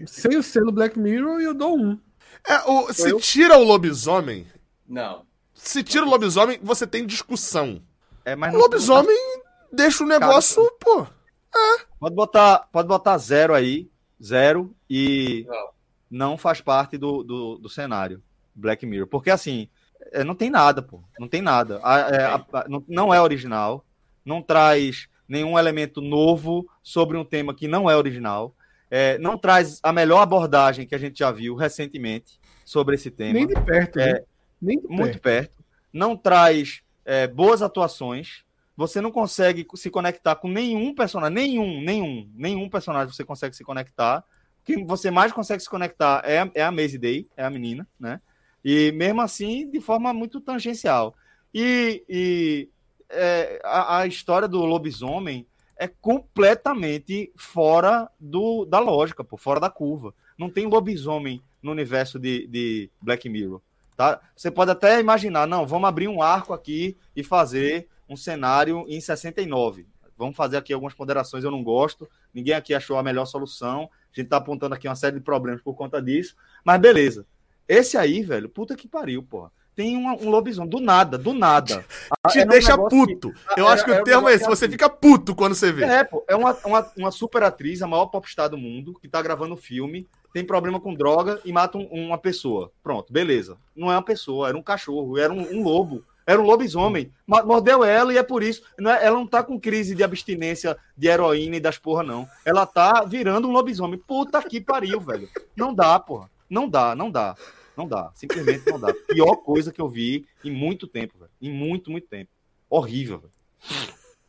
Sem o selo Black Mirror, eu dou um. É, o, se eu? tira o lobisomem. Não. Se tira o lobisomem, você tem discussão. É, mas o lobisomem não... deixa o negócio, Cara, pô. É. Pode botar, pode botar zero aí. Zero. E não, não faz parte do, do, do cenário. Black Mirror. Porque assim, é, não tem nada, pô. Não tem nada. A, é, a, a, não, não é original. Não traz nenhum elemento novo sobre um tema que não é original. É, não traz a melhor abordagem que a gente já viu recentemente sobre esse tema. Nem de perto, é, né? Nem de muito perto. perto. Não traz é, boas atuações. Você não consegue se conectar com nenhum personagem, nenhum, nenhum, nenhum personagem você consegue se conectar. Quem você mais consegue se conectar é, é a Maisie Day, é a menina, né? E mesmo assim, de forma muito tangencial. E, e é, a, a, história do lobisomem é completamente fora do, da lógica, pô, fora da curva. Não tem lobisomem no universo de, de Black Mirror. Tá? Você pode até imaginar, não, vamos abrir um arco aqui e fazer um cenário em 69. Vamos fazer aqui algumas ponderações, eu não gosto. Ninguém aqui achou a melhor solução. A gente tá apontando aqui uma série de problemas por conta disso. Mas beleza. Esse aí, velho, puta que pariu, porra tem um, um lobisomem. Do nada, do nada. Te deixa um puto. Que, eu acho que o termo é esse. Você fica puto quando você vê. É, pô. É uma, uma, uma super atriz, a maior popstar do mundo, que tá gravando filme, tem problema com droga e mata um, uma pessoa. Pronto, beleza. Não é uma pessoa, era um cachorro, era um, um lobo. Era um lobisomem. Mordeu ela e é por isso. Não é, ela não tá com crise de abstinência de heroína e das porra, não. Ela tá virando um lobisomem. Puta que pariu, velho. Não dá, porra. Não dá, não dá. Não dá, simplesmente não dá. Pior coisa que eu vi em muito tempo, velho. Em muito, muito tempo. Horrível, velho.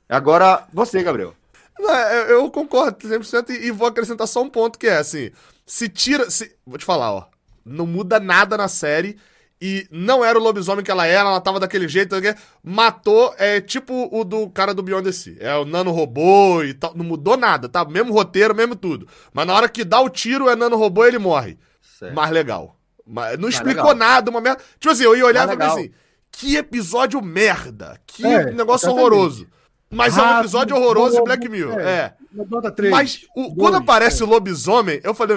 Agora, você, Gabriel. Não, eu concordo 100% e vou acrescentar só um ponto que é assim, se tira, se, vou te falar, ó, não muda nada na série e não era o lobisomem que ela era, ela tava daquele jeito, matou, é tipo o do cara do Beyond the Sea, é o nano robô e tal, não mudou nada, tá? Mesmo roteiro, mesmo tudo. Mas na hora que dá o tiro é nano robô, ele morre. Certo. Mais legal. Mas não explicou legal. nada, uma merda. Tipo assim, eu ia olhar e falei assim: que episódio merda, que é, negócio exatamente. horroroso. Mas Rápido, é um episódio horroroso de Black Mirror. É. é. Mas o, quando aparece é. o lobisomem, eu falei.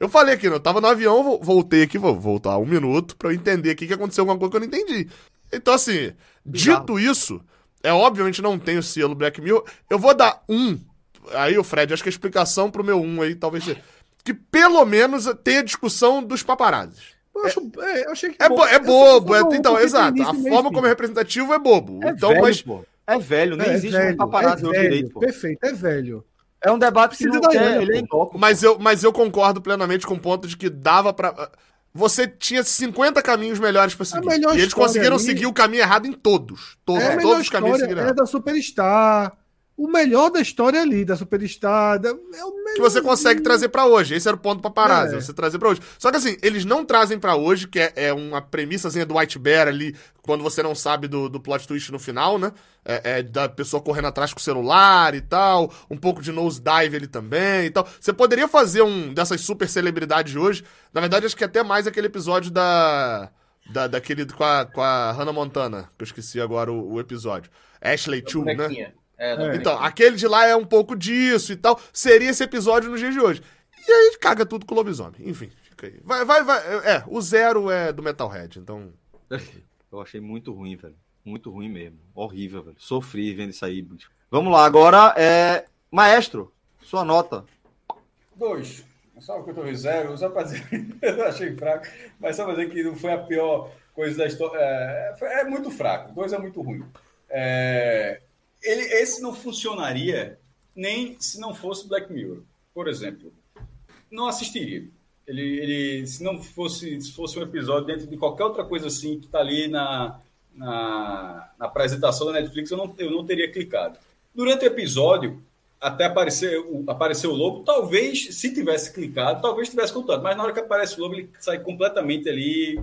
Eu falei aqui, eu tava no avião, voltei aqui, vou voltar um minuto pra eu entender aqui que aconteceu alguma coisa que eu não entendi. Então, assim, dito isso, é obviamente não tem o selo Black Mirror. Eu vou dar um. Aí, o Fred, acho que a explicação pro meu um aí talvez seja que pelo menos tenha discussão dos paparazzis. Eu, acho, é, eu achei que. É, bo é bobo, é, então, exato. A forma como é representativo é bobo. É então, velho, mas. Pô. É velho, nem é existe velho, um paparazzi é velho, direito. Pô. Perfeito, é velho. É um debate que não quer, ele é mas eu, mas eu concordo plenamente com o ponto de que dava para Você tinha 50 caminhos melhores para seguir. E eles conseguiram ali... seguir o caminho errado em todos. Todos, é, todos os caminhos seguiram. É da Superstar o melhor da história ali, da Superstar. É o melhor. Que você consegue trazer para hoje. Esse era o ponto pra parar, é. você trazer para hoje. Só que assim, eles não trazem para hoje, que é, é uma premissazinha do White Bear ali, quando você não sabe do, do plot twist no final, né? É, é, da pessoa correndo atrás com o celular e tal. Um pouco de nose dive ali também e tal. Você poderia fazer um dessas super celebridades de hoje. Na verdade, acho que até mais aquele episódio da. Da, daquele com a, com a Hannah Montana, que eu esqueci agora o, o episódio. Ashley Chu, né? É, é. Então, aquele de lá é um pouco disso e tal. Seria esse episódio no dia de hoje. E aí caga tudo com o lobisomem. Enfim, fica aí. Vai, vai, vai. É, o zero é do Metalhead, então. Eu achei muito ruim, velho. Muito ruim mesmo. Horrível, velho. Sofri vendo isso aí, bicho. Vamos lá, agora é. Maestro, sua nota. Dois. Só que eu tô zero, só pra dizer eu achei fraco, mas só pra dizer que não foi a pior coisa da história. É, é muito fraco, dois é muito ruim. É, ele, esse não funcionaria nem se não fosse Black Mirror, por exemplo. Não assistiria. Ele, ele se não fosse, se fosse um episódio dentro de qualquer outra coisa assim que está ali na, na, na, apresentação da Netflix, eu não, eu não teria clicado. Durante o episódio, até aparecer o, aparecer o lobo, talvez, se tivesse clicado, talvez tivesse contado. Mas na hora que aparece o lobo, ele sai completamente ali.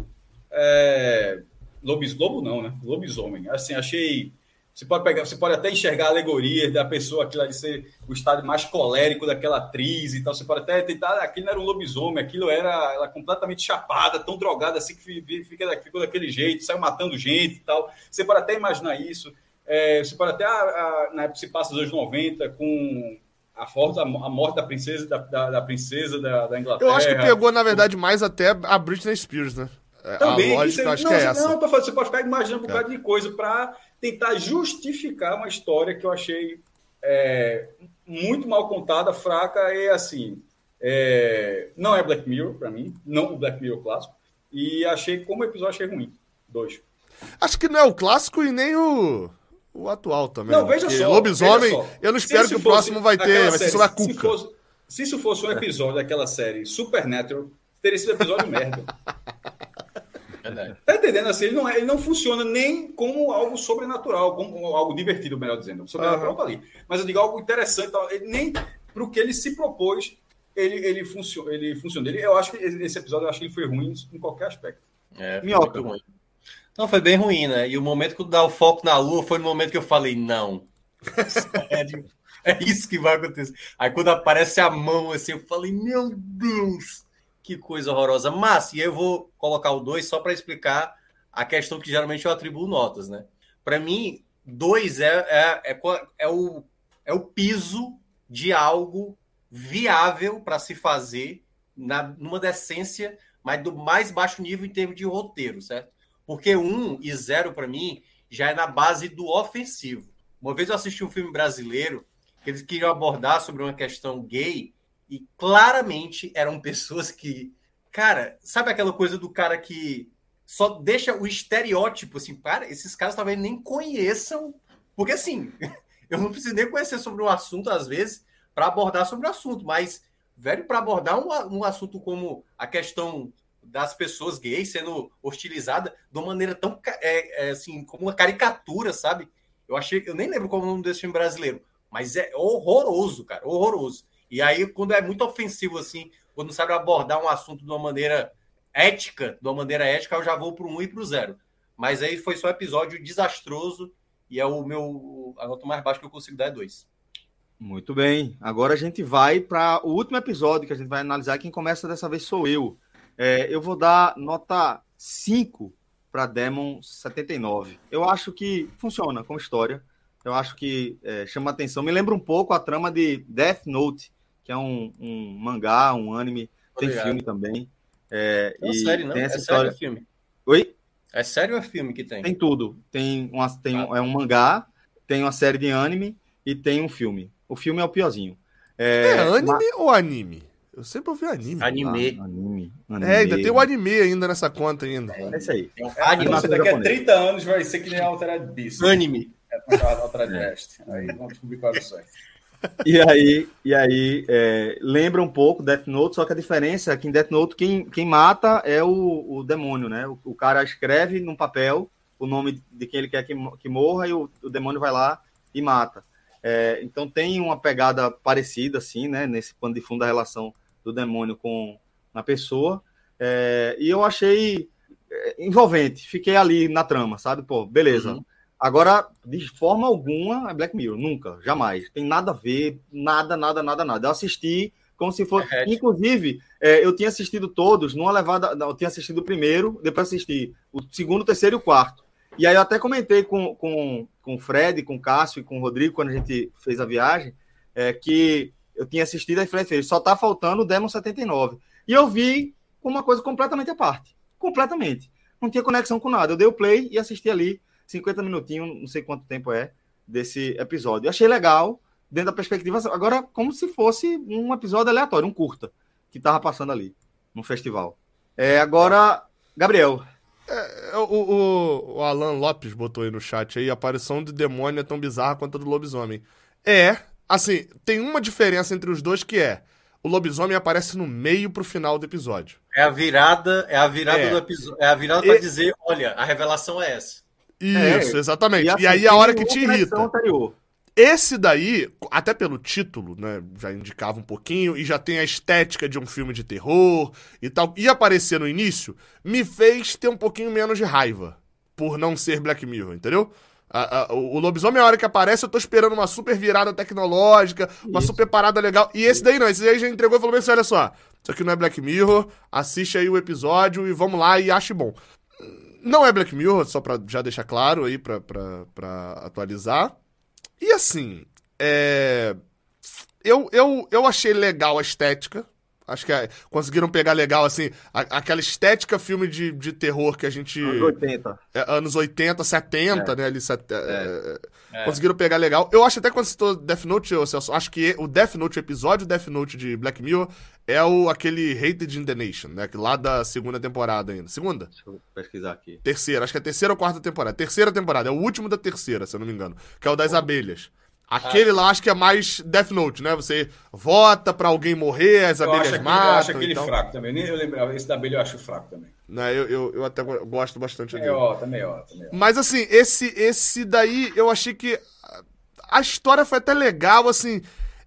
É, lobis, lobo não, né? Lobisomem. Assim, achei você pode pegar, você pode até enxergar alegorias da pessoa aquilo ali ser o estado mais colérico daquela atriz e tal. Você pode até tentar, aquilo não era um lobisomem, aquilo era ela completamente chapada, tão drogada assim que fica, ficou daquele jeito, saiu matando gente e tal. Você pode até imaginar isso. É, você pode até, a, a, na época se passa dos anos 90, com a, forte, a morte da princesa da, da, da princesa da, da, Inglaterra. Eu acho que pegou, na verdade, mais até a Britney Spears, né? É, Também, a lógica, você, acho não, que é essa. Não, você pode ficar imaginando um bocado é. de coisa para tentar justificar uma história que eu achei é, muito mal contada, fraca e assim. É, não é Black Mirror para mim, não o Black Mirror clássico. E achei, como episódio, achei ruim. Dois. Acho que não é o clássico e nem o, o atual também. Não, veja só. Lobisomem, veja só. eu não espero que o próximo vai ter, vai ser sobre a Cuca. Se, fosse, se isso fosse um episódio daquela série Supernatural, teria sido um episódio merda. Tá entendendo? Assim, ele não, é, ele não funciona nem como algo sobrenatural, como algo divertido, melhor dizendo. Sobrenatural uhum. tá ali. Mas eu digo algo interessante, ele nem para o que ele se propôs, ele, ele, funciona, ele funciona. Ele, eu acho que esse episódio eu acho que ele foi ruim em qualquer aspecto. É, Minhoca. Ruim. Não, foi bem ruim, né? E o momento que dá o foco na lua foi no momento que eu falei, não. Sério. É isso que vai acontecer. Aí quando aparece a mão assim, eu falei, meu Deus, que coisa horrorosa. Mas, e eu vou colocar o 2 só para explicar a questão que geralmente eu atribuo notas, né? Para mim, 2 é, é, é, é, o, é o piso de algo viável para se fazer na, numa decência, mas do mais baixo nível em termos de roteiro, certo? Porque um e zero, para mim, já é na base do ofensivo. Uma vez eu assisti um filme brasileiro que eles queriam abordar sobre uma questão gay e claramente eram pessoas que, cara, sabe aquela coisa do cara que só deixa o estereótipo assim, para esses caras talvez nem conheçam, porque assim, eu não preciso nem conhecer sobre um assunto às vezes para abordar sobre o assunto, mas velho para abordar um, um assunto como a questão das pessoas gays sendo hostilizadas de uma maneira tão é, é, assim como uma caricatura, sabe? Eu achei, eu nem lembro qual é o nome desse filme brasileiro, mas é horroroso, cara, horroroso. E aí, quando é muito ofensivo assim, quando sabe abordar um assunto de uma maneira ética, de uma maneira ética, eu já vou para 1 e para o 0. Mas aí foi só um episódio desastroso e é o meu. A nota mais baixa que eu consigo dar é 2. Muito bem. Agora a gente vai para o último episódio que a gente vai analisar. Quem começa dessa vez sou eu. É, eu vou dar nota 5 para Demon 79. Eu acho que funciona como história eu acho que é, chama atenção. Me lembra um pouco a trama de Death Note, que é um, um mangá, um anime, tem filme também. É, é série, não? Tem essa é história... sério filme? Oi? É sério ou é filme que tem? Tem tudo. Tem, uma, tem ah. é um mangá, tem uma série de anime e tem um filme. O filme é o piorzinho. É, é anime mas... ou anime? Eu sempre ouvi anime. Anime. Ah, anime. anime. É, ainda tem o anime ainda nessa conta ainda. É, isso aí. É, anime. daqui a 30 anos vai ser que nem Altered Beast. Anime é, Aí vamos descobrir quais são. E aí, e aí é, lembra um pouco Death Note, só que a diferença é que em Death Note quem, quem mata é o, o demônio, né? O, o cara escreve num papel o nome de quem ele quer que, que morra e o, o demônio vai lá e mata. É, então tem uma pegada parecida, assim, né? Nesse pano de fundo da relação do demônio com a pessoa. É, e eu achei é, envolvente. Fiquei ali na trama, sabe? Pô, beleza. Uhum. Agora, de forma alguma, é Black Mirror. Nunca, jamais. Tem nada a ver, nada, nada, nada, nada. Eu assisti como se fosse. É Inclusive, é, eu tinha assistido todos numa levada. Eu tinha assistido o primeiro, depois assisti o segundo, o terceiro e o quarto. E aí eu até comentei com, com, com o Fred, com o Cássio e com o Rodrigo, quando a gente fez a viagem, é, que eu tinha assistido, aí Fred fez, só tá faltando o Demon 79. E eu vi uma coisa completamente à parte. Completamente. Não tinha conexão com nada. Eu dei o play e assisti ali 50 minutinhos, não sei quanto tempo é, desse episódio. Eu achei legal, dentro da perspectiva. Agora, como se fosse um episódio aleatório, um curta, que tava passando ali, no festival. É, agora, Gabriel. É, é o, o, o, Alan Lopes botou aí no chat aí, a aparição de demônio é tão bizarra quanto a do lobisomem. É, assim, tem uma diferença entre os dois que é o lobisomem aparece no meio pro final do episódio. É a virada, é a virada é. do episódio. É a virada para dizer, olha, a revelação é essa. Isso, é, exatamente. E, assim, e, aí a hora que te irrita. Anterior. Esse daí, até pelo título, né, já indicava um pouquinho, e já tem a estética de um filme de terror e tal, e aparecer no início, me fez ter um pouquinho menos de raiva por não ser Black Mirror, entendeu? A, a, o lobisomem, a hora que aparece, eu tô esperando uma super virada tecnológica, uma Isso. super parada legal. E esse daí não, esse daí já entregou e falou assim: olha só, isso aqui não é Black Mirror, assiste aí o episódio e vamos lá e ache bom. Não é Black Mirror, só pra já deixar claro aí, pra, pra, pra atualizar. E assim, é... eu, eu, eu achei legal a estética. Acho que é, conseguiram pegar legal, assim, a, aquela estética filme de, de terror que a gente. Anos 80. É, anos 80, 70, é. né? Ali, set, é. é. É. Conseguiram pegar legal. Eu acho até quando citou Death Note, eu, Celso, acho que o Death Note, o episódio Death Note de Black Mirror, é o aquele Hated in the Nation, né? Lá da segunda temporada ainda. Segunda? Deixa eu pesquisar aqui. Terceira, acho que é terceira ou quarta temporada. Terceira temporada, é o último da terceira, se eu não me engano. Que é o das abelhas. Aquele lá acho que é mais Death Note, né? Você vota pra alguém morrer, as abelhas eu matam. Eu acho aquele então... fraco também. Nem eu lembrava, esse da abelha eu acho fraco também. Né, eu, eu, eu até gosto bastante dele. Ó, também, ó, também, ó. Mas assim, esse, esse daí eu achei que a história foi até legal, assim.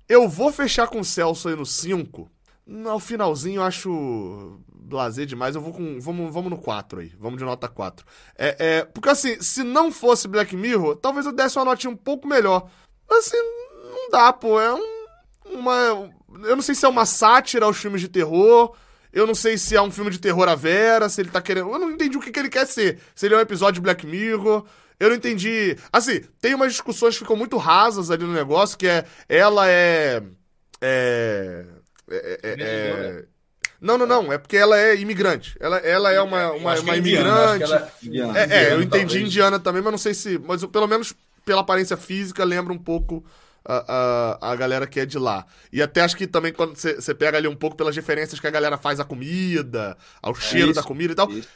Eu vou fechar com o Celso aí no 5. No finalzinho eu acho blazer demais. Eu vou com. Vamos, vamos no 4 aí. Vamos de nota 4. É, é, porque assim, se não fosse Black Mirror, talvez eu desse uma notinha um pouco melhor. Assim, não dá, pô. É um, uma. Eu não sei se é uma sátira aos filmes de terror. Eu não sei se é um filme de terror à vera, se ele tá querendo. Eu não entendi o que, que ele quer ser. Se ele é um episódio de Black Mirror. Eu não entendi. Assim, tem umas discussões que ficam muito rasas ali no negócio, que é. Ela é. É. é, é, é não, não, não. É porque ela é imigrante. Ela, ela é uma, uma, uma imigrante. Ela... É, é, eu entendi talvez. indiana também, mas não sei se. Mas pelo menos pela aparência física lembra um pouco a, a, a galera que é de lá. E até acho que também quando você pega ali um pouco pelas referências que a galera faz à comida, ao é cheiro isso, da comida e tal. Isso.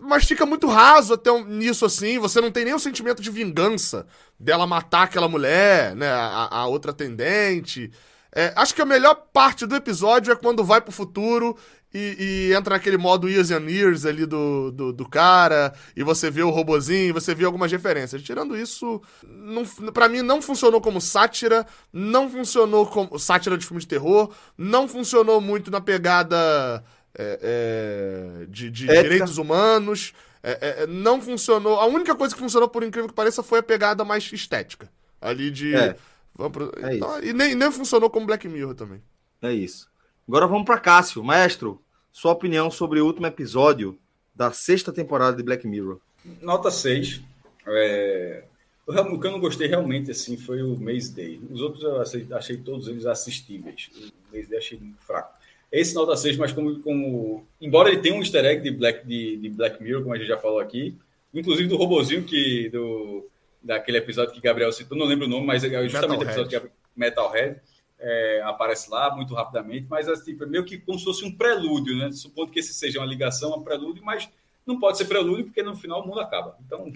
Mas fica muito raso até nisso assim. Você não tem nem o sentimento de vingança dela matar aquela mulher, né? A, a outra atendente. É, acho que a melhor parte do episódio é quando vai pro futuro e, e, entra naquele modo Years and Years ali do, do, do, cara, e você vê o robozinho, você vê algumas referências. Tirando isso, não, pra mim não funcionou como sátira, não funcionou como sátira de filme de terror, não funcionou muito na pegada é, é, de, de direitos humanos, é, é, não funcionou. A única coisa que funcionou, por incrível que pareça, foi a pegada mais estética. Ali de é. Vamos pro... é então, e nem, nem funcionou como Black Mirror também. É isso. Agora vamos para Cássio. Maestro, sua opinião sobre o último episódio da sexta temporada de Black Mirror. Nota 6. É... O que eu não gostei realmente assim foi o Maze Day. Os outros eu achei, achei todos eles assistíveis. O Maze Day achei muito fraco. Esse nota 6, mas como, como. Embora ele tenha um easter egg de Black, de, de Black Mirror, como a gente já falou aqui, inclusive do robozinho que. Do, daquele episódio que Gabriel citou, não lembro o nome, mas é justamente o episódio que é Metalhead. É, aparece lá muito rapidamente, mas assim, meio que como se fosse um prelúdio, né? Supondo que esse seja uma ligação, um prelúdio, mas não pode ser prelúdio porque no final o mundo acaba. Então,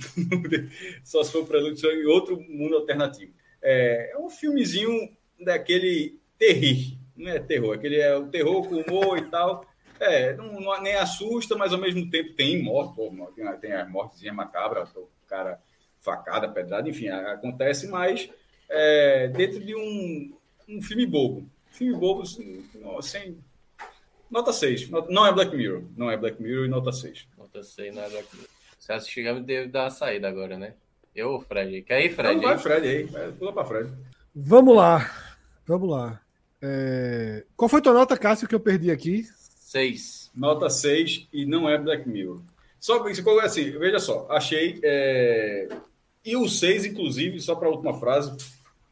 só se for prelúdio em outro mundo alternativo. É, é, um filmezinho daquele terrir, não é terror, aquele é o terror com humor e tal. É, não, não, nem assusta, mas ao mesmo tempo tem morte, tem as mortezinhas macabras, o cara facada, pedrada, enfim, acontece, mas é, dentro de um, um filme bobo. Filme bobo, assim, sem. Nota 6. Não é Black Mirror. Não é Black Mirror e nota 6. Nota 6 não é Black Mirror. Se assistir, deve dar uma saída agora, né? Eu ou Fred? Quer ir, Fred? Não, vai, Fred aí. Pula pra Fred. Vamos lá. Vamos lá. É... Qual foi tua nota, Cássio, que eu perdi aqui? 6. Nota 6 e não é Black Mirror. Só assim, veja só, achei. É... E o 6, inclusive, só para a última frase,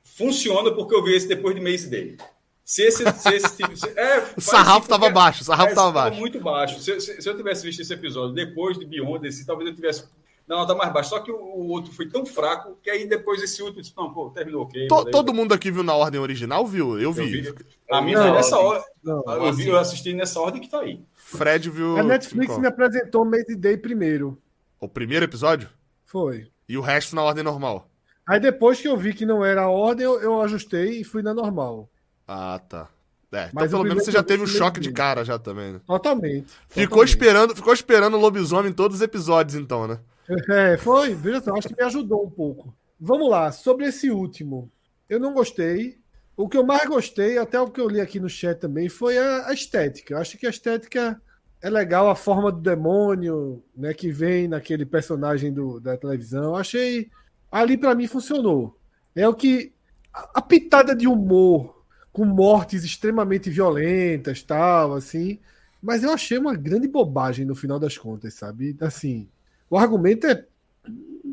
funciona porque eu vi esse depois de mês dele. Se esse, se esse tipo. Se, é, o sarrafo estava baixo, o sarrafo estava é, baixo. muito baixo. Se, se, se, eu tivesse visto esse episódio depois de Beyond, esse, talvez eu tivesse. Não, não, tá mais baixo. Só que o, o, outro foi tão fraco que aí depois esse último disse, não, pô, terminou ok. To, todo mundo aqui viu na ordem original, viu? Eu vi. Eu vi. A minha foi nessa ordem. Eu, vi, eu assisti nessa ordem que tá aí. Fred viu. A Netflix me apresentou Made Day primeiro. O primeiro episódio? Foi. E o resto na ordem normal? Aí depois que eu vi que não era a ordem, eu, eu ajustei e fui na normal. Ah, tá. É, então pelo menos você já teve um choque de cara já também, né? Totalmente. Ficou totalmente. esperando, ficou esperando o lobisomem em todos os episódios, então, né? É, foi. Veja só, acho que me ajudou um pouco. Vamos lá, sobre esse último. Eu não gostei. O que eu mais gostei, até o que eu li aqui no chat também, foi a, a estética. Eu acho que a estética é legal, a forma do demônio, né, que vem naquele personagem do, da televisão. Achei ali para mim funcionou. É o que a, a pitada de humor com mortes extremamente violentas, tal, assim. Mas eu achei uma grande bobagem no final das contas, sabe? Assim, o argumento é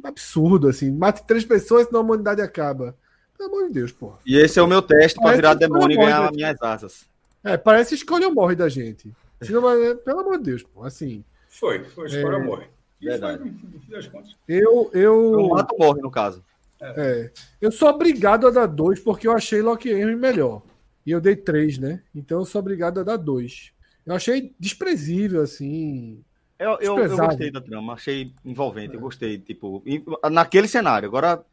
absurdo, assim. Mate três pessoas, senão a humanidade acaba. Pelo amor de Deus, pô. E esse é o meu teste para virar demônio e ganhar as minhas asas. É, parece escolha ou morre da gente. Senão, pelo amor de Deus, pô. Assim. Foi, foi escolha é... morre. Verdade. Eu, eu... O mato morre, no caso. É. Eu sou obrigado a dar dois, porque eu achei Lock Henry melhor. E eu dei três, né? Então eu sou obrigado a dar dois. Eu achei desprezível, assim. Eu, eu, eu gostei da trama, achei envolvente, é. eu gostei, tipo, naquele cenário. Agora,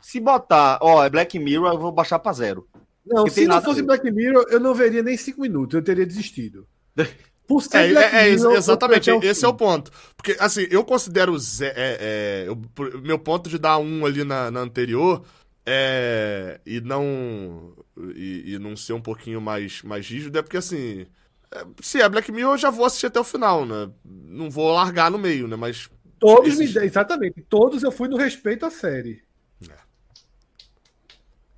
se botar, ó, é Black Mirror, eu vou baixar para zero. Não, se não fosse Black Mirror, eu não veria nem cinco minutos, eu teria desistido. Por ser é, é, é exatamente, esse é o ponto. Porque, assim, eu considero é, é, eu, meu ponto de dar um ali na, na anterior é, e não e, e, não ser um pouquinho mais, mais rígido é porque, assim, é, se é Black Mirror, eu já vou assistir até o final, né? Não vou largar no meio, né? Mas. Todos, esses... exatamente. Todos eu fui no respeito à série.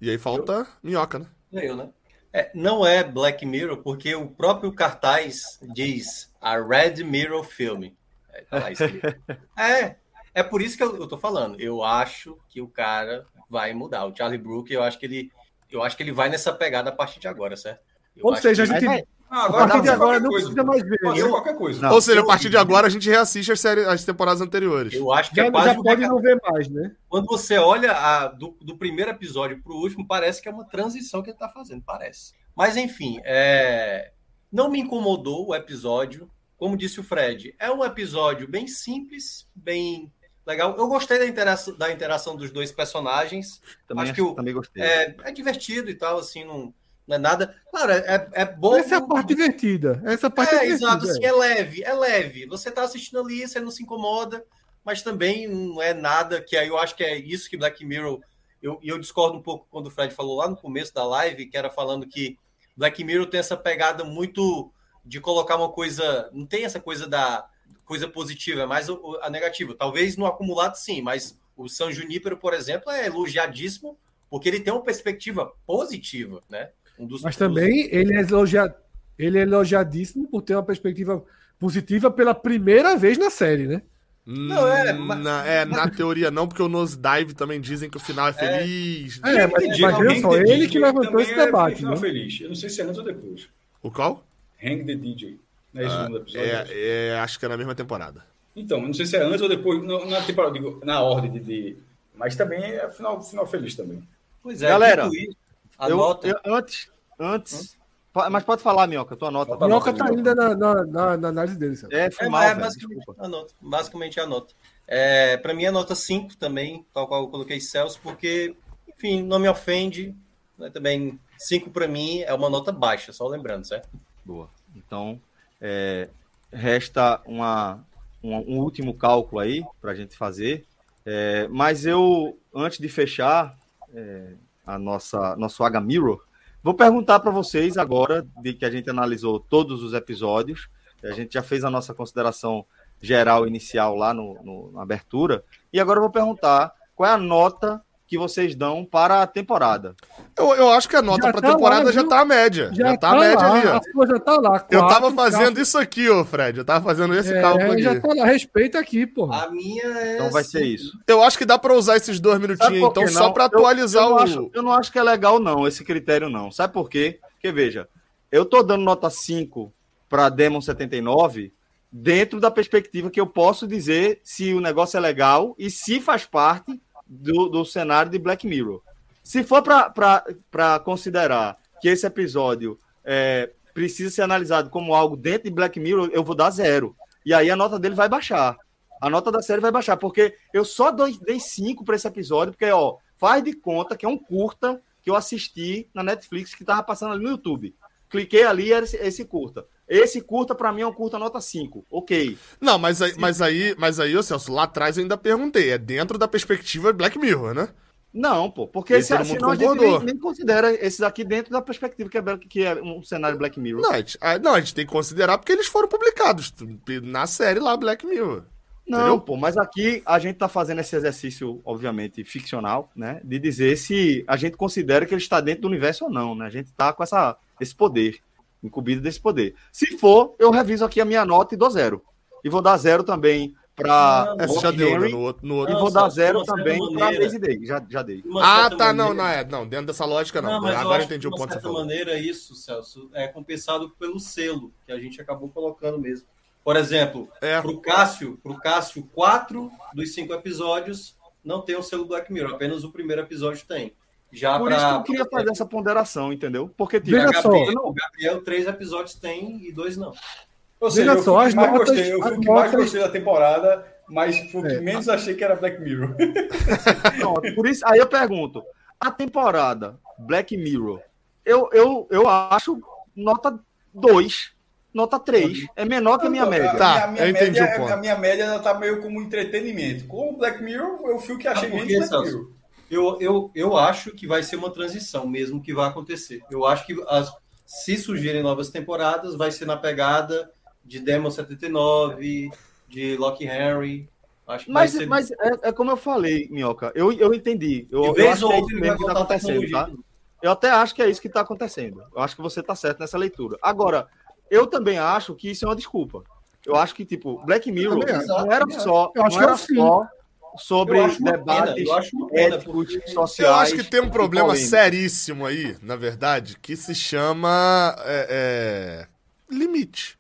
E aí falta minhoca, né? Eu, né? É, não é Black Mirror, porque o próprio cartaz diz a Red Mirror Film. É, tá é, é por isso que eu, eu tô falando. Eu acho que o cara vai mudar. O Charlie Brook, eu acho que ele, eu acho que ele vai nessa pegada a partir de agora, certo? Eu Ou seja, a gente, ah, agora, a partir de agora não coisa. precisa mais ver. Né? qualquer coisa. Não, Ou seja, a partir de agora a gente reassiste as, séries, as temporadas anteriores. Eu acho que já, é quase já pode não ver mais, né? Quando você olha a, do, do primeiro episódio para o último, parece que é uma transição que ele está fazendo, parece. Mas enfim, é... não me incomodou o episódio. Como disse o Fred, é um episódio bem simples, bem legal. Eu gostei da interação, da interação dos dois personagens. Também, acho que o, também gostei. É, é divertido e tal, assim, não não é nada. Claro, é, é bom. Essa é a parte divertida. Essa parte é, é exato. Assim, é leve, é leve. Você está assistindo ali, você não se incomoda, mas também não é nada que aí eu acho que é isso que Black Mirror. Eu, eu discordo um pouco quando o Fred falou lá no começo da live, que era falando que Black Mirror tem essa pegada muito de colocar uma coisa. Não tem essa coisa da coisa positiva, é mais a negativa. Talvez no acumulado sim, mas o San Junípero, por exemplo, é elogiadíssimo porque ele tem uma perspectiva positiva, né? Um dos, Mas também dos... ele, é elogiado, ele é elogiadíssimo por ter uma perspectiva positiva pela primeira vez na série, né? Não, é, hum, na, é, na teoria não, porque o Nosedive também dizem que o final é, é. feliz. É, é mas, mas só, ele que levantou esse é debate. É final né? feliz. Eu não sei se é antes ou depois. O qual? Hang the DJ. Não é esse ah, segundo episódio? É, é, acho que é na mesma temporada. Então, não sei se é antes ou depois, na, temporada, digo, na ordem de, de, Mas também é final, final feliz também. Pois é, galera. Isso. Eu, eu, antes, Antes. Hum? Mas pode falar, Minhoca, tua nota. Minhoca tá ainda na, na, na, na análise dele. Sabe? É, foi é, mal, é, basicamente, a nota, basicamente a nota. É, para mim é nota 5 também, tal qual eu coloquei Celso, porque, enfim, não me ofende. Né, também 5 para mim é uma nota baixa, só lembrando, certo? Boa. Então, é, resta uma, um, um, último cálculo aí para a gente fazer. É, mas eu, antes de fechar é, a nossa nosso H Mirror, Vou perguntar para vocês agora, de que a gente analisou todos os episódios, a gente já fez a nossa consideração geral inicial lá no, no na abertura, e agora eu vou perguntar qual é a nota que vocês dão para a temporada? Eu, eu acho que a nota para a tá temporada lá, já tá a média. Já, já tá, tá, a média lá, ali, ó. Já tá lá. Quatro, eu tava fazendo isso aqui, ô Fred. Eu tava fazendo esse é, cálculo aqui. Já tá lá, respeita aqui, pô. A minha é. Então vai ser isso. Eu acho que dá para usar esses dois minutinhos, então, só para atualizar eu, eu o. Não acho, eu não acho que é legal, não, esse critério, não. Sabe por quê? Porque, veja, eu tô dando nota 5 para Demon 79 dentro da perspectiva que eu posso dizer se o negócio é legal e se faz parte do, do cenário de Black Mirror. Se for para considerar que esse episódio é, precisa ser analisado como algo dentro de Black Mirror, eu vou dar zero. E aí a nota dele vai baixar. A nota da série vai baixar, porque eu só dei cinco para esse episódio, porque, ó, faz de conta que é um curta que eu assisti na Netflix que estava passando ali no YouTube. Cliquei ali era esse curta. Esse curta, para mim, é um curta nota 5. Ok. Não, mas aí, mas aí, mas aí, ô Celso, lá atrás eu ainda perguntei. É dentro da perspectiva Black Mirror, né? Não, pô, porque esse, senão a gente nem, nem, considera esses aqui dentro da perspectiva que é, que é um cenário Black Mirror. Não a, gente, a, não, a gente tem que considerar porque eles foram publicados na série lá Black Mirror. Não, entendeu? pô, mas aqui a gente tá fazendo esse exercício, obviamente, ficcional, né? De dizer se a gente considera que ele está dentro do universo ou não, né? A gente tá com essa, esse poder incumbido desse poder. Se for, eu reviso aqui a minha nota e dou zero. E vou dar zero também para Essa já deu, né? no outro, no outro. E vou dar zero também para Lazy Day. Já, já dei. Ah, tá. Maneira... Não, não é. Não, dentro dessa lógica, não. não Agora eu entendi o ponto. De maneira, isso, Celso, é compensado pelo selo que a gente acabou colocando mesmo. Por exemplo, é. para o Cássio, pro Cássio, quatro dos cinco episódios não tem o selo Black Mirror, apenas o primeiro episódio tem. Já Por pra... isso que eu queria fazer essa ponderação, entendeu? Porque tipo, Veja Gabriel, só. o Gabriel, três episódios tem e dois não. Ou seja, Veja só, eu mais notas, gostei, eu fui o que mais gostei da temporada, mas foi o que é. menos achei que era Black Mirror. Não, por isso, aí eu pergunto, a temporada Black Mirror, eu, eu, eu acho nota 2, nota 3. É menor que a minha média. Tá, a minha, eu entendi média, o ponto. A minha média ela tá meio como entretenimento. Com o Black Mirror, eu fui o que achei ah, menos Black Mirror. Eu, eu, eu acho que vai ser uma transição mesmo que vai acontecer. Eu acho que as, se surgirem novas temporadas, vai ser na pegada de Demon 79, de Loki Henry. mas ser... mas é, é, como eu falei, Minhoca. Eu, eu entendi. Eu, eu acho que é isso mesmo que está acontecendo, tá? Eu até acho que é isso que está acontecendo. Eu acho que você está certo nessa leitura. Agora, eu também acho que isso é uma desculpa. Eu acho que, tipo, Black Mirror não era só, eu acho não era só sobre debates éticos, sociais. Eu acho que tem um problema seríssimo aí, na verdade, que se chama é, é, limite.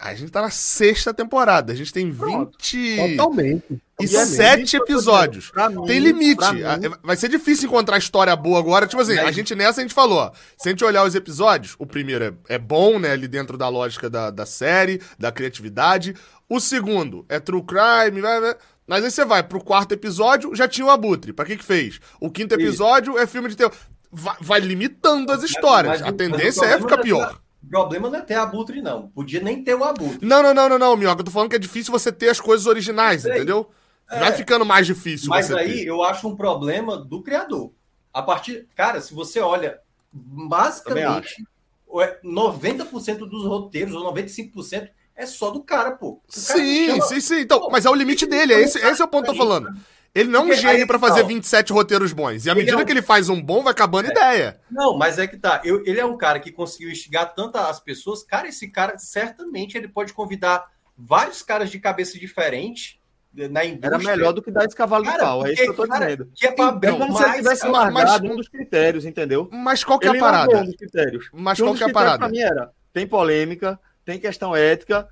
A gente tá na sexta temporada, a gente tem 20 Totalmente. e sete episódios. Mim, tem limite. Vai ser difícil encontrar história boa agora. Tipo assim, a gente nessa a gente falou, ó, se a gente olhar os episódios, o primeiro é, é bom, né, ali dentro da lógica da, da série, da criatividade. O segundo é true crime, vai, vai. Mas aí você vai pro quarto episódio, já tinha o Abutre. Pra que que fez? O quinto episódio é filme de terror. Vai, vai limitando as histórias. Mas, mas, a tendência é ficar pior. O problema não é ter abutre, não. Podia nem ter o abutre. Não, não, não, não, não, Minhoca. Eu tô falando que é difícil você ter as coisas originais, entendeu? É. Vai ficando mais difícil. Mas aí ter. eu acho um problema do criador. A partir. Cara, se você olha, basicamente, 90% é dos roteiros, ou 95%, é só do cara, pô. sim, chama... sim, sim. Então, pô, mas é o limite dele. É esse, esse é o ponto que eu tô falando. Ele não é um gênio para fazer 27 roteiros bons. E à medida é um... que ele faz um bom, vai acabando é. ideia. Não, mas é que tá. Eu, ele é um cara que conseguiu instigar tanto as pessoas. Cara, esse cara, certamente, ele pode convidar vários caras de cabeça diferente na indústria. Era melhor do que dar esse cavalo cara, de pau. É isso que eu tô cara, dizendo. Que é pra abrir então, como se ele tivesse marcado um dos critérios, entendeu? Mas qual que é a parada? Um dos critérios. Mas qual que é a parada? Pra mim era, tem polêmica, tem questão ética,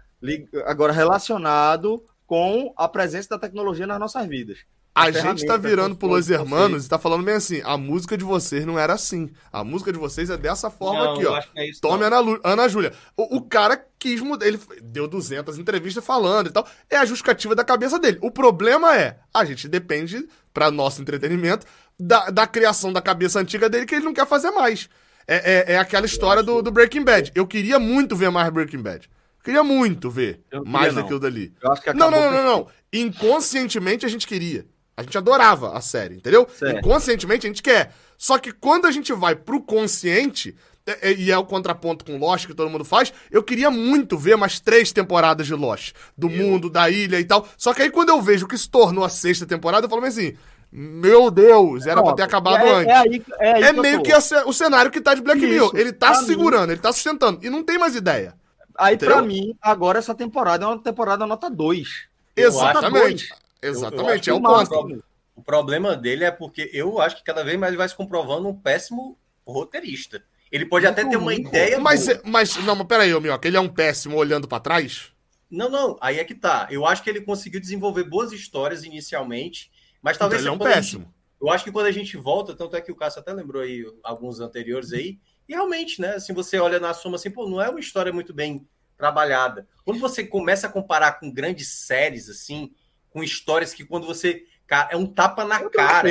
agora relacionado com a presença da tecnologia nas nossas vidas. A, gente tá virando pro Los Hermanos e tá falando bem assim: a música de vocês não era assim. A música de vocês é dessa forma não, aqui, ó. É isso, Tome Ana, Lu, Ana Júlia. O, o, cara quis mudar. Ele deu 200 entrevistas falando e tal. É a justificativa da cabeça dele. O problema é: a gente depende, para nosso entretenimento, da, da criação da cabeça antiga dele que ele não quer fazer mais. É, é, é aquela história do, do Breaking Bad. Eu queria muito ver mais Breaking Bad. Queria muito ver mais daquilo dali. não, não, não, não, não. Inconscientemente a gente queria. A gente adorava a série, entendeu? Certo. Inconscientemente a gente quer. Só que quando a gente vai pro consciente, é, é, e é o contraponto com Lost que todo mundo faz, eu queria muito ver mais três temporadas de Lost. Do eu... mundo, da ilha e tal. Só que aí quando eu vejo que se tornou a sexta temporada, eu falo assim. Meu Deus, era Pronto. pra ter acabado é, antes. É, aí, é, aí é meio que, que o cenário que tá de Black Mirror. Ele tá segurando, mim. ele tá sustentando. E não tem mais ideia. Aí, Entendeu? pra mim, agora essa temporada é uma temporada nota 2. Exatamente. Exatamente, eu, eu é o ponto. O problema dele é porque eu acho que cada vez mais ele vai se comprovando um péssimo roteirista. Ele pode muito até ter uma ideia. Mas, boa. mas não, mas peraí, Mioca, ele é um péssimo olhando para trás? Não, não, aí é que tá. Eu acho que ele conseguiu desenvolver boas histórias inicialmente, mas talvez. Então ele é um péssimo. Gente, eu acho que quando a gente volta, tanto é que o Cássio até lembrou aí alguns anteriores aí, e realmente, né? Assim, você olha na soma assim, pô, não é uma história muito bem trabalhada. Quando você começa a comparar com grandes séries, assim, com histórias que quando você. Cara, é um tapa na cara.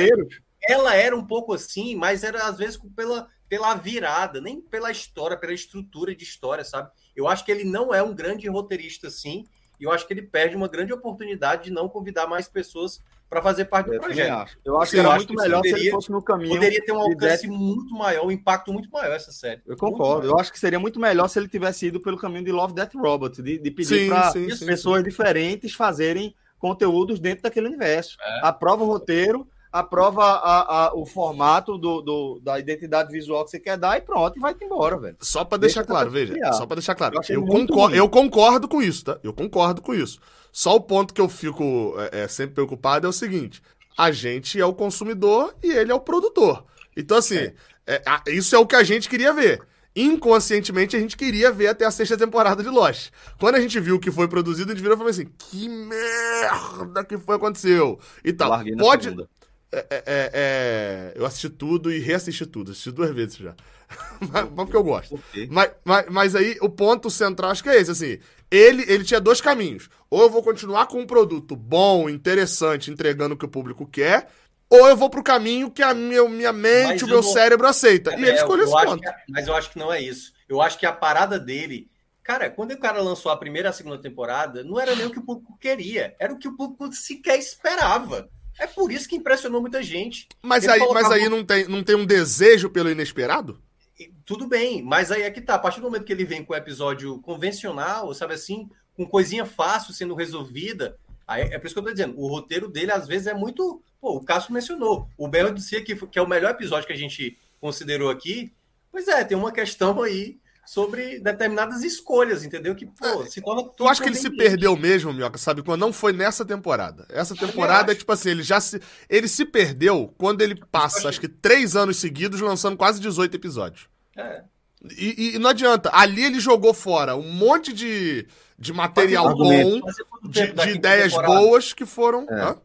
Ela era um pouco assim, mas era às vezes pela, pela virada, nem pela história, pela estrutura de história, sabe? Eu acho que ele não é um grande roteirista assim, e eu acho que ele perde uma grande oportunidade de não convidar mais pessoas para fazer parte do eu projeto. Acho. Eu acho que era muito melhor poderia, se ele fosse no caminho. Poderia ter um alcance muito maior, um impacto muito maior essa série. Eu concordo. Eu acho que seria muito melhor se ele tivesse ido pelo caminho de Love Death Robot, de, de pedir para pessoas sim. diferentes fazerem conteúdos dentro daquele universo. É. Aprova o roteiro, aprova a, a, o formato do, do, da identidade visual que você quer dar e pronto, e vai embora, velho. Só para deixar claro, veja, só para deixar claro. Eu, eu concordo, eu concordo com isso, tá? Eu concordo com isso. Só o ponto que eu fico é, é, sempre preocupado é o seguinte: a gente é o consumidor e ele é o produtor. Então, assim, é. É, isso é o que a gente queria ver inconscientemente a gente queria ver até a sexta temporada de Lost. Quando a gente viu o que foi produzido, a gente virou e falou assim: que merda que foi aconteceu e tal. Pode. É, é, é, é, eu assisti tudo e reassisti tudo. Assisti duas vezes já. mas, porque eu gosto. Mas, mas, mas, aí o ponto central acho que é esse, assim. Ele, ele tinha dois caminhos. Ou eu vou continuar com um produto bom, interessante, entregando o que o público quer, ou eu vou pro caminho que a minha, minha mente, mas o meu cérebro aceita. É, e ele escolheu esse ponto. Que, mas eu acho que não é isso. Eu acho que a parada dele. Cara, quando o cara lançou a primeira e a segunda temporada, não era nem o que o público queria, era o que o público sequer esperava. É por isso que impressionou muita gente. Mas ele aí, mas aí não, tem, não tem um desejo pelo inesperado? Tudo bem, mas aí é que tá. A partir do momento que ele vem com o episódio convencional, sabe assim, com coisinha fácil sendo resolvida, Aí, é por isso que eu tô dizendo, o roteiro dele às vezes é muito. Pô, o Cássio mencionou. O Belo disse que, que é o melhor episódio que a gente considerou aqui. Pois é, tem uma questão aí sobre determinadas escolhas, entendeu? Que, pô, se torna. Tu acha que ele se perdeu mesmo, Minhoca, sabe? Quando não foi nessa temporada. Essa temporada é tipo assim, ele já se. Ele se perdeu quando ele passa, acho que três anos seguidos, lançando quase 18 episódios. É. E, e não adianta. Ali ele jogou fora um monte de, de material Fazia bom, de, de ideias temporada? boas que foram. É. Hã?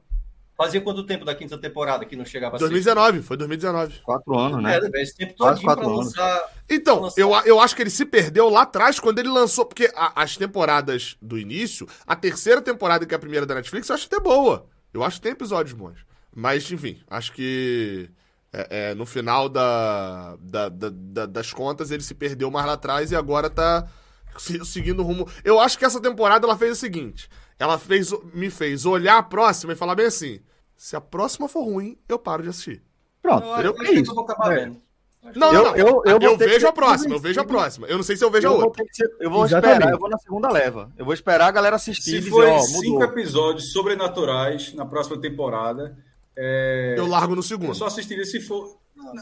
Fazia quanto tempo da quinta temporada que não chegava a 2019, foi 2019. Quatro anos, né? É, esse tempo todinho pra quatro anos. lançar. Então, Lançou. eu, eu acho que ele se perdeu lá atrás quando ele lançou. Porque a- as temporadas do início, a terceira temporada, que é a primeira da Netflix, eu acho até boa. Eu acho que tem episódios bons. Mas, enfim, acho que é, é, no final da, da- da- da- das contas ele se perdeu mais lá atrás e agora tá se- seguindo o rumo. Eu acho que essa temporada ela fez o seguinte: ela fez, me fez olhar a próxima e falar bem assim: se a próxima for ruim, eu paro de assistir. Pronto. Eu, eu que eu vou acabar É. vendo. Não, Eu- não, não. eu- eu Eu, vou vejo ser a próxima, eu vejo a próxima. Eu não sei se eu vejo a Eu vou, outra. ser- eu vou Exatamente. esperar, eu vou na segunda leva. Eu vou esperar a galera assistir Se dizer, for cinco episódios sobrenaturais na próxima temporada, é, Eu largo no eu segundo. só assistiria se for.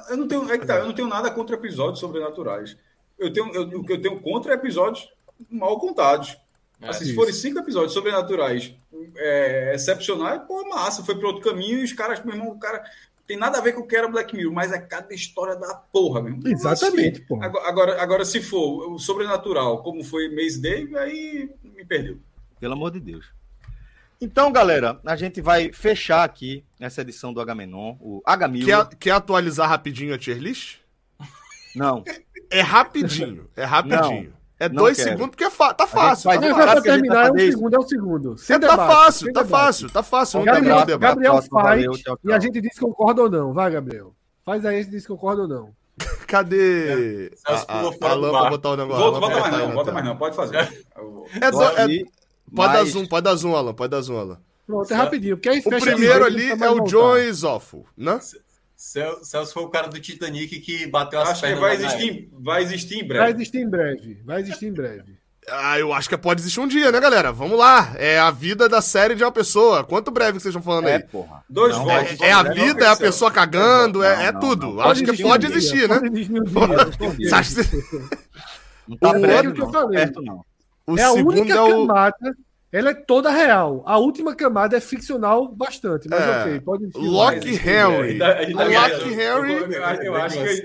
Eu não tenho, é que tá, eu não tenho nada contra episódios sobrenaturais. Eu tenho, eu- o que eu tenho contra é episódios mal contados. É, Assim, se forem cinco episódios sobrenaturais é, excepcionais, pô, massa, foi para outro caminho e os caras, meu irmão, o cara tem nada a ver com o que era Black Mirror, mas é cada história da porra, mesmo. Exatamente, Assim. Agora, agora, agora, se for o sobrenatural, como foi Maze Day, aí me perdeu. Pelo amor de Deus. Então, galera, a gente vai fechar aqui essa edição do Agamenon, o H1000. Quer, quer atualizar rapidinho a tier list? Não. É rapidinho. É rapidinho. é não dois quero. segundos, porque é tá fácil. vai Tá, já pra que a gente vai terminar, é um segundo, é um segundo. Sem tá debate, fácil, sem tá debate. fácil, tá fácil. Não tem Gabriel, muito debate. Gabriel faz valeu, tchau, e a tchau. gente diz se concorda ou não. Vai, Gabriel. Faz aí, a gente diz se concorda ou não. Cadê Celso a, a, a bar. pra botar o negócio? Volta, A pra mais aí não, tela. mais não, pode fazer. É, do- é- Pode dar mas- zoom, pode dar zoom, Alan, pode dar zoom, Alan. Pronto, é rapidinho. Porque aí O primeiro ali nunca é o. John Isoffo, né? Cel- Celso foi o cara do Titanic que bateu as Acho que pernas vai na nave. existir, vai existir em Vai breve. existir em breve. Vai existir em breve. Ah, eu acho que pode existir um dia, né, galera? Vamos lá. É a vida da série de uma pessoa. Quanto breve que vocês estão falando É, aí? porra. Dois Não, votos. É, é a vida, é a pessoa cagando, é, Não, é não, tudo. não. Acho que pode um dia, existir, né? Pode existir um dia. Que- Não tá que eu não. Perto, não. O é a segundo única é o. camada. Ela é toda real. A última camada é ficcional bastante, mas É. ok, pode existir. Loki Mas, Henry. O eu- Henry- acho que,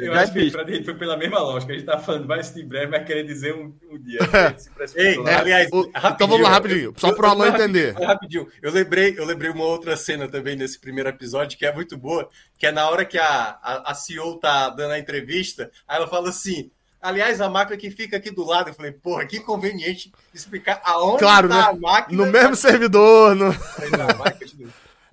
eu acho que, o. Fred foi pela mesma lógica. A gente tá falando, vai assistir em breve, vai querer dizer um, um dia. Ei. É, Aliás, o- rapidinho, então vamos lá, rapidinho. Só pro eu- Alan entender. Rapidinho, eu lembrei, eu lembrei uma outra cena também nesse primeiro episódio que é muito boa, que é na hora que a, a, a CEO tá dando a entrevista, aí ela fala assim. Aliás, a máquina que fica aqui do lado, eu falei, porra, que conveniente explicar aonde Claro, tá né? a máquina. No mesmo servidor. No...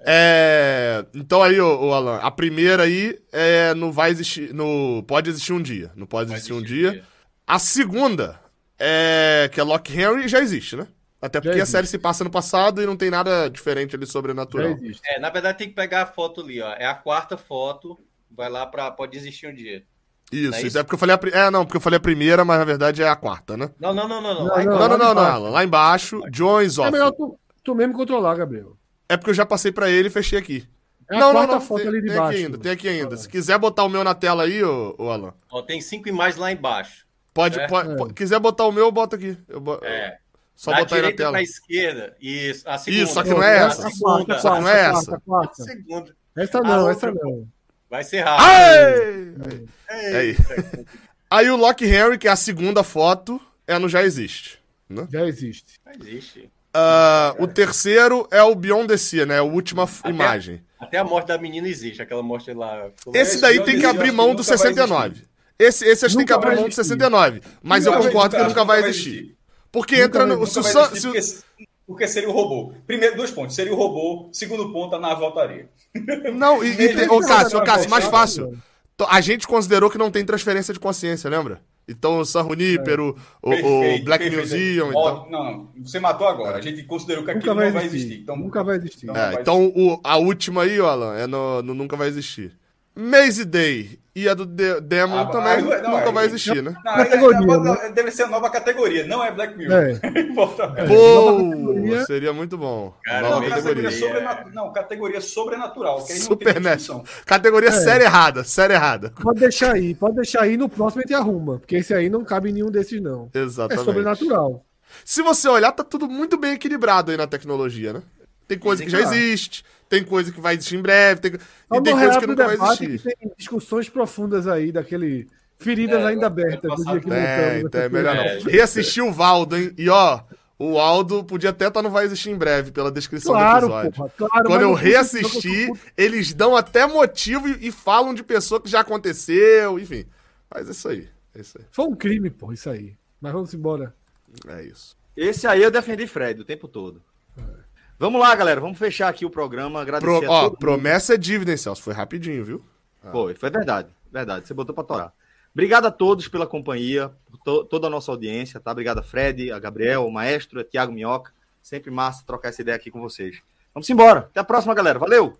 É, Então aí, ô, ô, Alan, a primeira aí é não vai existir. No... Pode existir um dia. Não pode Vai existir um existir dia. A segunda é que é Lock Henry já existe, né? Até porque a série se passa no passado e não tem nada diferente ali sobrenatural. É, na verdade tem que pegar a foto ali, ó. É a quarta foto. Vai lá pra. Pode existir um dia. Isso, é isso. isso? É porque eu falei a pri... É, não, porque eu falei a primeira, mas na verdade é a quarta, né? Não, não, não, não, não. Não, Aí, não, Não, não, lá não, não, embaixo. Alan. Lá embaixo, John É melhor tu, tu mesmo controlar, Gabriel. É porque eu já passei pra ele e fechei aqui. É a não, não, quarta não. foto tem, ali de tem baixo. aqui ainda, tem aqui ainda. Se quiser botar o meu na tela aí, ô, ô Alan. Ó, tem cinco imagens lá embaixo. Pode, É. pode, É. pode- quiser botar o meu, bota aqui. Eu bo- É. Só da botar aí na direita tela. pra esquerda. Isso. A segunda. Isso, só que não é A essa. segunda. Só que não é essa. quarta, quarta. A segunda. Essa não, essa não. Vai ser rápido. Aí. Eita. Aí o Loki Henry, que é a segunda foto, é no Já Existe. Né? Já existe. Não existe. Ah, o terceiro é o Beyond the Sea, né? A última Até- imagem. Até a morte da menina existe, aquela morte lá. Esse daí tem que abrir que mão do nunca vai 69. Esse, esse acho que tem que abrir mão do existir. 69. Mas eu Nunca vai concordo que nunca vai existir. Porque Nunca entra vai- no. Se vai existir se porque, porque seria o robô. Primeiro, dois pontos. Seria o robô. Segundo ponto, a nave voltaria. Não, e, e tem- que ô Cássio, ô Cássio, mais fácil. Então, A gente considerou que não tem transferência de consciência, lembra? Então o San Junipero, o, o Perfeito, Black perfeito. Museum. Então, Não, não. Você matou agora. A gente considerou que Nunca aquilo vai não vai existir. existir. Então, Nunca vai existir. Não. é, vai então o- a última aí, ó, Alan, é no, no Nunca Vai Existir. Maze Day e a do De Demon Ah, também não, nunca é- vai existir, né? Não, Categoria, é- é- né? Deve ser a nova categoria, não é Black Mirror. É. É, Pô, nova categoria. seria muito bom. Cara, Nova Não, categoria. categoria sobrenatu- não, categoria sobrenatural. Aí não Supernatural. Categoria É. série errada, série errada. Pode deixar aí, pode deixar aí, no próximo a gente arruma. Porque esse aí não cabe em nenhum desses, não. É Exatamente. sobrenatural. Se você olhar, tá tudo muito bem equilibrado aí na tecnologia, né? Tem coisa que já existe, tem coisa que vai existir em breve, tem... e tem coisa que nunca vai existir. tem discussões profundas aí, daquele. Feridas É, ainda abertas dia que É, então é melhor não. É. Reassistir o Valdo, hein? E ó, o Aldo podia até estar no Vai Existir em breve, pela descrição Claro, do episódio. porra, claro. Quando eu não reassisti, não, eles dão até motivo e, e falam de pessoa que já aconteceu, enfim. Mas é isso aí. É isso aí. Foi um crime, pô, isso aí. Mas vamos embora. É isso. Esse aí eu defendi Fred o tempo todo. Vamos lá, galera. Vamos fechar aqui o programa. Agradecer Pro- a ó, mundo. promessa é dívida, hein, Celso? Foi rapidinho, viu? Foi, foi verdade. Verdade. Você botou pra torar. Obrigado a todos pela companhia, por to- toda a nossa audiência, tá? Obrigado a Fred, a Gabriel, o maestro, a Thiago Minhoca. Sempre massa trocar essa ideia aqui com vocês. Vamos embora. Até a próxima, galera. Valeu!